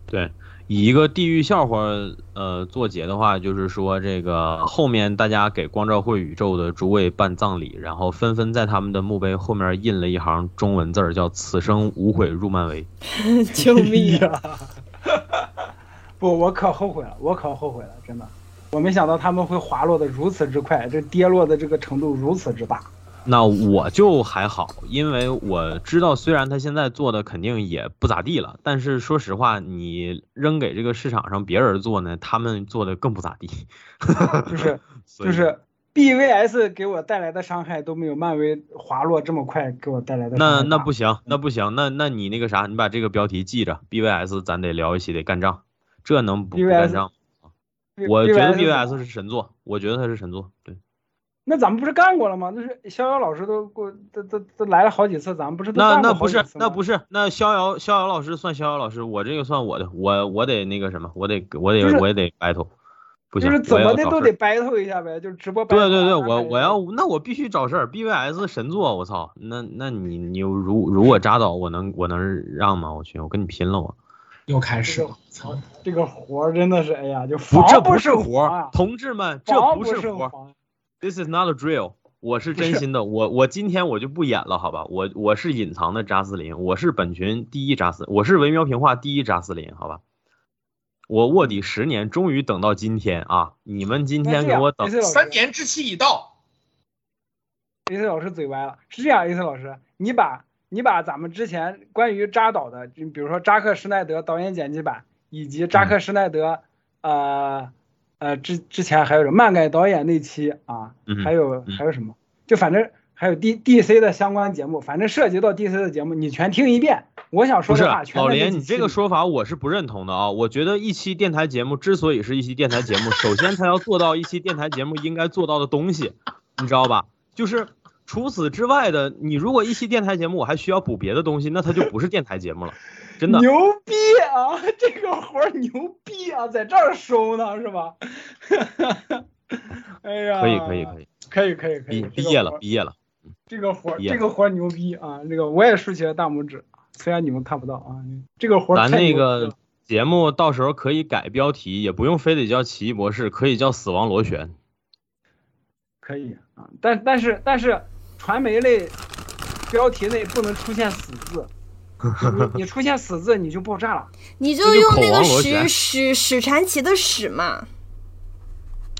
对。以一个地狱笑话呃作结的话，就是说这个后面大家给光照会宇宙的诸位办葬礼，然后纷纷在他们的墓碑后面印了一行中文字儿，叫“此生无悔入漫威 救命啊！呀！不，我可后悔了，我可后悔了，真的，我没想到他们会滑落的如此之快，这跌落的这个程度如此之大。”。那我就还好，因为我知道虽然他现在做的肯定也不咋地了，但是说实话，你扔给这个市场上别人做呢，他们做的更不咋地。就是就是 BVS 给我带来的伤害都没有漫威滑落这么快给我带来的伤那那不行，那不行，那那你那个啥，你把这个标题记着，BVS 咱得聊一起得干仗，这能不干仗？B- 我觉得 BVS BVS 是神作，我觉得他是神作，对。那咱们不是干过了吗？那是逍遥老师都过都都都来了好几次，咱们不是都那干过那不是好几次吗那不是那逍遥逍遥老师算逍遥老师，我这个算我的，我我得那个什么，我得我得就是我也得 battle，不行，就是怎么的都得 battle 一下呗，就是直播 battle 对对对，啊我我要那我必须找事儿，BVS 神作，我操，那那你你如如果扎倒，我能我能让吗？我去，我跟你拼了我！又开始这了，操这个活真的是哎呀，就不，这不是活同志们，这防不是活儿胜防，This is not a drill。我是真心的，我我今天我就不演了，好吧？我我是隐藏的扎斯林，我是本群第一扎斯，我是维喵平话第一扎斯林，好吧？我卧底十年，终于等到今天啊！你们今天给我等三年之期已到。AC 老师嘴歪了，是这样，AC 老师，你把你把咱们之前关于扎导的，就比如说扎克施耐德导演剪辑版，以及扎克施耐德，呃呃之之前还有什么漫改导演那期啊，还有嗯还有什么，就反正还有 D D C 的相关节目，反正涉及到 D C 的节目，你全听一遍。我想说的话全老连，你这个说法我是不认同的啊！我觉得一期电台节目之所以是一期电台节目，首先它要做到一期电台节目应该做到的东西，你知道吧？就是除此之外的，你如果一期电台节目我还需要补别的东西，那它就不是电台节目了，真的。牛逼啊！这个活儿牛逼啊，在这儿收呢是吧？哎呀，可以可以可以，可以可以可以，毕毕业了毕业了，这个活儿这个活牛逼啊！这个我也竖起了大拇指，虽然你们看不到啊，这个活咱那个节目到时候可以改标题，也不用非得叫奇异博士，可以叫死亡螺旋。可以啊，但但是但是传媒类标题内不能出现死字，你你出现死字你就爆炸了。你就用那个史史史传奇的史嘛，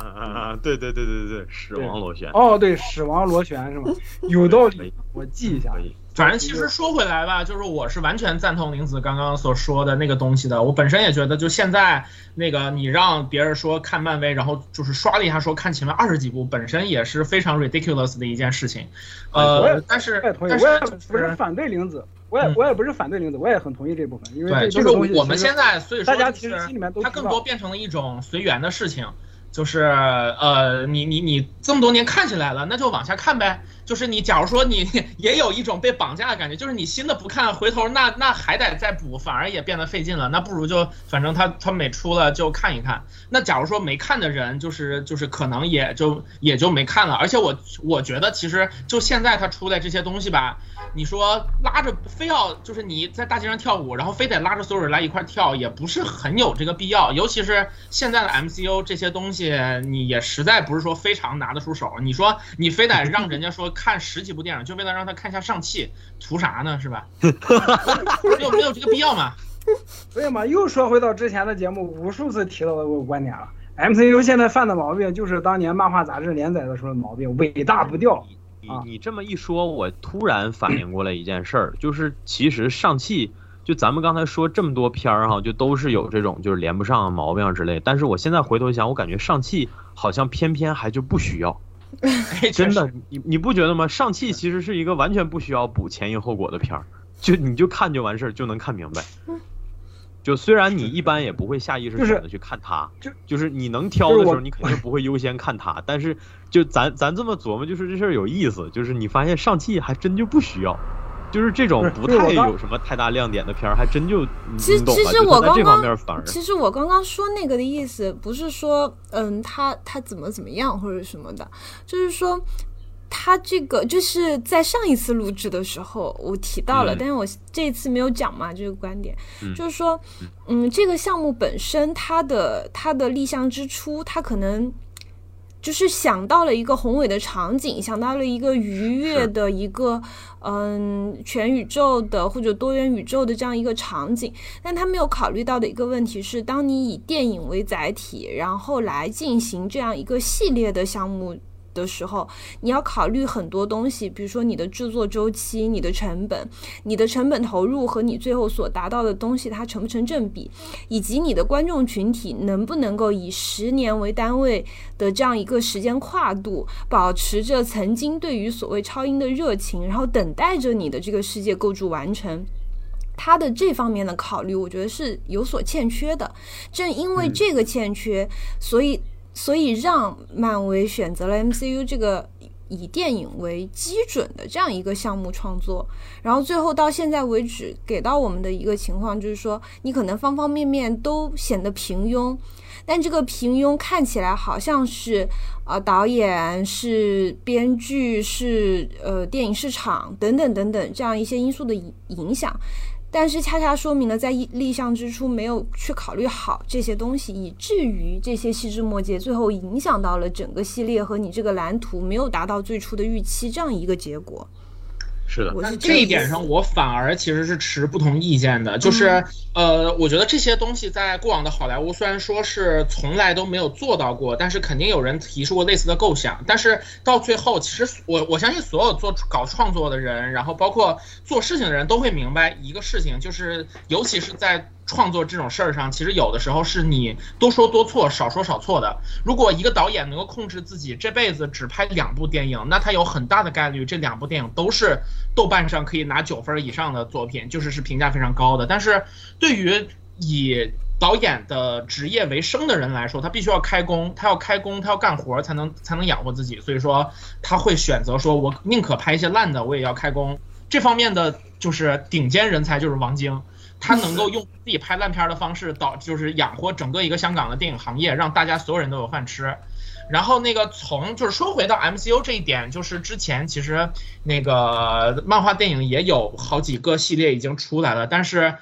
啊啊啊！对对对对对，死亡螺旋。哦，对，死亡螺旋是吗？有道理，我记一下反正其实说回来吧，就是我是完全赞同玲子刚刚所说的那个东西的。我本身也觉得，就现在那个你让别人说看漫威，然后就是刷了一下说看前面二十几部，本身也是非常 ridiculous 的一件事情。我呃也，但是我也同意，但我也是就是不是反对玲子，我也嗯我也不是反对玲子，我也很同意这部分，因为对，就是我们现在所以说大家其实心里面都它更多。变成了一种随缘的事情。就是呃，你你你这么多年看起来了，那就往下看呗。就是你假如说你 也有一种被绑架的感觉，就是你新的不看，回头那那还得再补，反而也变得费劲了。那不如就反正他他每出了就看一看。那假如说没看的人，就是就是可能也就也就没看了。而且我我觉得其实就现在他出来这些东西吧，你说拉着非要就是你在大街上跳舞，然后非得拉着所有人来一块跳，也不是很有这个必要。尤其是现在的 MCU 这些东西，你也实在不是说非常拿得出手。你说你非得让人家说看十几部电影，就为了让他看一下上汽，图啥呢？是吧？没有没有这个必要嘛？所以嘛，又说回到之前的节目，无数次提到的我个观点了。MCU 现在犯的毛病，就是当年漫画杂志连载的时候的毛病，尾大不掉。你啊你这么一说，我突然反应过来一件事儿，就是其实上汽就咱们刚才说这么多片儿哈，就都是有这种就是连不上啊毛病啊之类。但是我现在回头想，我感觉上汽好像偏偏还就不需要，哎 真的，你你不觉得吗？上汽其实是一个完全不需要补前因后果的片儿，就你就看就完事儿，就能看明白。就虽然你一般也不会下意识选择去看它，就就是你能挑的时候，你肯定不会优先看它。但是就咱咱这么琢磨，就是这事儿有意思，就是你发现上汽还真就不需要，就是这种不太有什么太大亮点的片儿，还真就你其实？其实我在这刚刚方面反而其实我刚刚说那个的意思，不是说嗯他他怎么怎么样或者什么的，就是说他这个就是在上一次录制的时候我提到了，嗯但是我这一次没有讲嘛这个观点，嗯就是说嗯这个项目本身它的它的立项之初，它可能。就是想到了一个宏伟的场景，想到了一个愉悦的一个嗯全宇宙的或者多元宇宙的这样一个场景，但他没有考虑到的一个问题是，当你以电影为载体，然后来进行这样一个系列的项目的时候，你要考虑很多东西，比如说你的制作周期、你的成本、你的成本投入和你最后所达到的东西它成不成正比，以及你的观众群体能不能够以十年为单位的这样一个时间跨度，保持着曾经对于所谓超英的热情，然后等待着你的这个世界构筑完成。他的这方面的考虑，我觉得是有所欠缺的。正因为这个欠缺，所以所以让漫威选择了 MCU 这个以电影为基准的这样一个项目创作，然后最后到现在为止给到我们的一个情况就是说，你可能方方面面都显得平庸。但这个平庸看起来好像是，呃，导演是编剧是呃电影市场等等等等这样一些因素的影影响，但是恰恰说明了在立项之初没有去考虑好这些东西，以至于这些细枝末节最后影响到了整个系列和你这个蓝图没有达到最初的预期这样一个结果。是的，这一点上，我反而其实是持不同意见的。就是，呃，我觉得这些东西在过往的好莱坞虽然说是从来都没有做到过，但是肯定有人提出过类似的构想。但是到最后，其实我我相信所有做搞创作的人，然后包括做事情的人都会明白一个事情，就是尤其是在创作这种事儿上，其实有的时候是你多说多错，少说少错的。如果一个导演能够控制自己这辈子只拍两部电影，那他有很大的概率这两部电影都是豆瓣上可以拿九分以上的作品，就是是评价非常高的。但是对于以导演的职业为生的人来说，他必须要开工，他要开工，他要干活才能才能养活自己，所以说他会选择说，我宁可拍一些烂的，我也要开工。这方面的就是顶尖人才就是王晶。他能够用自己拍烂片的方式导，就是养活整个一个香港的电影行业，让大家所有人都有饭吃。然后那个从就是说回到 MCU 这一点，就是之前其实那个漫画电影也有好几个系列已经出来了，但是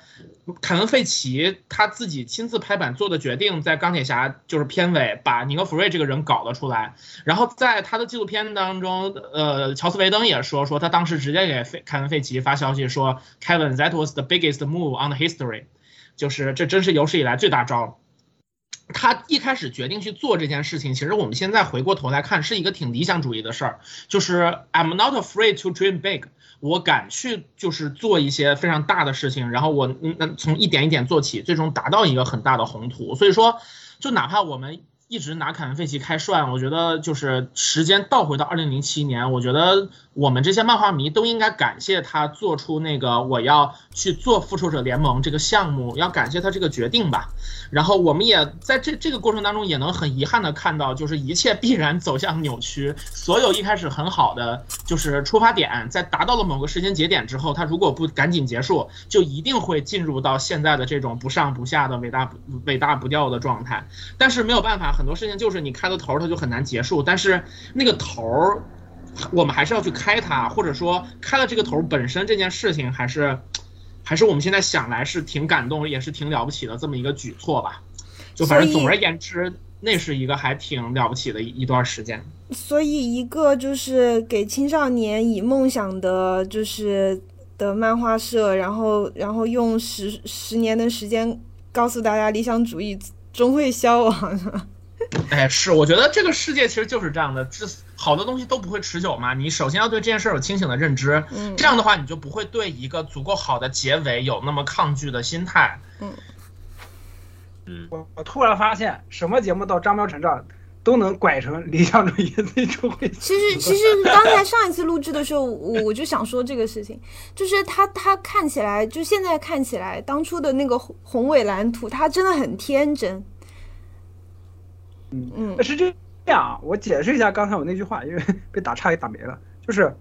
凯文·费奇他自己亲自拍板做的决定，在钢铁侠就是片尾把尼克·弗瑞这个人搞了出来，然后在他的纪录片当中，呃，乔斯·维登也说说他当时直接给凯文·费奇发消息说，Kevin，that was the biggest move on the history，就是这真是有史以来最大招。他一开始决定去做这件事情，其实我们现在回过头来看，是一个挺理想主义的事儿。就是 I'm not afraid to dream big，我敢去就是做一些非常大的事情，然后我能从一点一点做起，最终达到一个很大的宏图。所以说，就哪怕我们。一直拿凯文·费奇开涮，我觉得就是时间倒回到二零零七年，我觉得我们这些漫画迷都应该感谢他做出那个我要去做复仇者联盟这个项目，要感谢他这个决定吧。然后我们也在这这个过程当中也能很遗憾的看到，就是一切必然走向扭曲，所有一开始很好的就是出发点，在达到了某个时间节点之后，他如果不赶紧结束，就一定会进入到现在的这种不上不下的伟大不伟大不掉的状态。但是没有办法。很多事情就是你开了头，它就很难结束。但是那个头，我们还是要去开它，或者说开了这个头本身这件事情，还是还是我们现在想来是挺感动，也是挺了不起的这么一个举措吧。就反正总而言之，那是一个还挺了不起的一一段时间。所以，一个就是给青少年以梦想的，就是的漫画社，然后然后用十十年的时间告诉大家，理想主义终会消亡？哎，是，我觉得这个世界其实就是这样的，这好多东西都不会持久嘛。你首先要对这件事有清醒的认知，嗯，这样的话你就不会对一个足够好的结尾有那么抗拒的心态。嗯，嗯，我我突然发现，什么节目到张彪成这儿都能拐成理想主义最终会。其实其实刚才上一次录制的时候，我我就想说这个事情，就是他他看起来，就现在看起来，当初的那个宏宏伟蓝图，他真的很天真。嗯嗯，是这样啊，我解释一下刚才我那句话，因为 被打岔给打没了。就是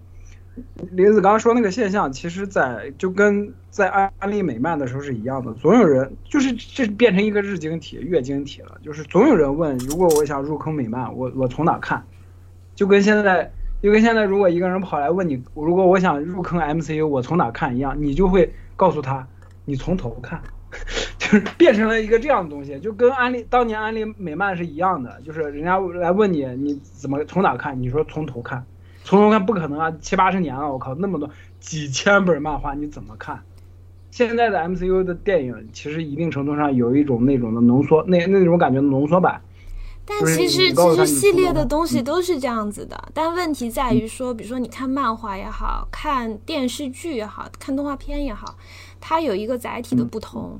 林子刚刚说那个现象，其实在就跟在安安利美漫的时候是一样的，总有人就是这变成一个日经体、月经体了，就是总有人问，如果我想入坑美漫，我我从哪看？就跟现在就跟现在，如果一个人跑来问你，如果我想入坑 MCU，我从哪看一样，你就会告诉他，你从头看。就是变成了一个这样的东西，就跟安利当年安利美漫是一样的，就是人家来问你你怎么从哪看，你说从头看，从头看不可能啊，七八十年了，我靠，那么多几千本漫画你怎么看？现在的 MCU 的电影其实一定程度上有一种那种的浓缩，那那种感觉的浓缩版。但其实其实系列的东西都是这样子的，但问题在于说，比如说你看漫画也好看电视剧也好看动画片也好，它有一个载体的不同。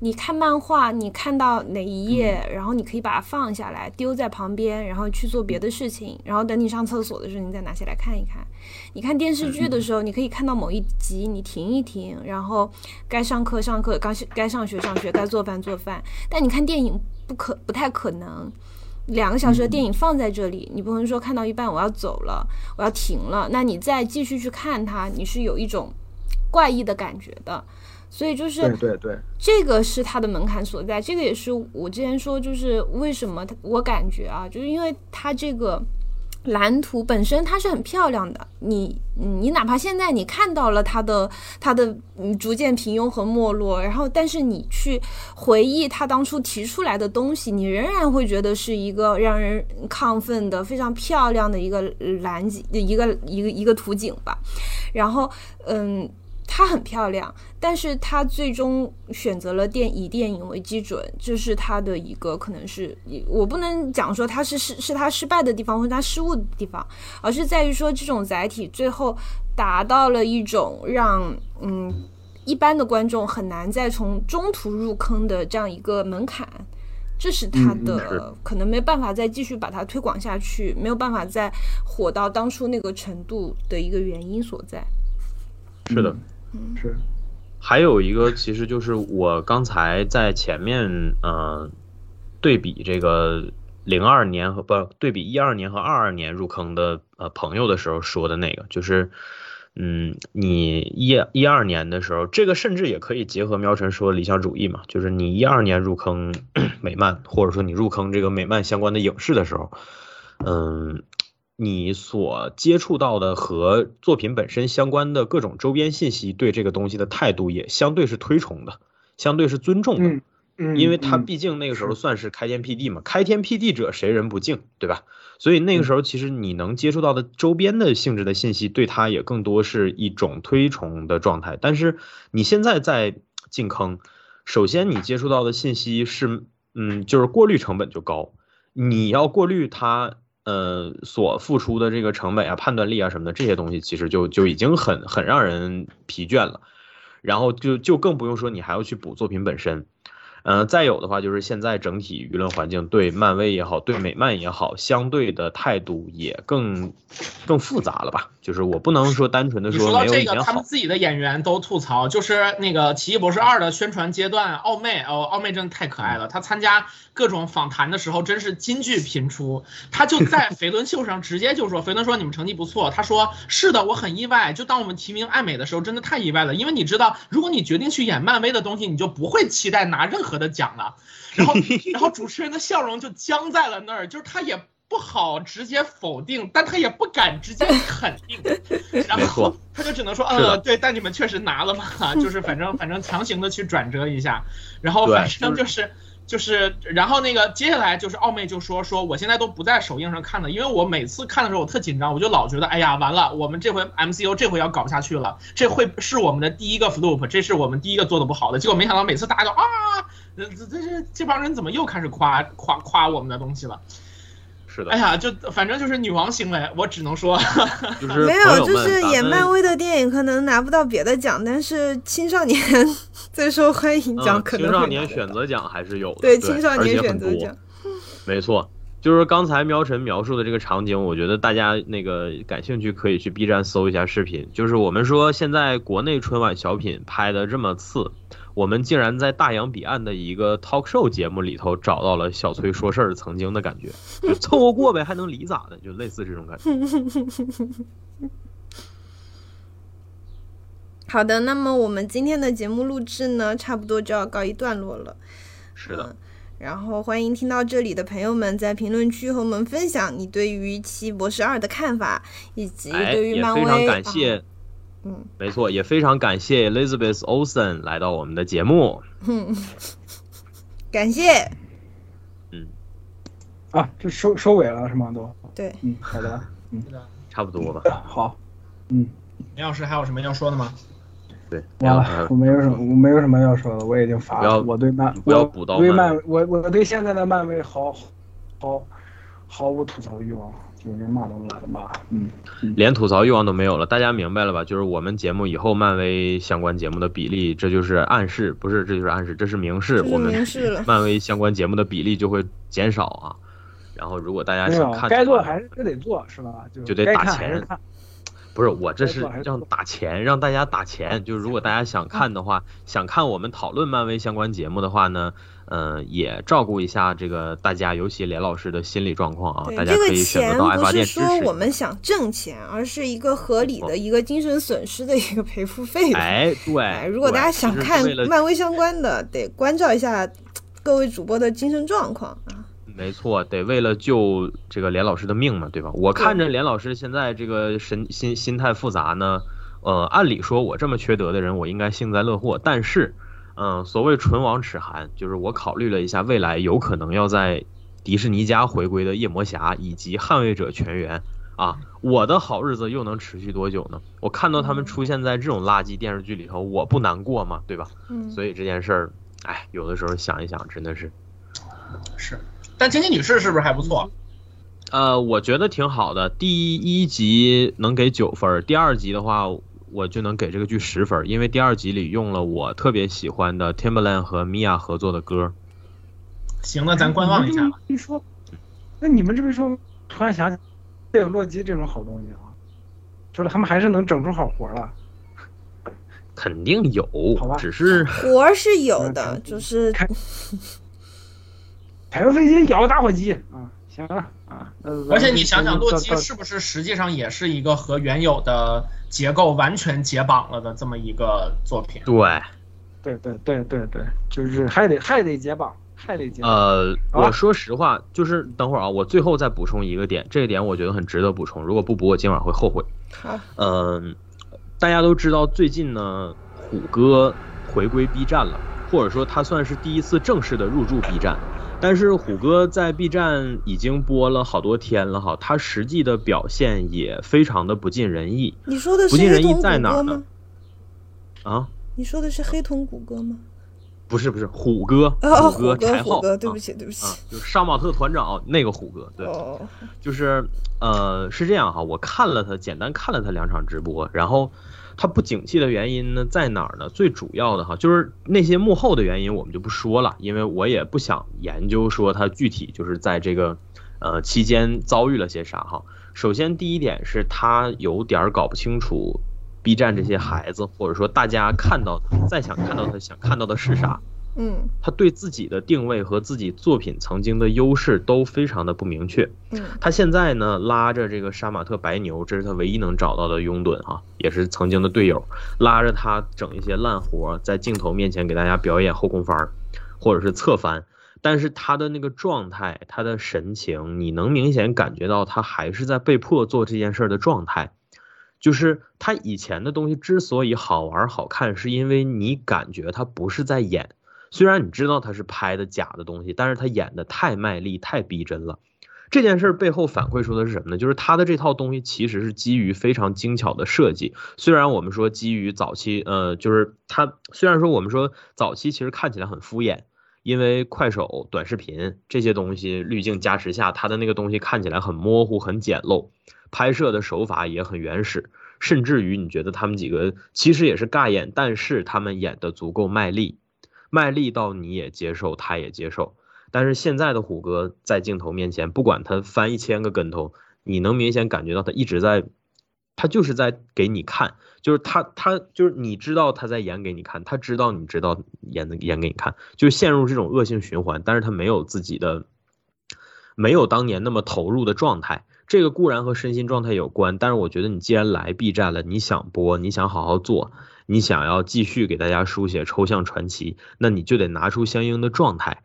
你看漫画，你看到哪一页，然后你可以把它放下来，丢在旁边，然后去做别的事情，然后等你上厕所的时候，你再拿起来看一看。你看电视剧的时候，你可以看到某一集，你停一停，然后该上课上课，该该上学上学，该做饭做饭。但你看电影不可不太可能，两个小时的电影放在这里，你不能说看到一半我要走了，我要停了，那你再继续去看它，你是有一种怪异的感觉的。所以就是对对对，这个是它的门槛所在。这个也是我之前说，就是为什么它我感觉啊，就是因为它这个蓝图本身它是很漂亮的。你你哪怕现在你看到了它的它的逐渐平庸和没落，然后但是你去回忆它当初提出来的东西，你仍然会觉得是一个让人亢奋的非常漂亮的一个蓝景，一个一个一个图景吧。然后嗯。它很漂亮，但是她最终选择了电以电影为基准，这是她的一个可能是，我不能讲说她是是是她失败的地方或者她失误的地方，而是在于说这种载体最后达到了一种让嗯一般的观众很难再从中途入坑的这样一个门槛，这是它的可能没办法再继续把它推广下去，没有办法再火到当初那个程度的一个原因所在。是的。是，还有一个，其实就是我刚才在前面，嗯，对比这个零二年和不对比一二年和二二年入坑的呃朋友的时候说的那个，就是嗯，你一一二年的时候，这个甚至也可以结合喵晨说理想主义嘛，就是你一二年入坑 美漫，或者说你入坑这个美漫相关的影视的时候，嗯，你所接触到的和作品本身相关的各种周边信息，对这个东西的态度也相对是推崇的，相对是尊重的。嗯嗯，因为他嗯毕竟那个时候算是开天辟地嘛，开天辟地者谁人不敬，对吧？所以那个时候其实你能接触到的周边的性质的信息，对他也更多是一种推崇的状态。但是你现在在进坑，首先你接触到的信息是，嗯，就是过滤成本就高，你要过滤它。呃，所付出的这个成本啊、判断力啊什么的，这些东西其实就就已经很很让人疲倦了。然后就就更不用说你还要去补作品本身。呃，再有的话就是现在整体舆论环境对漫威也好，对美漫也好，相对的态度也更更复杂了吧？就是我不能说单纯的你说到没有这个，以前好他们，自己的演员都吐槽，就是那个《奇异博士二》的宣传阶段，奥妹哦，奥妹真的太可爱了。她参加各种访谈的时候，真是金句频出。她就在 肥伦秀上直接就说：“肥伦说你们成绩不错。”她说：“是的，我很意外。就当我们提名艾美的时候，真的太意外了，因为你知道，如果你决定去演漫威的东西，你就不会期待拿任何的讲了。”然后，然后主持人的笑容就僵在了那儿，就是他也。不好直接否定，但他也不敢直接肯定，然后他就只能说，呃，对，但你们确实拿了嘛，就是反正反正强行的去转折一下，然后反正就是就是，然后那个接下来就是奥妹就说说我现在都不在首映上看了，因为我每次看的时候我特紧张，我就老觉得哎呀完了，我们这回 MCU 这回要搞不下去了，这会是我们的第一个 flop，这是我们第一个做的不好的，结果没想到每次大家都啊，这这这这帮人怎么又开始夸夸夸我们的东西了？是的哎，呀，就反正就是女王行为，我只能说，就是没有，就是演漫威的电影可能拿不到别的奖，但是青少年 最受欢迎奖嗯可能青少年选择奖还是有的，对对青少年选择奖，没错，就是刚才苗晨描述的这个场景，我觉得大家那个感兴趣可以去 B 站搜一下视频。就是我们说现在国内春晚小品拍的这么次，我们竟然在大洋彼岸的一个 talk show 节目里头找到了小崔说事儿曾经的感觉，就凑合过呗，还能离咋的？就类似这种感觉。好的，那么我们今天的节目录制呢，差不多就要告一段落了。是的，嗯然后欢迎听到这里的朋友们在评论区和我们分享你对于《奇异博士二》的看法，以及哎，对于也非常漫威。嗯，没错，也非常感谢 Elizabeth Olsen 来到我们的节目。感谢。嗯啊，就收收尾了是吗？都，对，嗯，好的，嗯差不多吧，好，嗯，梅老师还有什么要说的吗？对，完了呃，我没有什么，我没有什么要说的，我已经乏不要了。我对漫，不要补刀漫对漫，我我对现在的漫威毫毫毫无吐槽欲望，就是连骂都懒得骂。嗯，连吐槽欲望都没有了，大家明白了吧？就是我们节目以后漫威相关节目的比例，这就是暗示，不是，这就是暗示，这是明示，我们漫威相关节目的比例就会减少啊。然后，如果大家想看的话，该做还是得做，是吧？就就得打钱。不是我这是让打钱，让大家打钱。就是如果大家想看的话，想看我们讨论漫威相关节目的话呢，嗯、也照顾一下这个大家，尤其连老师的心理状况啊，对，大家这个可以选择钱到爱发不是说。我们想挣钱，而是一个合理的一个精神损失的一个赔付费用。哎，对哎，，如果大家想看漫威相关的，得关照一下各位主播的精神状况啊。没错，得为了救这个连老师的命嘛，对吧？我看着连老师现在这个神心心态复杂呢，呃，按理说我这么缺德的人，我应该幸灾乐祸。但是，嗯、所谓唇亡齿寒，就是我考虑了一下未来有可能要在迪士尼家回归的夜魔侠以及捍卫者全员啊，我的好日子又能持续多久呢？我看到他们出现在这种垃圾电视剧里头，我不难过吗？对吧？嗯，所以这件事儿，哎，有的时候想一想，真的是。是，但惊奇女士是不是还不错？呃，我觉得挺好的。第一集能给九分儿，第二集的话，我就能给这个剧十分儿，因为第二集里用了我特别喜欢的 Timbaland 和 Mia 合作的歌。行，那咱观望一下吧。一说，那你们这么一说，突然想起，有洛基这种好东西啊，就是他们还是能整出好活了。肯定有好吧，只是活儿是有的 嗯，就是开开个飞机咬个打火机啊，行了啊，而且你想想，洛基是不是实际上也是一个和原有的结构完全解绑了的这么一个作品？对，对对对对对，就是还得还得解绑，还得解绑。呃，我说实话，就是等会儿啊，我最后再补充一个点，这个点我觉得很值得补充，如果不补，我今晚会后悔。好，嗯，大家都知道，最近呢，虎哥回归 B 站了，或者说他算是第一次正式的入驻 B 站。但是虎哥在 B 站已经播了好多天了哈，他实际的表现也非常的不尽人意你说的是不尽人意在哪儿呢？啊。你说的是黑瞳谷歌吗？不是不是，虎哥，哦，虎哥，柴浩，虎哥，对不啊起，对不起。啊，就是杀马特团长那个虎哥，对，哦，就是呃是这样哈，我看了他，简单看了他两场直播，然后他不景气的原因呢在哪儿呢？最主要的哈，就是那些幕后的原因我们就不说了，因为我也不想研究说他具体就是在这个呃期间遭遇了些啥哈。首先第一点是他有点搞不清楚 B 站这些孩子，或者说大家看到再想看到他想看到的是啥。嗯他对自己的定位和自己作品曾经的优势都非常的不明确。嗯他现在呢拉着这个杀马特白牛，这是他唯一能找到的拥趸哈，也是曾经的队友，拉着他整一些烂活，在镜头面前给大家表演后空翻儿，或者是侧翻。但是他的那个状态，他的神情，你能明显感觉到他还是在被迫做这件事儿的状态。就是他以前的东西之所以好玩好看，是因为你感觉他不是在演，虽然你知道他是拍的假的东西，但是他演的太卖力、太逼真了。这件事背后反馈出的是什么呢？就是他的这套东西其实是基于非常精巧的设计。虽然我们说基于早期，呃，就是他虽然说我们说早期其实看起来很敷衍，因为快手短视频这些东西滤镜加持下，它的那个东西看起来很模糊、很简陋，拍摄的手法也很原始，甚至于你觉得他们几个其实也是尬演，但是他们演的足够卖力，卖力到你也接受，他也接受。但是现在的虎哥在镜头面前，不管他翻一千个跟头，你能明显感觉到他一直在，他就是在给你看，就是他他就是你知道他在演给你看，他知道你知道演的演给你看，就陷入这种恶性循环，但是他没有自己的，没有当年那么投入的状态。这个固然和身心状态有关，但是我觉得你既然来 B 站了，你想播，你想好好做，你想要继续给大家书写抽象传奇，那你就得拿出相应的状态。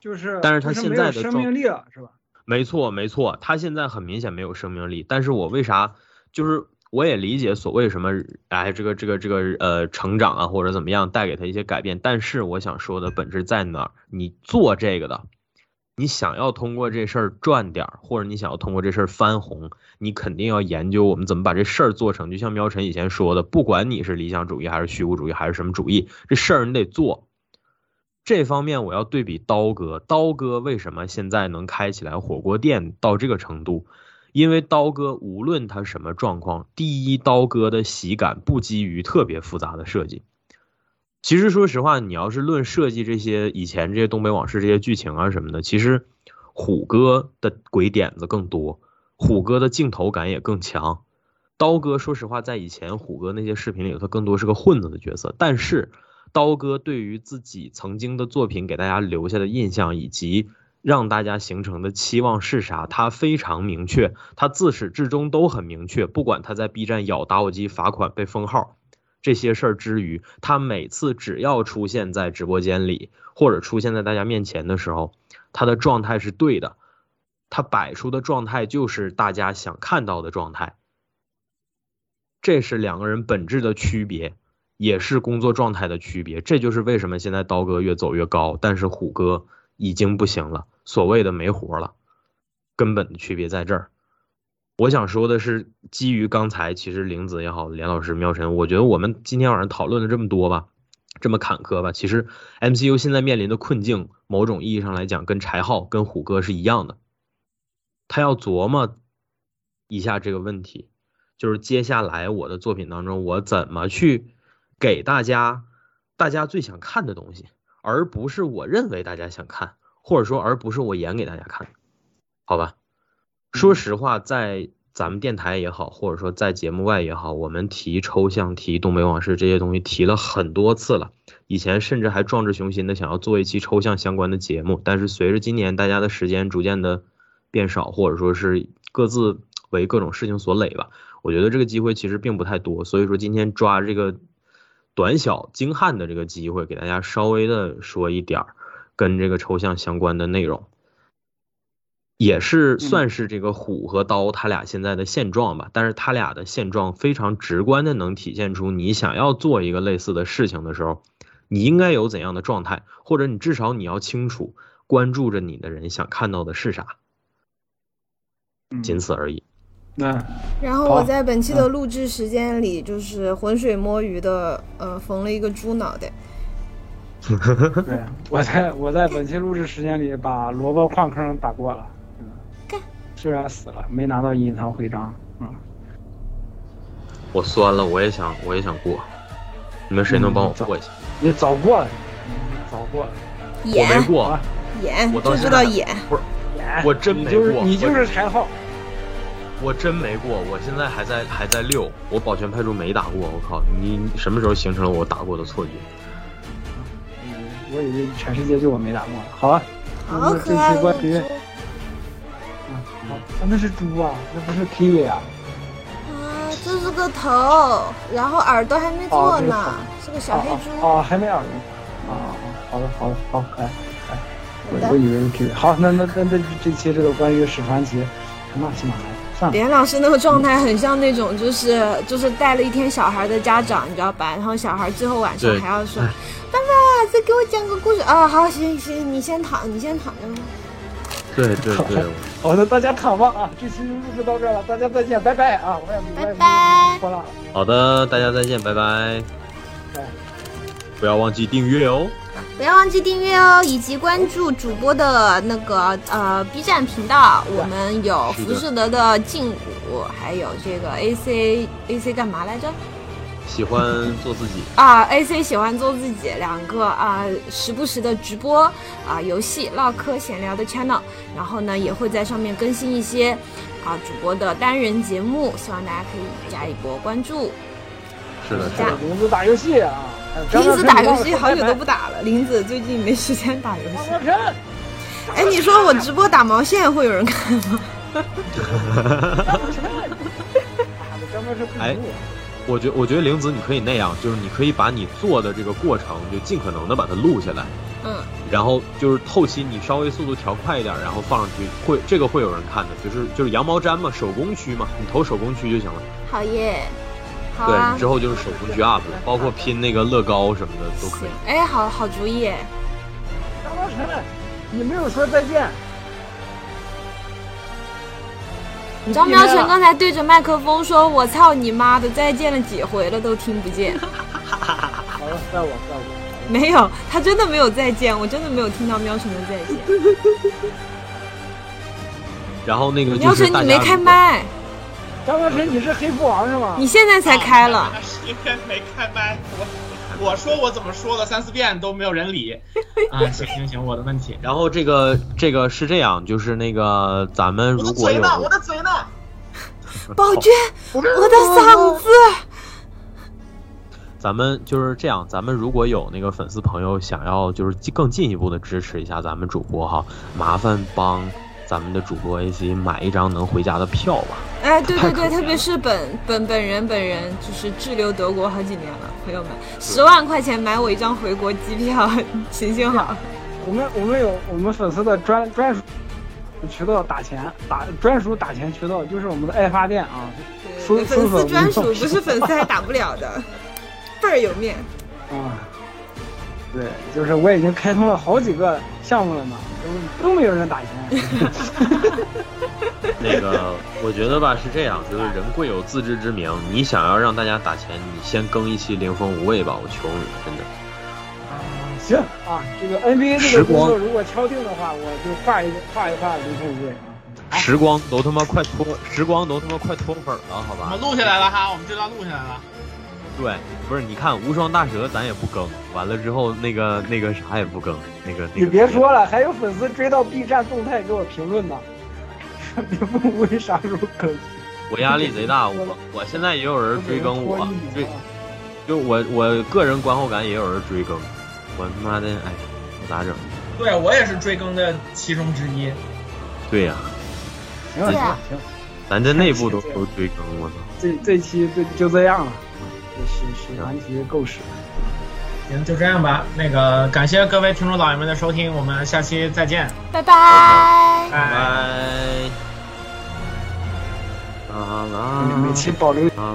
就是，但是他现在的生命力了，是吧？没错，没错，他现在很明显没有生命力。但是我为啥就是我也理解所谓什么哎这个这个这个呃成长啊或者怎么样带给他一些改变，但是我想说的本质在哪儿？你做这个的，你想要通过这事儿赚点儿，或者你想要通过这事儿翻红，你肯定要研究我们怎么把这事儿做成。就像喵晨以前说的，不管你是理想主义还是虚无主义还是什么主义，这事儿你得做。这方面我要对比刀哥，刀哥为什么现在能开起来火锅店到这个程度？因为刀哥无论他什么状况，第一，刀哥的喜感不基于特别复杂的设计。其实说实话，你要是论设计这些以前这些东北往事这些剧情啊什么的，其实虎哥的鬼点子更多，虎哥的镜头感也更强。刀哥说实话，在以前虎哥那些视频里头，他更多是个混子的角色，但是。刀哥对于自己曾经的作品给大家留下的印象，以及让大家形成的期望是啥，他非常明确，他自始至终都很明确。不管他在 B 站咬打火机罚款被封号这些事儿之余，他每次只要出现在直播间里或者出现在大家面前的时候，他的状态是对的，他摆出的状态就是大家想看到的状态。这是两个人本质的区别。也是工作状态的区别，这就是为什么现在刀哥越走越高，但是虎哥已经不行了，所谓的没活了，根本的区别在这儿。我想说的是，基于刚才其实玲子也好，连老师、喵晨，我觉得我们今天晚上讨论了这么多吧，这么坎坷吧，其实 MCU 现在面临的困境，某种意义上来讲，跟柴浩、跟虎哥是一样的，他要琢磨一下这个问题，就是接下来我的作品当中，我怎么去。给大家大家最想看的东西，而不是我认为大家想看，或者说而不是我演给大家看，好吧？说实话，在咱们电台也好，或者说在节目外也好，我们提抽象、提东北往事这些东西提了很多次了。以前甚至还壮志雄心的想要做一期抽象相关的节目，但是随着今年大家的时间逐渐的变少，或者说是各自为各种事情所累吧。我觉得这个机会其实并不太多，所以说今天抓这个短小精悍的这个机会，给大家稍微的说一点儿跟这个抽象相关的内容，也是算是这个虎和刀他俩现在的现状吧。但是他俩的现状非常直观的能体现出你想要做一个类似的事情的时候，你应该有怎样的状态，或者你至少你要清楚关注着你的人想看到的是啥，仅此而已。那然后我在本期的录制时间里，就是浑水摸鱼的，呃，缝了一个猪脑袋。对，我在我在本期录制时间里把萝卜矿坑打过了，干虽然死了，没拿到隐藏徽章，嗯，我酸了，我也想，我也想过。你们谁能帮我过一下？你早过了，你早过了，我没过，演我到就知道演，不是，演我真没过你就是柴号，我真没过，我现在还在还在六，我保全派出没打过，我靠，你你什么时候形成了我打过的错觉？嗯我以为全世界就我没打过了。好啊，好可爱啊那是猪啊，那不是 kiwi 啊，啊！这是个头，然后耳朵还没做呢，是个小黑猪。哦，还没耳朵，啊好的好的好，可爱可爱，我我以为是 kiwi。好，那那那那这期这个关于史传奇，什么喜马拉雅，算了。连老师那个状态很像那种，就是就是带了一天小孩的家长，你知道吧？然后小孩最后晚上还要说：“爸爸，再给我讲个故事啊！”好，行行，你先躺，你先躺着吧。对对对，好的，大家躺吧啊！这期就录制到这儿了，大家再见，拜拜啊！我也拜拜拖拉了，好的，大家再见，拜拜，拜。不要忘记订阅哦。不要忘记订阅哦，以及关注主播的那个呃 B 站频道。我们有浮士德的劲舞，还有这个 AC AC 干嘛来着？喜欢做自己，啊，AC 喜欢做自己，两个啊，时不时的直播啊，游戏唠嗑闲聊的 channel，然后呢也会在上面更新一些啊主播的单人节目，希望大家可以加一波关注。是的，是这样。的，林子打游戏啊！林子打游戏好久都不打了，林子最近没时间打游戏。哎，你说我直播打毛线会有人看吗？张大春不哎服我觉我觉得玲子你可以那样，就是你可以把你做的这个过程就尽可能的把它录下来，嗯，然后就是后期你稍微速度调快一点，然后放上去，会这个会有人看的，就是就是羊毛毡嘛，手工区嘛，你投手工区就行了。好耶，好对之，后就是手工区 up 了，包括拼那个乐高什么的都可以行。，哎，好好主意。张大春，你没有说再见。张喵晨刚才对着麦克风说：“我操你妈的，再见了几回了都听不见。好了，怪我，怪我。”没有，他真的没有再见，我真的没有听到喵晨的再见。然后那个就喵晨，是大家你没开麦，张喵晨，你是黑父王是吗？你现在才开了。时间没开麦，我我说我怎么说了三四遍都没有人理。啊，行行行，我的问题。然后这个这个是这样，就是那个咱们如果有嘴呢？我的嘴呢？宝娟，我的嗓子。咱们就是这样，咱们如果有那个粉丝朋友想要就是更进一步的支持一下咱们主播哈，麻烦帮咱们的主播 AC 买一张能回家的票吧。哎，对对对，特别是本本本人本人就是滞留德国好几年了，朋友们，十万块钱买我一张回国机票，行行好。我们我们有我们粉丝的专专属渠道打钱，打专属打钱渠道就是我们的爱发电啊，粉丝专属不是粉丝还打不了的，倍儿有面。啊。对，就是我已经开通了好几个项目了呢，都都没有人打钱。那个，我觉得吧是这样，就是人贵有自知之明，你想要让大家打钱，你先更一期零风无畏吧，我求你，真的。行啊，这个 NBA 这个工光作如果敲定的话，我就画一个画一画零风无畏啊。时光都他妈快脱，时光都他妈快脱粉了，好吧我们？录下来了哈，我们这段录下来了。对，不是，你看无双大蛇咱也不更，完了之后那个那个啥也不更，那个那个。你别说了，还有粉丝追到 B 站动态给我评论呢，说零分无畏啥时候更？我压力贼大，我我现在也有人追更我追就我我个人观后感也有人追更，我他妈的哎，我咋整？对我也是追更的其中之一。对呀、行了行了行了，咱这内部都都追更，我操！这这期就就这样了，这是是安吉够使。行，就这样吧。那个感谢各位听众老爷们的收听，我们下期再见，拜拜。拜拜。啊啊，每期保留啊。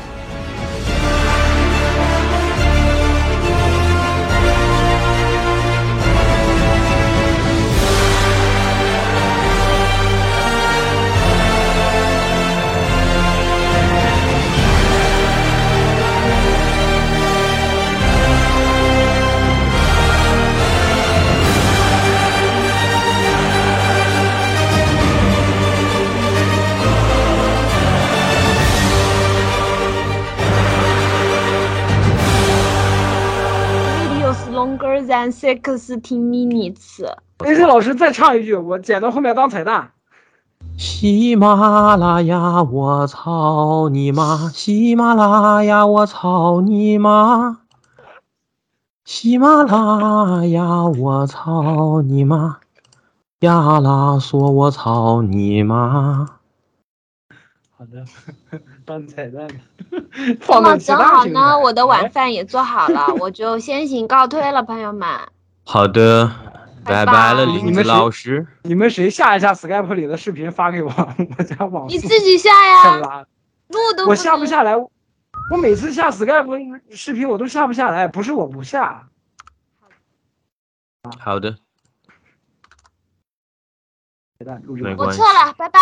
Sixty minutes。哎，这老师再唱一句，我剪到后面当彩蛋。喜马拉雅，我操你妈！喜马拉雅，我操你妈！喜马拉雅，我操你妈！亚拉索，我操你妈！好的，当彩蛋。那 放到正好呢，我的晚饭也做好了，我就先行告退了，朋友们。好的，拜拜了，你林子们老师。你们谁下一下 Skype 里的视频发给我？我家网你自己下呀，太拉，录都我下不下来。我每次下 Skype 视频我都下不下来，不是我不下。好的，彩蛋录制完没关系我错了，拜拜。